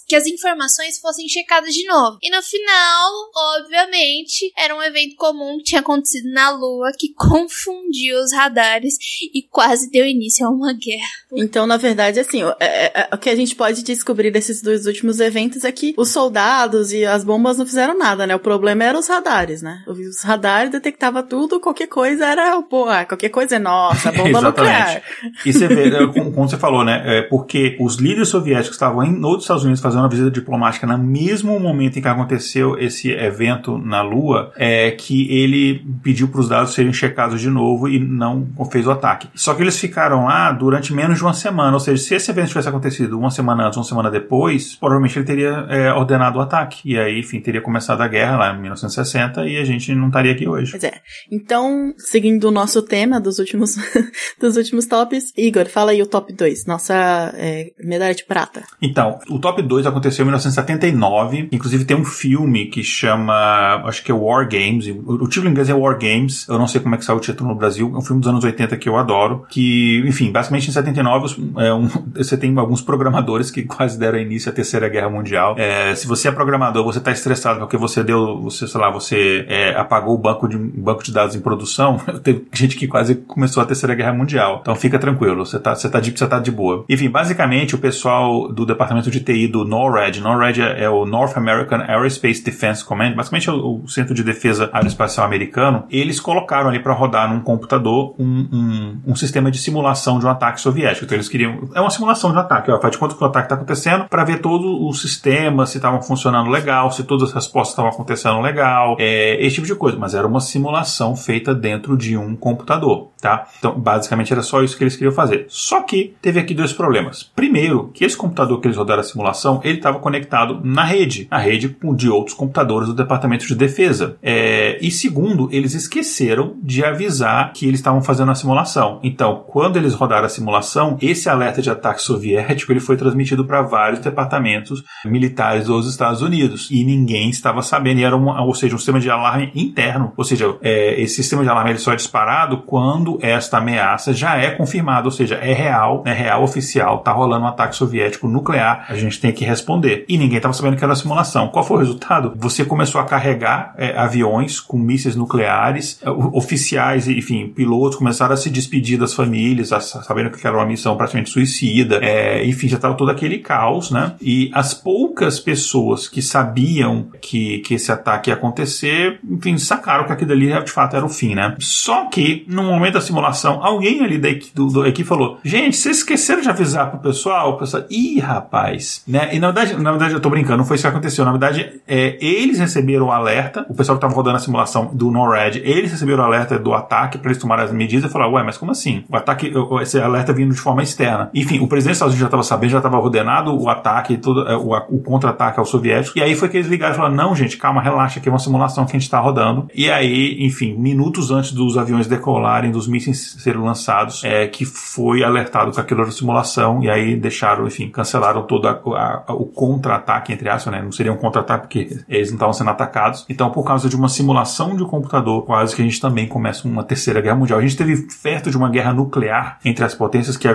S4: que as informações fossem checadas de novo. E no final, obviamente, era um evento comum que tinha acontecido na Lua que confundiu os radares e quase deu início a uma guerra.
S1: Então, na verdade, assim, o, é, é, é, o que a gente pode descobrir desses dois últimos eventos é que os soldados e as bombas não fizeram nada, né? O problema era os radares, né? Os radares detectavam tudo, qualquer coisa era, pô, ah, qualquer coisa é nossa, bomba nuclear.
S2: E você vê, como você falou, né? É porque os líderes soviéticos estavam em, nos Estados Unidos fazendo uma visita diplomática no mesmo momento em que aconteceu esse evento na Lua, é que ele pediu para os dados serem checados de novo e não fez o ataque. Só que eles ficaram lá durante menos de uma semana, ou seja, se esse evento tivesse acontecido uma semana antes, uma semana depois, provavelmente ele teria é, ordenado o ataque. E aí, enfim, teria começado a guerra lá em 1960 e a gente não estaria aqui hoje.
S1: Pois é. Então, seguindo o nosso tema dos últimos, dos últimos tops, Igor, fala aí o top 2, nossa é, medalha de prata.
S2: Então, o top 2 aconteceu em 1970 79. Inclusive tem um filme que chama, acho que é War Games. O, título em inglês é War Games. Eu não sei como é que saiu o título no Brasil. É um filme dos anos 80 que eu adoro. Que, enfim, basicamente em 79 é um, você tem alguns programadores que quase deram início à Terceira Guerra Mundial. É, se você é programador, você está estressado porque você deu, você, sei lá, você é, apagou o banco de, banco de dados em produção. Teve gente que quase começou a Terceira Guerra Mundial. Então fica tranquilo, você está você tá de, você tá de boa. Enfim, basicamente o pessoal do departamento de TI do NORAD, NORAD é, é, o North American Aerospace Defense Command, basicamente é o, o Centro de Defesa Aeroespacial Americano, eles colocaram ali para rodar num computador um, um, um, sistema de simulação de um ataque soviético. Então eles queriam. É uma simulação de um ataque, ó, faz de conta que o ataque está acontecendo para ver todo o sistema, se estavam funcionando legal, se todas as respostas estavam acontecendo legal, é, esse tipo de coisa. Mas era uma simulação feita dentro de um computador, tá? Então basicamente era só isso que eles queriam fazer. Só que teve aqui dois problemas. Primeiro, que esse computador que eles rodaram a simulação, ele estava conectado na rede, na rede de outros computadores do Departamento de Defesa. É, e segundo, eles esqueceram de avisar que eles estavam fazendo a simulação. Então, quando eles rodaram a simulação, esse alerta de ataque soviético ele foi transmitido para vários departamentos militares dos Estados Unidos e ninguém estava sabendo. E era um, ou seja, um sistema de alarme interno. Ou seja, é, esse sistema de alarme ele só é disparado quando esta ameaça já é confirmada, ou seja, é real, é real oficial, está rolando um ataque soviético nuclear. A gente tem que responder. E ninguém estava sabendo que era simulação. Qual foi o resultado? Você começou a carregar é, aviões com mísseis nucleares, é, oficiais, enfim, pilotos começaram a se despedir das famílias, a, sabendo que era uma missão praticamente suicida, é, enfim, já estava todo aquele caos, né? E as poucas pessoas que sabiam que, que esse ataque ia acontecer, enfim, sacaram que aquilo ali de fato era o fim, né? Só que, no momento da simulação, alguém ali da equipe, do, do, equipe falou: gente, vocês esqueceram de avisar pro pessoal? O pessoal, ih, rapaz, né? E na verdade, na verdade, eu tô brincando, não foi isso que aconteceu. Na verdade, é, eles receberam o alerta, o pessoal que estava rodando a simulação do NORAD, eles receberam o alerta do ataque para eles tomarem as medidas e falaram, ué, mas como assim? O ataque, esse alerta vindo de forma externa. Enfim, o presidente dos Estados Unidos já estava sabendo, já estava ordenado o ataque, todo, é, o, o, contra-ataque ao soviético. E aí foi que eles ligaram e falaram: não, gente, calma, relaxa, aqui é uma simulação que a gente está rodando. E aí, enfim, minutos antes dos aviões decolarem, dos mísseis serem lançados, é que foi alertado que aquilo era simulação. E aí deixaram, enfim, cancelaram todo a, a, o contra-ataque, entre aspas, né? Não seria um contra-ataque porque eles não estavam sendo atacados. Então, por causa de uma simulação de um computador, quase que a gente também começa uma terceira guerra mundial. A gente teve perto de uma guerra nuclear entre as potências que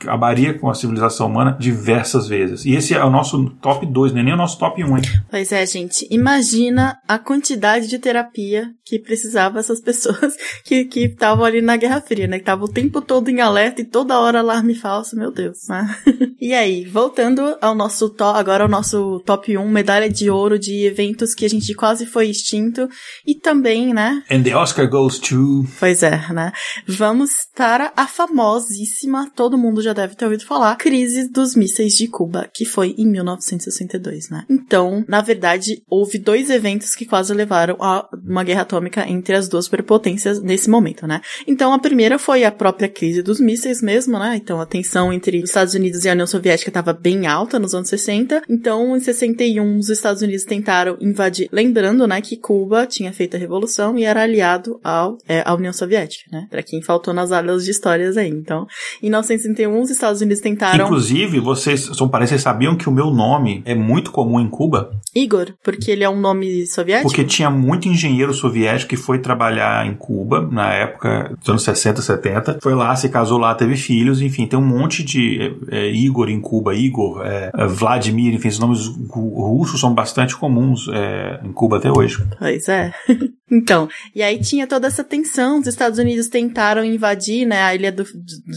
S2: acabaria com a civilização humana diversas vezes. E esse é o nosso top 2, não é nem o nosso top 1, hein?
S1: Pois é, gente. Imagina a quantidade de terapia que precisava essas pessoas que estavam ali na Guerra Fria, né? Que estavam o tempo todo em alerta e toda hora alarme falso, meu Deus. Né? e aí, voltando ao nosso top, agora ao nosso top 1, medalha de ouro de eventos que a gente quase foi extinto e também, né?
S2: And the Oscar goes to...
S1: Pois é, né? Vamos para a famosíssima, todo mundo já deve ter ouvido falar, crise dos mísseis de Cuba, que foi em 1962, né? Então, na verdade, houve dois eventos que quase levaram a uma guerra atômica entre as duas superpotências nesse momento, né? Então, a primeira foi a própria crise dos mísseis mesmo, né? Então, a tensão entre os Estados Unidos e a União Soviética estava bem alta nos anos 60. Então, em 61, os Estados Unidos tentaram invadir, lembrando, né, que Cuba tinha feito a revolução e era aliado ao, é, à União Soviética, né? Pra quem faltou nas aulas de histórias aí. Então, em 1961, os Estados Unidos tentaram.
S2: Inclusive, vocês, são parece, sabiam que o meu nome é muito comum em Cuba?
S1: Igor, porque ele é um nome soviético?
S2: Porque tinha muito engenheiro soviético que foi trabalhar em Cuba, na época dos anos 60, 70. Foi lá, se casou lá, teve filhos, enfim, tem um monte de é, Igor em Cuba, Igor, é, Vladimir, enfim, esses nomes russos são bastante comuns é, em Cuba até hoje.
S1: Pois é. Então, e aí tinha toda essa tensão, os Estados Unidos tentaram invadir, né, a ilha do,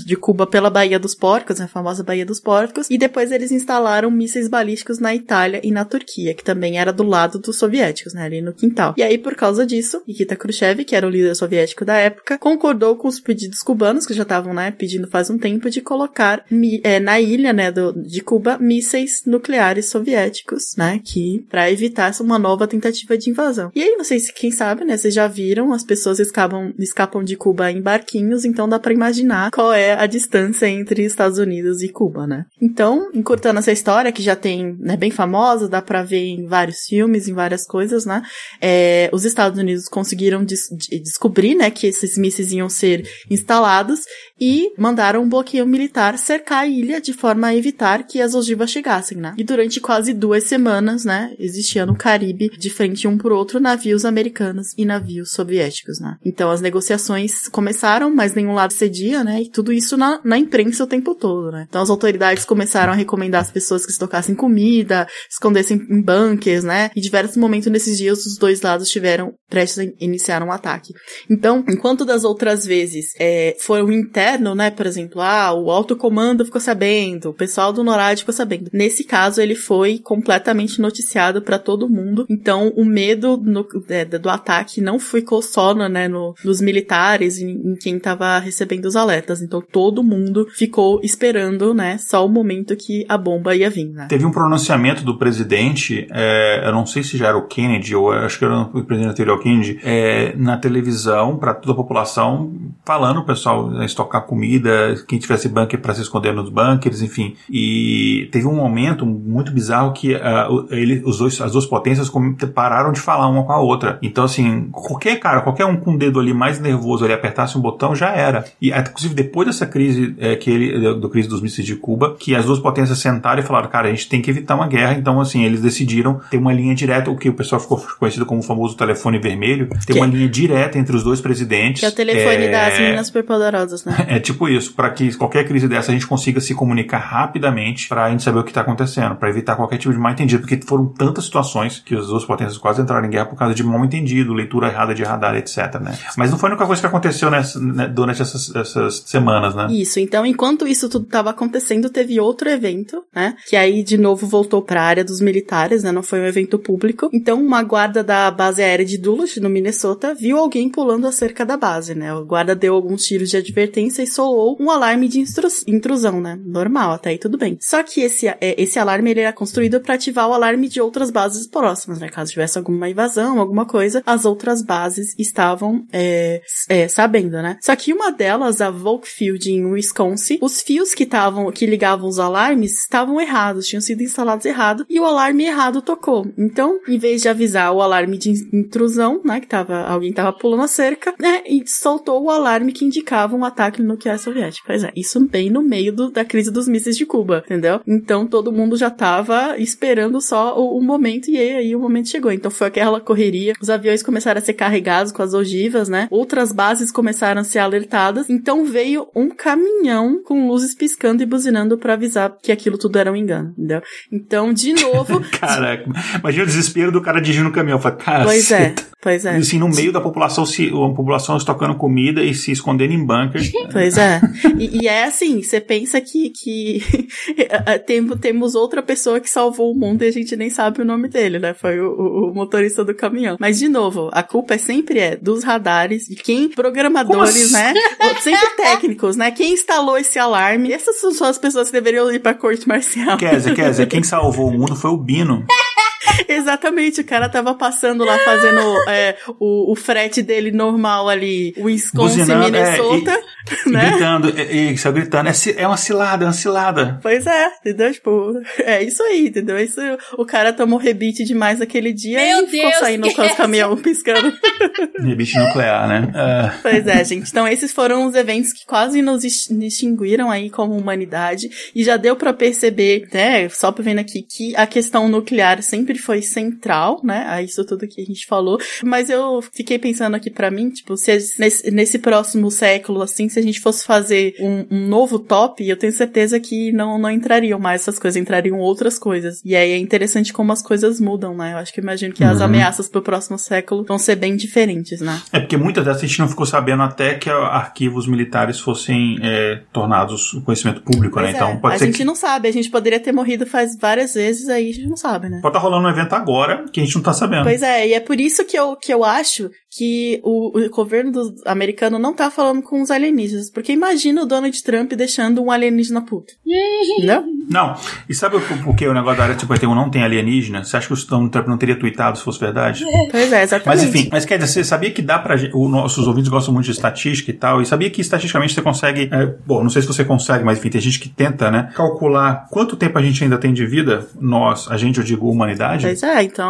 S1: de Cuba pela Baía dos Porcos, a famosa Baía dos Porcos, e depois eles instalaram mísseis balísticos na Itália e na Turquia, que também era do lado dos soviéticos, né, ali no quintal. E aí, por causa disso, Nikita Khrushchev, que era o líder soviético da época, concordou com os pedidos cubanos, que já estavam, né, pedindo faz um tempo, de colocar é, na ilha, né, do, de Cuba, mísseis nucleares soviéticos, né, que, para evitar uma nova tentativa de invasão. E aí, vocês, quem sabe, né? Vocês já viram, as pessoas escapam, escapam de Cuba em barquinhos, então dá para imaginar qual é a distância entre Estados Unidos e Cuba, né? Então, encurtando essa história, que já tem, né, bem famosa, dá pra ver em vários filmes, em várias coisas, né? É, os Estados Unidos conseguiram des descobrir, né, que esses mísseis iam ser instalados e mandaram um bloqueio militar cercar a ilha de forma a evitar que as ogivas chegassem, né? E durante quase duas semanas, né, existia no Caribe, de frente um por outro, navios americanos e navios soviéticos, né? Então as negociações começaram, mas nenhum lado cedia, né? E tudo isso na, na imprensa o tempo todo, né? Então as autoridades começaram a recomendar às pessoas que estocassem comida, escondessem em bunkers, né? E diversos momentos nesses dias os dois lados tiveram prestes a iniciar um ataque. Então, enquanto das outras vezes é, foi o interno, né? Por exemplo, ah, o alto comando ficou sabendo, o pessoal do NORAD ficou sabendo. Nesse caso, ele foi completamente noticiado para todo mundo. Então, o medo no, é, do ataque não ficou só né, no, nos militares, em, em quem estava recebendo os alertas. Então, todo mundo ficou esperando, né? Só o momento que a bomba ia vir. Né?
S2: Teve um pronunciamento do presidente, é, eu não sei se já era o Kennedy, ou acho que era o presidente anterior Kennedy, é, na televisão para toda a população, falando o pessoal né, estocar comida, quem tivesse bunker para se esconder nos bunkers, enfim. E teve um momento muito bizarro que uh, ele, os dois, as duas potências pararam de falar uma com a outra. Então, assim, qualquer cara, qualquer um com o dedo ali mais nervoso ali apertasse um botão, já era. E inclusive depois dessa crise é, que ele, do crise dos mísseis de Cuba, que as duas potências sentaram e falaram, cara, a gente tem que evitar uma guerra. Então, assim, eles decidiram ter uma linha direta, o que o pessoal ficou conhecido como o famoso telefone vermelho, ter que uma linha direta entre os dois presidentes.
S1: Que é o telefone é... das meninas superpoderosas, né?
S2: É tipo isso, para que qualquer crise dessa a gente consiga se comunicar rapidamente para a gente saber o que está acontecendo, para evitar qualquer tipo de mal entendido, porque foram tantas situações que as duas potências quase entraram em guerra por causa de mal entendido, leitura errada de radar, etc, né? Mas não foi a única coisa que aconteceu nessa, né, durante essas, essas semanas, né?
S1: Isso, então enquanto isso tudo estava acontecendo, teve outro evento, né? Que aí de novo voltou para a área dos militares, né? Não foi um evento público. Então uma guarda da base aérea de Duluth, no Minnesota, viu alguém pulando a cerca da base, né? O guarda deu alguns tiros de advertência e soou um alarme de intrusão, né? Normal, até aí tudo bem. Só que esse, é, esse alarme ele era construído para ativar o alarme de outras bases próximas, né? Caso tivesse alguma invasão, alguma coisa, as outras bases estavam é, é, sabendo, né? Só que uma delas, a Volkfield em Wisconsin, os fios que estavam, que ligavam os alarmes estavam errados, tinham sido instalados errado e o alarme errado tocou. Então, em vez de avisar o alarme de intrusão, né, que tava, alguém tava pulando a cerca, né, e soltou o alarme que indicava um ataque nuclear soviético. Pois é, isso bem no meio do, da crise dos mísseis de Cuba, entendeu? Então todo mundo já tava esperando só o, o momento e aí o momento chegou. Então foi aquela correria, os aviões começaram a ser carregados com as ogivas, né? Outras bases começaram a ser alertadas. Então veio um caminhão com luzes piscando e buzinando para avisar que aquilo tudo era um engano, entendeu? Então, de novo.
S2: Caraca, imagina o desespero do cara dirigindo o caminhão. Fala,
S1: pois é, pois é.
S2: Assim, no meio da população, se, a população estocando comida e se escondendo em bunker.
S1: Pois é. E, e é assim, você pensa que, que temos outra pessoa que salvou o mundo e a gente nem sabe o nome dele, né? Foi o, o, motorista do caminhão. Mas, de novo, a culpa é sempre é dos radares, de quem, programadores, né? Sempre técnicos, né? Quem instalou esse alarme. Essas são as pessoas que deveriam ir pra corte marcial.
S2: Kézia, Kézia, quem salvou o mundo foi o Bino.
S1: Exatamente, o cara tava passando lá fazendo é, o, o frete dele normal ali, Wisconsin, Buzinando, Minnesota. É,
S2: e, né? gritando, e, e só gritando, é, é uma cilada, é uma cilada.
S1: Pois é, entendeu? Tipo, é isso aí, entendeu? Isso, o cara tomou rebite demais aquele dia Meu e ficou saindo com os caminhão piscando.
S2: rebite nuclear, né?
S1: Uh. Pois é, gente. Então esses foram os eventos que quase nos extinguiram aí como humanidade e já deu para perceber, né, só pra vendo aqui, que a questão nuclear sempre foi central, né, a isso tudo que a gente falou, mas eu fiquei pensando aqui para mim, tipo, se nesse, nesse próximo século, assim, se a gente fosse fazer um, um, novo top, eu tenho certeza que não, não entrariam mais essas coisas, entrariam outras coisas. E aí é interessante como as coisas mudam, né? Eu acho que imagino que uhum. as ameaças pro próximo século vão ser bem diferentes, né?
S2: É porque muitas dessas a gente não ficou sabendo até que arquivos militares fossem é, tornados conhecimento público, né?
S1: pois
S2: né? Então
S1: é.
S2: pode
S1: a
S2: ser.
S1: A gente que... não sabe, a gente poderia ter morrido faz várias vezes, aí a gente não sabe, né?
S2: Pode estar tá rolando um evento agora que a gente não tá sabendo.
S1: Pois é, e é por isso que eu, que eu acho que o, o governo do, americano não tá falando com os alienígenas. Porque imagina o Donald Trump deixando um alienígena puto. Entendeu?
S2: Não. E sabe por que o negócio da área 51 não tem alienígena? Você acha que o Donald Trump não teria tweetado se fosse verdade?
S1: Pois é, exatamente.
S2: Mas enfim, mas quer dizer, você sabia que dá pra. Os nossos ouvintes gostam muito de estatística e tal, e sabia que estatisticamente você consegue. É, bom, não sei se você consegue, mas enfim, tem gente que tenta, né? Calcular quanto tempo a gente ainda tem de vida, nós, a gente, eu digo humanidade.
S1: Pois é, então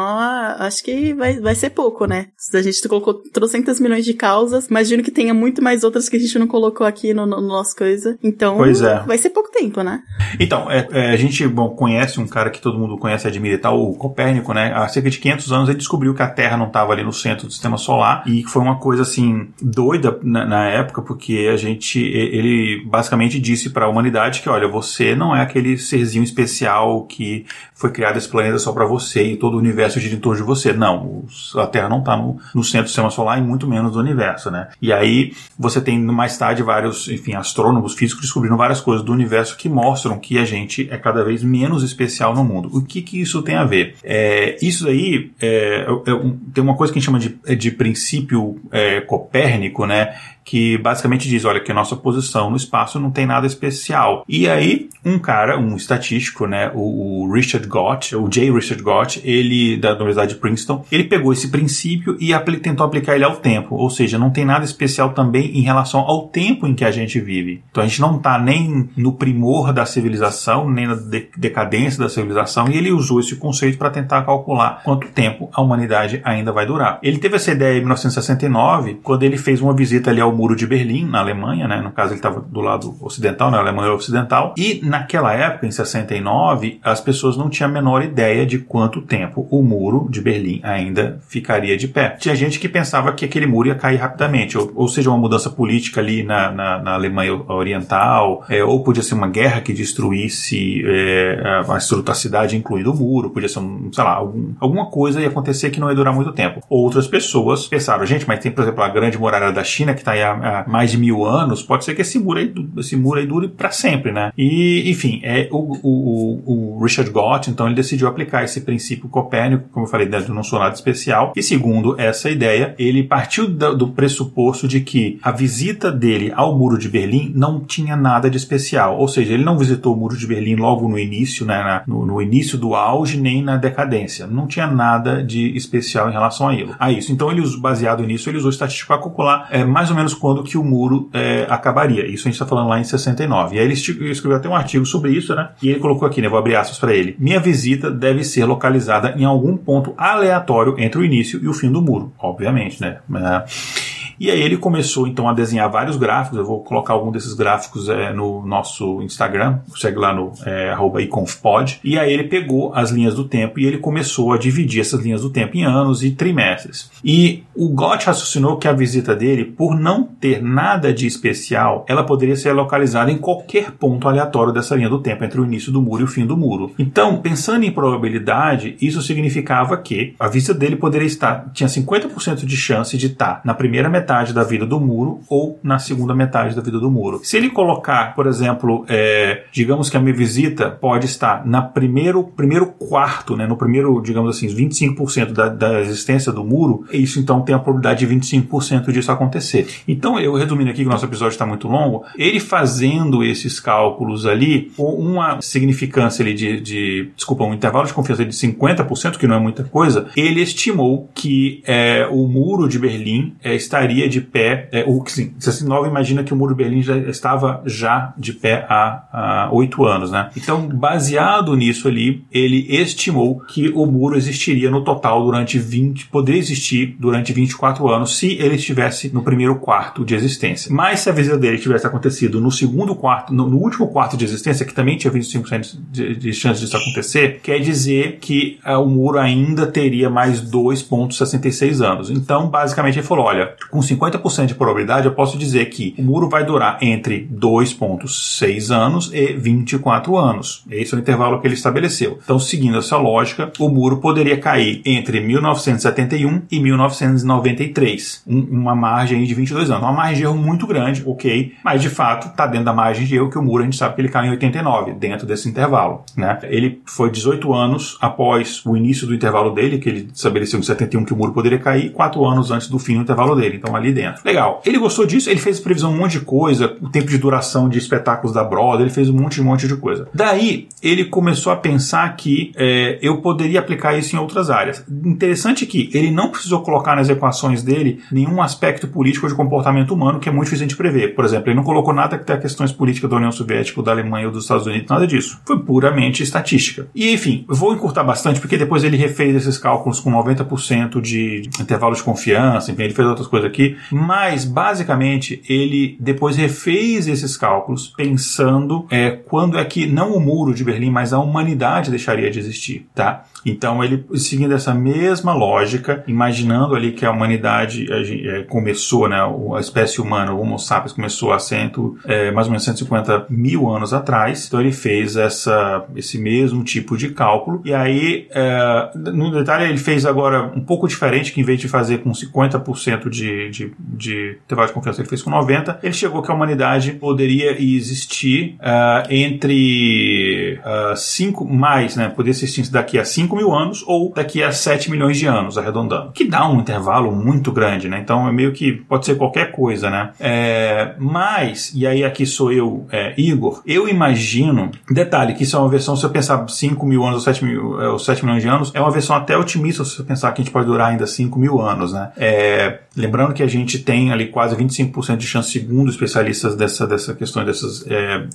S1: acho que vai, vai ser pouco, né? Se a gente colocou trocentas milhões de causas, imagino que tenha muito mais outras que a gente não colocou aqui no, no nosso coisa. Então,
S2: pois é.
S1: vai ser pouco tempo, né?
S2: Então, é, é, a gente, bom, conhece um cara que todo mundo conhece, admira e tal, o Copérnico, né? Há cerca de 500 anos ele descobriu que a Terra não estava ali no centro do sistema solar e foi uma coisa, assim, doida na, na época, porque a gente, ele basicamente disse para a humanidade que, olha, você não é aquele serzinho especial que foi criado esse planeta só para você e todo o universo gira em torno de você. Não, a Terra não está no, no, centro do sistema solar e muito menos do universo, né? E aí você tem mais tarde vários, enfim, astrônomos físicos descobrindo várias coisas do universo que mostram que a gente é cada vez menos especial no mundo. O que que isso tem a ver? É, isso aí é, é, tem uma coisa que a gente chama de, de princípio é, copérnico, né? Que basicamente diz, olha, que a nossa posição no espaço não tem nada especial. E aí, um cara, um estatístico, né, o, o Richard Gott, o J. Richard Gott, ele, da Universidade de Princeton, ele pegou esse princípio e apl tentou aplicar ele ao tempo, ou seja, não tem nada especial também em relação ao tempo em que a gente vive. Então a gente não está nem no primor da civilização, nem na de decadência da civilização, e ele usou esse conceito para tentar calcular quanto tempo a humanidade ainda vai durar. Ele teve essa ideia em 1969, quando ele fez uma visita ali ao Muro de Berlim, na Alemanha, né? No caso, ele estava do lado ocidental, na né? Alemanha Ocidental. E naquela época, em 69, as pessoas não tinham a menor ideia de quanto tempo o Muro de Berlim ainda ficaria de pé. Tinha gente que pensava que aquele muro ia cair rapidamente, ou, ou seja, uma mudança política ali na, na, na Alemanha Oriental, é, ou podia ser uma guerra que destruísse é, a, a cidade, incluindo o muro, podia ser, um, sei lá, algum, alguma coisa ia acontecer que não ia durar muito tempo. Outras pessoas pensaram, gente, mas tem, por exemplo, a grande muralha da China que está aí há, mais de mil anos, pode ser que esse muro aí, esse muro aí dure para sempre, né? E, enfim, é, o, o, o Richard Gott, então, ele decidiu aplicar esse princípio copérnico, como eu falei, do não sou nada especial, e segundo essa ideia, ele partiu do, do pressuposto de que a visita dele ao Muro de Berlim não tinha nada de especial, ou seja, ele não visitou o Muro de Berlim logo no início, né, na, no, no, início do auge, nem na decadência, não tinha nada de especial em relação a, ele, a isso. Então, ele, baseado nisso, ele usou estatística para calcular é, mais ou menos quando que o muro é, acabaria. Isso a gente está falando lá em 69. E aí ele escreveu até um artigo sobre isso, né? E ele colocou aqui, né? Vou abrir aspas para ele. Minha visita deve ser localizada em algum ponto aleatório entre o início e o fim do muro. Obviamente, né? É. E aí ele começou então a desenhar vários gráficos. Eu vou colocar algum desses gráficos é, no nosso Instagram, segue lá no é, iconfpod. E aí ele pegou as linhas do tempo e ele começou a dividir essas linhas do tempo em anos e trimestres. E o Gott raciocinou que a visita dele, por não ter nada de especial, ela poderia ser localizada em qualquer ponto aleatório dessa linha do tempo, entre o início do muro e o fim do muro. Então, pensando em probabilidade, isso significava que a visita dele poderia estar, tinha 50% de chance de estar na primeira metade metade da vida do muro ou na segunda metade da vida do muro. Se ele colocar, por exemplo, é, digamos que a minha visita pode estar na primeiro, primeiro quarto, né, no primeiro, digamos assim, 25% da, da existência do muro, isso então tem a probabilidade de 25% disso acontecer. Então, eu resumindo aqui que o nosso episódio está muito longo, ele fazendo esses cálculos ali, com uma significância ali de, de, desculpa, um intervalo de confiança de 50%, que não é muita coisa, ele estimou que é, o muro de Berlim é, estaria estaria de pé, é, o, sim, 69 imagina que o muro de Berlim já estava já de pé há oito anos, né? Então, baseado nisso ali, ele estimou que o muro existiria no total durante 20, poderia existir durante 24 anos se ele estivesse no primeiro quarto de existência. Mas se a visita dele tivesse acontecido no segundo quarto, no, no último quarto de existência, que também tinha 25% de, de chance disso acontecer, quer dizer que uh, o muro ainda teria mais 2,66 anos. Então, basicamente, ele falou: olha, com 50% de probabilidade, eu posso dizer que o muro vai durar entre 2,6 anos e 24 anos. Esse é o intervalo que ele estabeleceu. Então, seguindo essa lógica, o muro poderia cair entre 1971 e 1993. Um, uma margem de 22 anos. Uma margem de erro muito grande, ok, mas de fato está dentro da margem de erro que o muro a gente sabe que ele cai em 89, dentro desse intervalo. Né? Ele foi 18 anos após o início do intervalo dele, que ele estabeleceu em 71 que o muro poderia cair, 4 anos antes do fim do intervalo dele. Então, ali dentro. Legal. Ele gostou disso, ele fez previsão um monte de coisa, o tempo de duração de espetáculos da Broadway, ele fez um monte, um monte de coisa. Daí, ele começou a pensar que é, eu poderia aplicar isso em outras áreas. Interessante que ele não precisou colocar nas equações dele nenhum aspecto político de comportamento humano que é muito difícil de prever. Por exemplo, ele não colocou nada que tenha questões políticas da União Soviética, ou da Alemanha ou dos Estados Unidos, nada disso. Foi puramente estatística. E enfim, vou encurtar bastante porque depois ele refez esses cálculos com 90% de intervalo de confiança, enfim, ele fez outras coisas aqui mas basicamente ele depois refez esses cálculos pensando é, quando é que não o muro de Berlim, mas a humanidade deixaria de existir, tá? Então ele seguindo essa mesma lógica, imaginando ali que a humanidade é, começou, né, a espécie humana, o Homo sapiens começou há cento, é, mais ou menos 150 mil anos atrás. Então ele fez essa, esse mesmo tipo de cálculo e aí é, no detalhe ele fez agora um pouco diferente, que em vez de fazer com 50% de, de, de intervalo de confiança, ele fez com 90. Ele chegou que a humanidade poderia existir uh, entre 5 uh, mais, né, poderia existir daqui a 5 mil anos ou daqui a 7 milhões de anos, arredondando. Que dá um intervalo muito grande, né? Então é meio que pode ser qualquer coisa, né? É, mas, e aí aqui sou eu, é, Igor, eu imagino, detalhe, que isso é uma versão, se eu pensar 5 mil anos ou 7, mil, é, ou 7 milhões de anos, é uma versão até otimista se eu pensar que a gente pode durar ainda 5 mil anos, né? É, lembrando que a gente tem ali quase 25% de chance, segundo especialistas dessa, dessa questão, desses, é,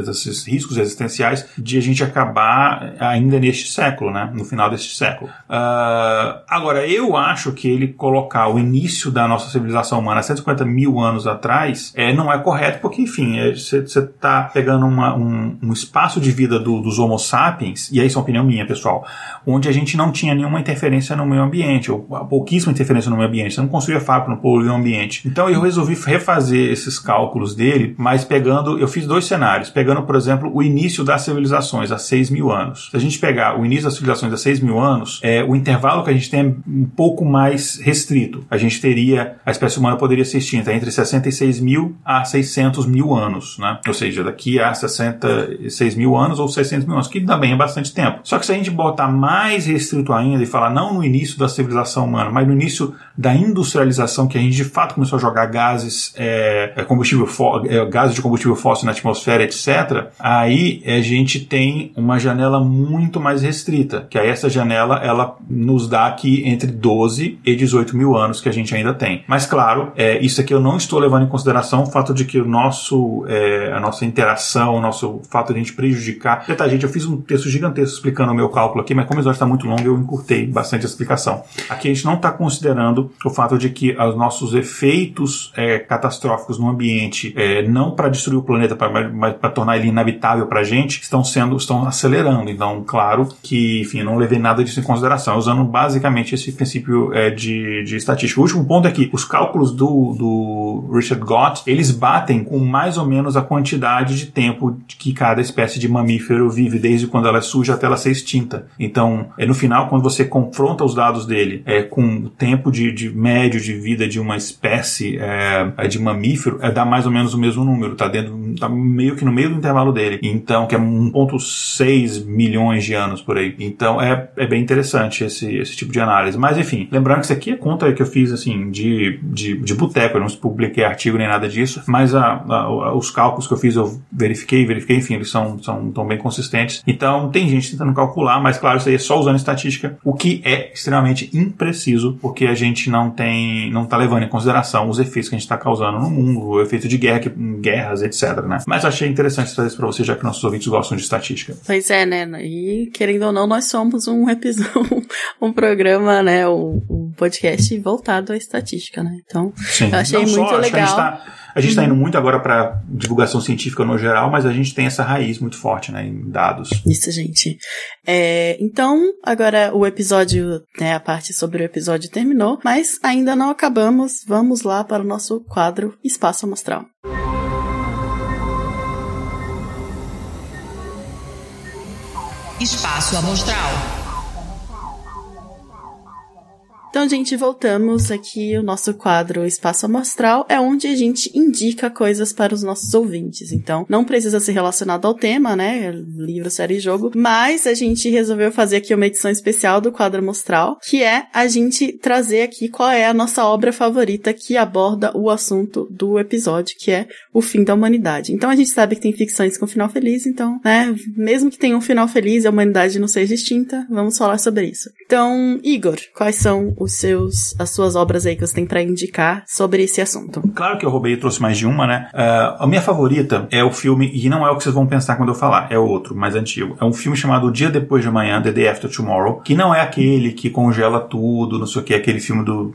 S2: desses riscos existenciais, de a gente acabar ainda neste século, né? No final deste século. Uh, agora, eu acho que ele colocar o início da nossa civilização humana 150 mil anos atrás é, não é correto, porque, enfim, você é, está pegando uma, um, um, espaço de vida do, dos Homo sapiens, e aí isso é uma opinião minha, pessoal, onde a gente não tinha nenhuma interferência no meio ambiente, ou pouquíssima interferência no meio ambiente. Você não construía fábrica, não poluía o ambiente. Então eu resolvi refazer esses cálculos dele, mas pegando, eu fiz dois cenários, pegando, por exemplo, o início das civilizações, há 6 mil anos. Se a gente pegar o início civilizações há 6 mil anos, é, o intervalo que a gente tem é um pouco mais restrito. A gente teria, a espécie humana poderia ser extinta entre 66 mil a 600 mil anos, né? Ou seja, daqui a 66 mil anos ou 600 mil anos, que também é bastante tempo. Só que se a gente botar mais restrito ainda e falar não no início da civilização humana, mas no início da industrialização que a gente de fato começou a jogar gases, é, é combustível é, gases de combustível fóssil na atmosfera, etc., aí a gente tem uma janela muito mais restrita, que aí essa janela ela nos dá aqui entre 12 e 18 mil anos que a gente ainda tem. Mas claro, é, isso aqui eu não estou levando em consideração o fato de que o nosso, é, a nossa interação, o nosso fato de a gente prejudicar. Tá, gente, eu fiz um texto gigantesco explicando o meu cálculo aqui, mas como o episódio está muito longo, eu encurtei bastante a explicação. Aqui a gente não está considerando o fato de que os nossos efeitos é, catastróficos no ambiente, é, não para destruir o planeta, mas para tornar ele inabitável para a gente, estão sendo, estão acelerando. Então, claro que, enfim, não levei nada disso em consideração, usando basicamente esse princípio é, de, de estatística. O último ponto é que os cálculos do, do Richard Gott, eles batem com mais ou menos a quantidade de tempo que cada espécie de mamífero vive, desde quando ela é suja até ela ser extinta. Então, é no final, quando você confronta os dados dele é, com o tempo de, de médio de vida de uma espécie é, é de mamífero, é, dá mais ou menos o mesmo número, tá dentro, tá meio que no meio do intervalo dele. Então, que é 1.6 milhões de anos por aí. Então, é, é bem interessante esse, esse tipo de análise. Mas, enfim, lembrando que isso aqui é conta que eu fiz, assim, de, de, de boteco, eu não publiquei artigo nem nada disso, mas a, a, os cálculos que eu fiz eu verifiquei, verifiquei, enfim, eles são, são tão bem consistentes. Então, tem gente tentando calcular, mas claro, isso aí é só usando estatística, o que é extremamente impreciso, porque a gente não tem, não está levando em consideração os efeitos que a gente está causando no mundo, o efeito de guerra, guerras, etc, né? Mas achei interessante trazer isso para você, já que nossos ouvintes gostam de estatística.
S1: Pois é, né? E querendo ou não, nós somos um episódio, um programa, né? O, um podcast voltado à estatística, né? Então, Sim. eu achei não muito só, legal.
S2: A gente está indo muito agora para divulgação científica no geral, mas a gente tem essa raiz muito forte, né, em dados.
S1: Isso, gente. É, então, agora o episódio, né, a parte sobre o episódio terminou, mas ainda não acabamos. Vamos lá para o nosso quadro Espaço Amostral. Espaço Amostral. Então, gente, voltamos aqui. O nosso quadro Espaço Amostral é onde a gente indica coisas para os nossos ouvintes. Então, não precisa ser relacionado ao tema, né? Livro, série, jogo. Mas a gente resolveu fazer aqui uma edição especial do quadro Amostral, que é a gente trazer aqui qual é a nossa obra favorita que aborda o assunto do episódio, que é o fim da humanidade. Então, a gente sabe que tem ficções com final feliz, então, né? Mesmo que tenha um final feliz e a humanidade não seja extinta, vamos falar sobre isso. Então, Igor, quais são os seus, as suas obras aí que você tem para indicar sobre esse assunto.
S2: Claro que eu roubei e trouxe mais de uma, né? Uh, a minha favorita é o filme, e não é o que vocês vão pensar quando eu falar, é outro, mais antigo. É um filme chamado O Dia Depois de Amanhã, The Day After Tomorrow, que não é aquele que congela tudo, não sei o que, é aquele filme do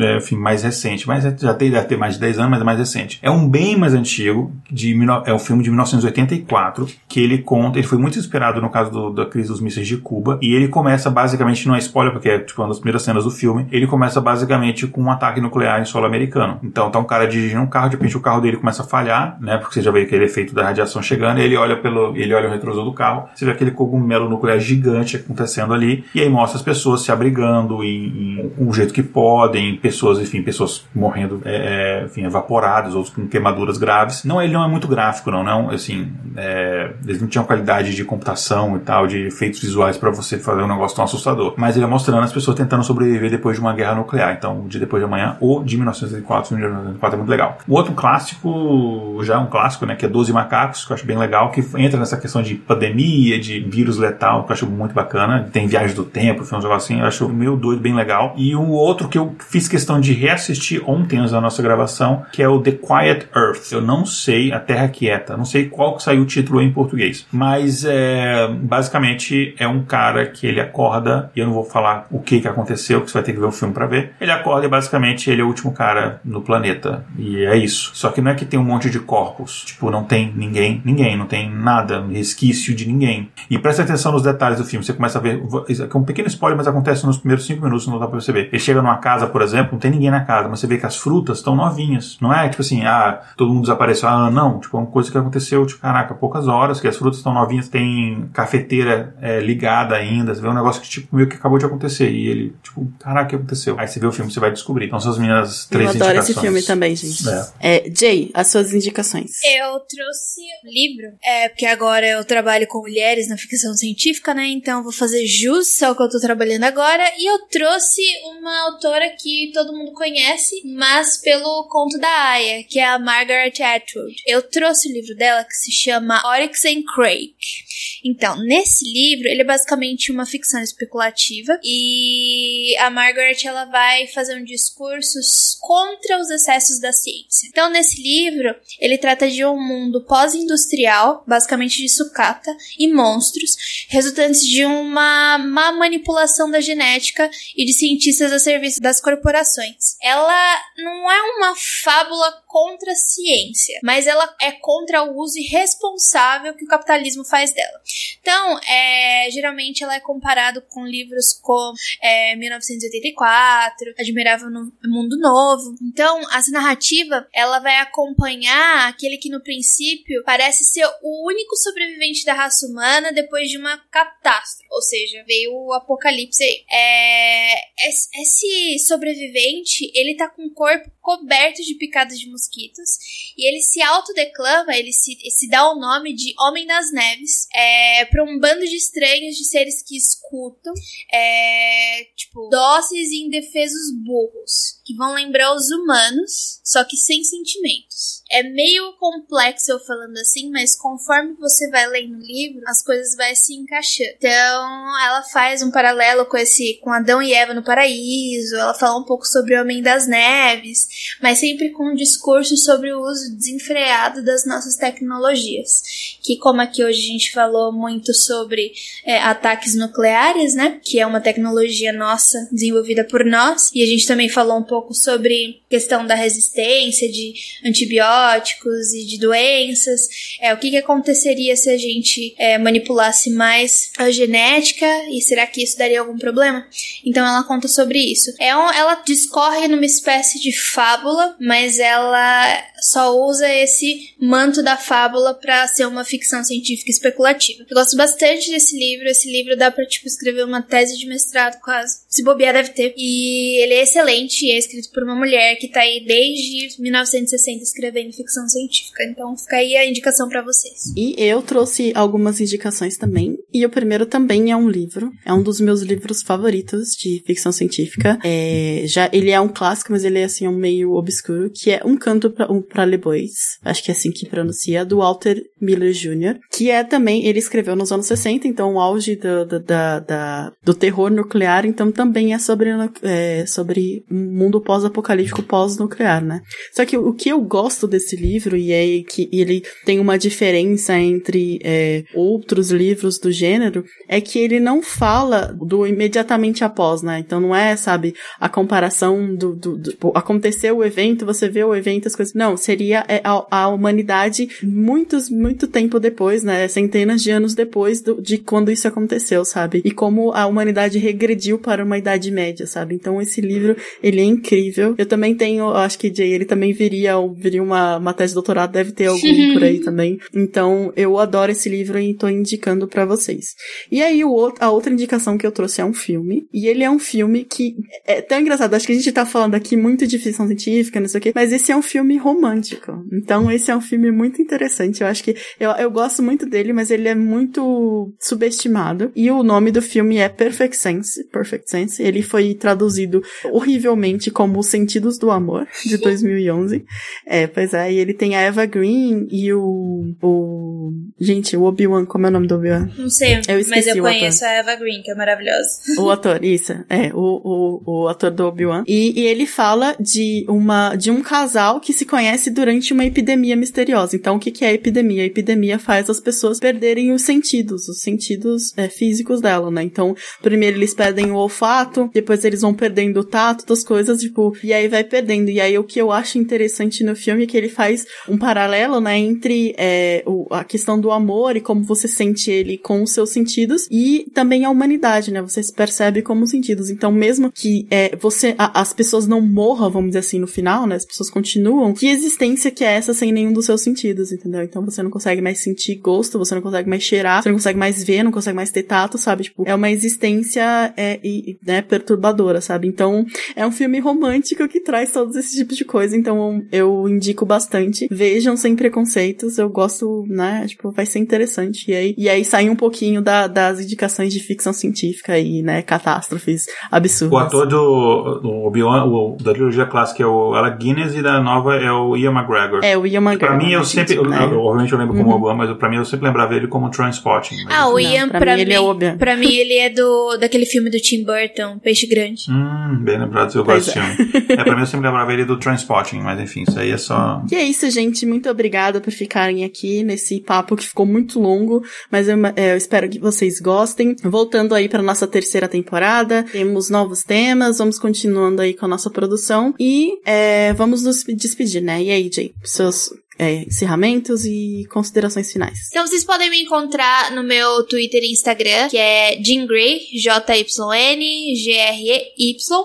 S2: é, filme mais recente, mas é, já tem, deve ter mais de 10 anos, mas é mais recente. É um bem mais antigo, de, é um filme de 1984, que ele conta, ele foi muito inspirado no caso do, da crise dos mísseis de Cuba, e ele começa basicamente, não é spoiler, porque é tipo uma das primeiras cenas do filme, ele começa basicamente com um ataque nuclear em solo americano. Então tá um cara dirigindo um carro, de repente o carro dele começa a falhar, né? Porque você já vê aquele efeito da radiação chegando, e ele olha pelo. ele olha o retrovisor do carro, você vê aquele cogumelo nuclear gigante acontecendo ali, e aí mostra as pessoas se abrigando em, em um jeito que podem, pessoas, enfim, pessoas morrendo, é, é, enfim, evaporadas, ou com queimaduras graves. Não, ele não é muito gráfico, não, não, assim, é, eles não tinham qualidade de computação e tal, de efeitos visuais para você fazer um negócio tão assustador. Mas ele é mostrando as pessoas tentando sobreviver depois de uma guerra nuclear. Então, de depois de amanhã, ou de 1904, de 1904 é muito legal. O outro clássico, já é um clássico, né, que é 12 Macacos, que eu acho bem legal, que entra nessa questão de pandemia, de vírus letal, que eu acho muito bacana. Tem Viagem do Tempo, um negócio assim, eu acho meio doido, bem legal. E o outro que eu fiz questão de reassistir ontem, da nossa gravação, que é o The Quiet Earth. Eu não sei, A Terra Quieta. Não sei qual que saiu o título em português. Mas, é, basicamente, é um cara que ele acorda, e eu não vou falar o que que aconteceu, que vai ter que ver o filme para ver. Ele acorda e basicamente ele é o último cara no planeta. E é isso. Só que não é que tem um monte de corpos. Tipo, não tem ninguém, ninguém, não tem nada, resquício de ninguém. E presta atenção nos detalhes do filme. Você começa a ver. É um pequeno spoiler, mas acontece nos primeiros cinco minutos, não dá pra perceber. Ele chega numa casa, por exemplo, não tem ninguém na casa, mas você vê que as frutas estão novinhas. Não é tipo assim, ah, todo mundo desapareceu. Ah, não. Tipo, é uma coisa que aconteceu, tipo, caraca, poucas horas, que as frutas estão novinhas, tem cafeteira é, ligada ainda. Você vê um negócio que, tipo, meio que acabou de acontecer. E ele, tipo, caraca, o que aconteceu? Aí você vê o filme, você vai descobrir. Então são as minhas três
S1: Eu adoro
S2: indicações.
S1: esse filme também, gente.
S2: É.
S1: É, Jay, as suas indicações.
S4: Eu trouxe um livro, é, porque agora eu trabalho com mulheres na ficção científica, né? Então eu vou fazer jus ao que eu tô trabalhando agora. E eu trouxe uma autora que todo mundo conhece, mas pelo conto da Aya, que é a Margaret Atwood. Eu trouxe o livro dela que se chama Oryx and Crake. Então, nesse livro, ele é basicamente uma ficção especulativa e a Margaret ela vai fazer um discurso contra os excessos da ciência. Então, nesse livro, ele trata de um mundo pós-industrial, basicamente de sucata e monstros, resultantes de uma má manipulação da genética e de cientistas a serviço das corporações. Ela não é uma fábula contra a ciência, mas ela é contra o uso irresponsável que o capitalismo faz dela. Então, é, geralmente ela é comparado com livros como é, 1984, Admirável no Mundo Novo. Então, essa narrativa ela vai acompanhar aquele que no princípio parece ser o único sobrevivente da raça humana depois de uma catástrofe, ou seja, veio o apocalipse aí. É, esse sobrevivente ele tá com o corpo coberto de picadas de mosquitos e ele se autodeclama, ele se, se dá o nome de Homem das Neves é, para um bando de estranhos de seres que escutam, é, tipo, dóceis e indefesos burros, que vão lembrar os humanos, só que sem sentimentos. É meio complexo eu falando assim, mas conforme você vai lendo o livro, as coisas vai se encaixando. Então, ela faz um paralelo com esse com Adão e Eva no paraíso, ela fala um pouco sobre o Homem das Neves, mas sempre com um discurso sobre o uso desenfreado das nossas tecnologias. Que, como aqui hoje a gente falou muito sobre é, ataques nucleares, né? Que é uma tecnologia nossa desenvolvida por nós, e a gente também falou um pouco sobre questão da resistência de antibióticos e de doenças. É, o que, que aconteceria se a gente é, manipulasse mais a genética e será que isso daria algum problema? Então ela conta sobre isso. É um, ela discorre numa espécie de fábula, mas ela só usa esse manto da fábula para ser uma ficção científica especulativa. Eu gosto bastante desse livro. Esse livro dá pra, tipo, escrever uma tese de mestrado quase. Se bobear, deve ter. E ele é excelente é escrito por uma mulher que tá aí desde 1960 escrevendo ficção científica. Então fica aí a indicação para vocês.
S1: E eu trouxe algumas indicações também. E o primeiro também é um livro. É um dos meus livros favoritos de ficção científica. É, já, ele é um clássico, mas ele é assim, um meio obscuro, que é Um Canto um, pra Le Bois. Acho que é assim que pronuncia, do Walter Miller Jr., que é também, ele escreveu nos anos 60, então o auge do, do, da, da, do terror nuclear, então também é sobre, é, sobre um mundo pós-apocalíptico, pós-nuclear, né? Só que o que eu gosto desse livro, e é que ele tem uma diferença entre é, outros livros do gênero, é que ele não fala do imediatamente após, né? Então não é, sabe, a comparação do, do, do aconteceu o evento, você vê o evento, as coisas. Não, seria a, a humanidade muitos, muito tempo depois, né? Centenas de anos depois do, de quando isso aconteceu, sabe? E como a humanidade regrediu para uma idade média, sabe? Então esse livro, ele é incrível. Eu também tenho, acho que Jay, ele também viria, viria uma, uma tese de doutorado, deve ter algum por aí também. Então eu adoro esse livro e tô indicando para vocês. E aí o a outra indicação que eu trouxe é um filme. E ele é um filme que é tão engraçado. Acho que a gente tá falando aqui muito de ficção científica, não sei o quê, mas esse é um filme romântico. Então esse é um filme muito interessante. Eu acho que eu, eu gosto muito dele, mas ele é muito subestimado. E o nome do filme é Perfect Sense. Perfect Sense. Ele foi traduzido horrivelmente como Os Sentidos do Amor, de 2011. é, pois é. E ele tem a Eva Green e o. o gente, o Obi-Wan. Como é o nome do Obi-Wan?
S4: Não sei,
S1: Eu
S4: mas eu conheço a Eva Green, que é maravilhosa.
S1: O ator, isso. É, o, o, o ator do Obi-Wan. E, e ele fala de uma de um casal que se conhece durante uma epidemia misteriosa. Então, o que, que é a epidemia? A epidemia faz as pessoas perderem os sentidos, os sentidos é, físicos dela, né? Então, primeiro eles perdem o olfato, depois eles vão perdendo o tato das coisas, tipo, e aí vai perdendo. E aí o que eu acho interessante no filme é que ele faz um paralelo, né, entre é, o, a questão do amor e como você sente ele com os seus sentidos e também a humanidade, né? Você se percebe como sentidos. Então, mesmo que é, você, a, as pessoas não morram, vamos dizer assim, no final, né? As pessoas continuam. Que existência que é essa sem nenhum dos seus sentidos, entendeu? Então você não consegue mais sentir gosto, você não consegue mais cheirar, você não consegue mais ver, não consegue mais ter tato, sabe? Tipo, é uma existência é, né, perturbadora, sabe? Então, é um filme romântico que traz todos esses tipos de coisa, então eu indico bastante. Vejam sem preconceitos, eu gosto, né? Tipo, vai ser interessante. E aí, e aí sai um pouquinho da, das indicações de ficção científica e, né, catástrofes absurdas.
S2: O ator do, do Obi-Wan, da trilogia clássica é o Alec Guinness e da nova é o Ian McGregor.
S1: É, o Ian McGregor.
S2: Pra mim, eu sempre, eu, né? eu, obviamente eu lembro como uhum. Obi-Wan, mas pra mim eu sempre lembrava ele como Transpotting.
S4: Ah, o Ian, não, pra, pra, mim, ele é Obi-Wan. Pra mim, ele é do, daquele filme do Tim Burton, Peixe Grande.
S2: Hum, bem lembrado, eu gosto desse é. Filme. é, pra mim eu sempre lembrava ele do Transpotting, mas enfim, isso aí é só...
S1: E é isso, gente, muito obrigada por ficarem aqui nesse papo que ficou muito longo, mas eu, é, eu espero que vocês gostem. Voltando aí pra nossa terceira temporada, temos novos temas, vamos continuando aí com a nossa produção e é, vamos nos despedir, né? E aí, Jay, seus é, encerramentos e considerações finais.
S4: Então vocês podem me encontrar no meu Twitter e Instagram, que é Jean Grey, J-Y-N-G-R-E-Y.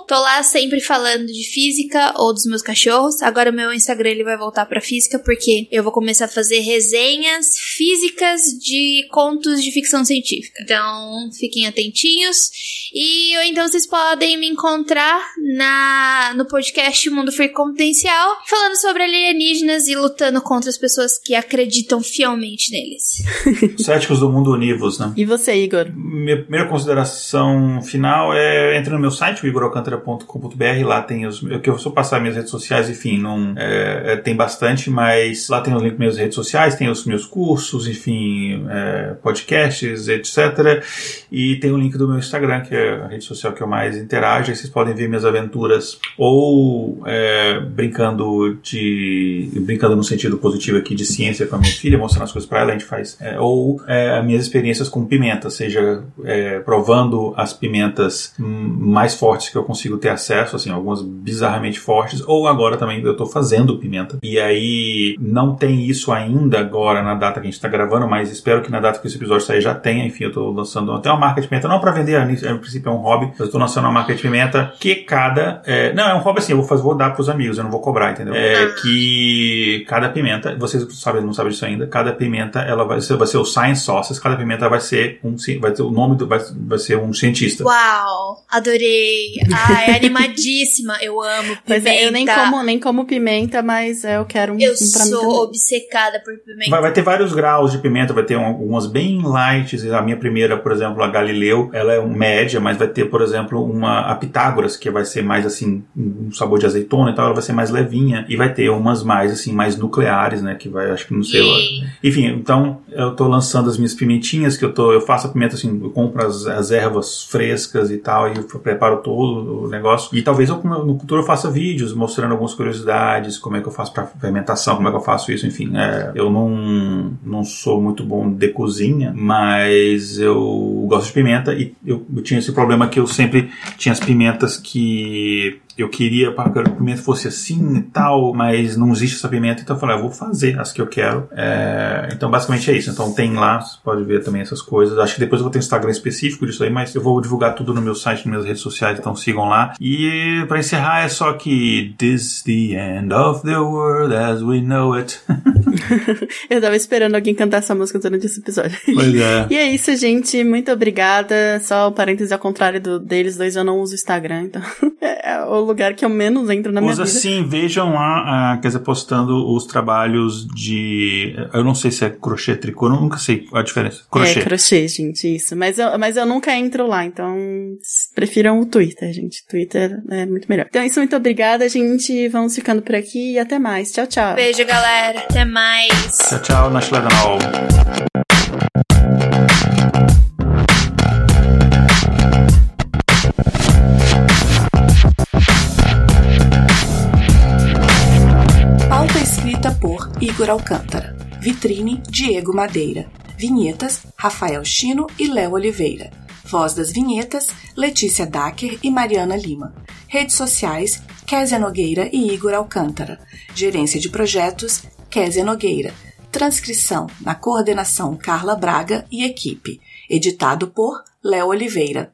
S4: Tô lá sempre falando de física ou dos meus cachorros. Agora o meu Instagram ele vai voltar pra física, porque eu vou começar a fazer resenhas físicas de contos de ficção científica. Então fiquem atentinhos. E ou então vocês podem me encontrar na no podcast Mundo Freak Confidencial, falando sobre alienígenas e lutando contra as pessoas que acreditam fielmente neles.
S2: Céticos do mundo univos, né?
S1: E você, Igor?
S2: Minha primeira consideração final é entre no meu site, igoralcantara.com.br, lá tem os. Eu que eu só passar minhas redes sociais, enfim, não é, é, tem bastante, mas lá tem os links minhas redes sociais, tem os meus cursos, enfim, é, podcasts, etc. E tem o link do meu Instagram, que é a rede social que eu mais interajo, aí vocês podem ver minhas aventuras ou é, brincando de. brincando no sentido sentido positivo aqui de ciência com a minha filha, mostrando as coisas para ela, a gente faz. É, ou é, as minhas experiências com pimenta, seja é, provando as pimentas mais fortes que eu consigo ter acesso, assim, algumas bizarramente fortes, ou agora também eu estou fazendo pimenta. E aí não tem isso ainda agora na data que a gente está gravando, mas espero que na data que esse episódio sair já tenha. Enfim, eu estou lançando até uma marca de pimenta, não para vender, no princípio é um hobby, eu estou lançando uma marca de pimenta que cada. É, não, é um hobby assim, eu vou, fazer, vou dar para os amigos, eu não vou cobrar, entendeu? É que cada pimenta pimenta, vocês sabem, não sabem disso ainda, cada pimenta ela vai ser, vai ser o science sauces, cada pimenta vai ser um vai ter o nome do vai, vai ser um cientista.
S4: Uau, adorei. Ai, animadíssima. Eu amo pimenta.
S1: É, eu nem como nem como pimenta, mas eu quero um,
S4: eu
S1: um
S4: pra sou obcecada por pimenta.
S2: Vai, vai, ter vários graus de pimenta, vai ter algumas bem light, a minha primeira, por exemplo, a Galileu, ela é média, mas vai ter, por exemplo, uma a Pitágoras, que vai ser mais assim, um sabor de azeitona e tal, ela vai ser mais levinha e vai ter umas mais assim, mais nucleares né? Que vai, acho que não sei. lá. Enfim, então eu tô lançando as minhas pimentinhas, que eu tô, eu faço a pimenta assim, eu compro as, as ervas frescas e tal, e eu preparo todo o negócio. E talvez eu, no futuro eu faça vídeos mostrando algumas curiosidades, como é que eu faço para fermentação, como é que eu faço isso, enfim. É, eu não, não sou muito bom de cozinha, mas eu gosto de pimenta e eu, eu tinha esse problema que eu sempre tinha as pimentas que eu queria para que a pimenta fosse assim e tal, mas não existe essa pimenta, então eu falei, ah, vou fazer as que eu quero. É, então, basicamente é isso. Então, tem lá, você pode ver também essas coisas. Acho que depois eu vou ter um Instagram específico disso aí, mas eu vou divulgar tudo no meu site, nas minhas redes sociais, então sigam lá. E para encerrar, é só que This the end of the world as we know it.
S1: eu tava esperando alguém cantar essa música durante esse episódio.
S2: Pois é.
S1: e é isso, gente. Muito obrigada. Só o parênteses ao contrário do, deles dois, eu não uso Instagram, então. é o lugar que eu menos entro na minha
S2: Usa
S1: vida.
S2: sim, vejam lá, uh, quer dizer, postando os trabalhos de. Eu não sei se é crochê, tricô, eu nunca sei a diferença. Crochê.
S1: É, crochê, gente, isso. Mas eu, mas eu nunca entro lá, então prefiram o Twitter, gente. Twitter é muito melhor. Então é isso, muito obrigada, gente. Vamos ficando por aqui e até mais. Tchau, tchau.
S4: Beijo, galera. Até mais.
S2: Tchau, tchau. Nashledanol.
S3: por Igor Alcântara. Vitrine Diego Madeira. Vinhetas Rafael Chino e Léo Oliveira. Voz das vinhetas Letícia Dacker e Mariana Lima. Redes sociais Késia Nogueira e Igor Alcântara. Gerência de projetos Késia Nogueira. Transcrição na coordenação Carla Braga e equipe. Editado por Léo Oliveira.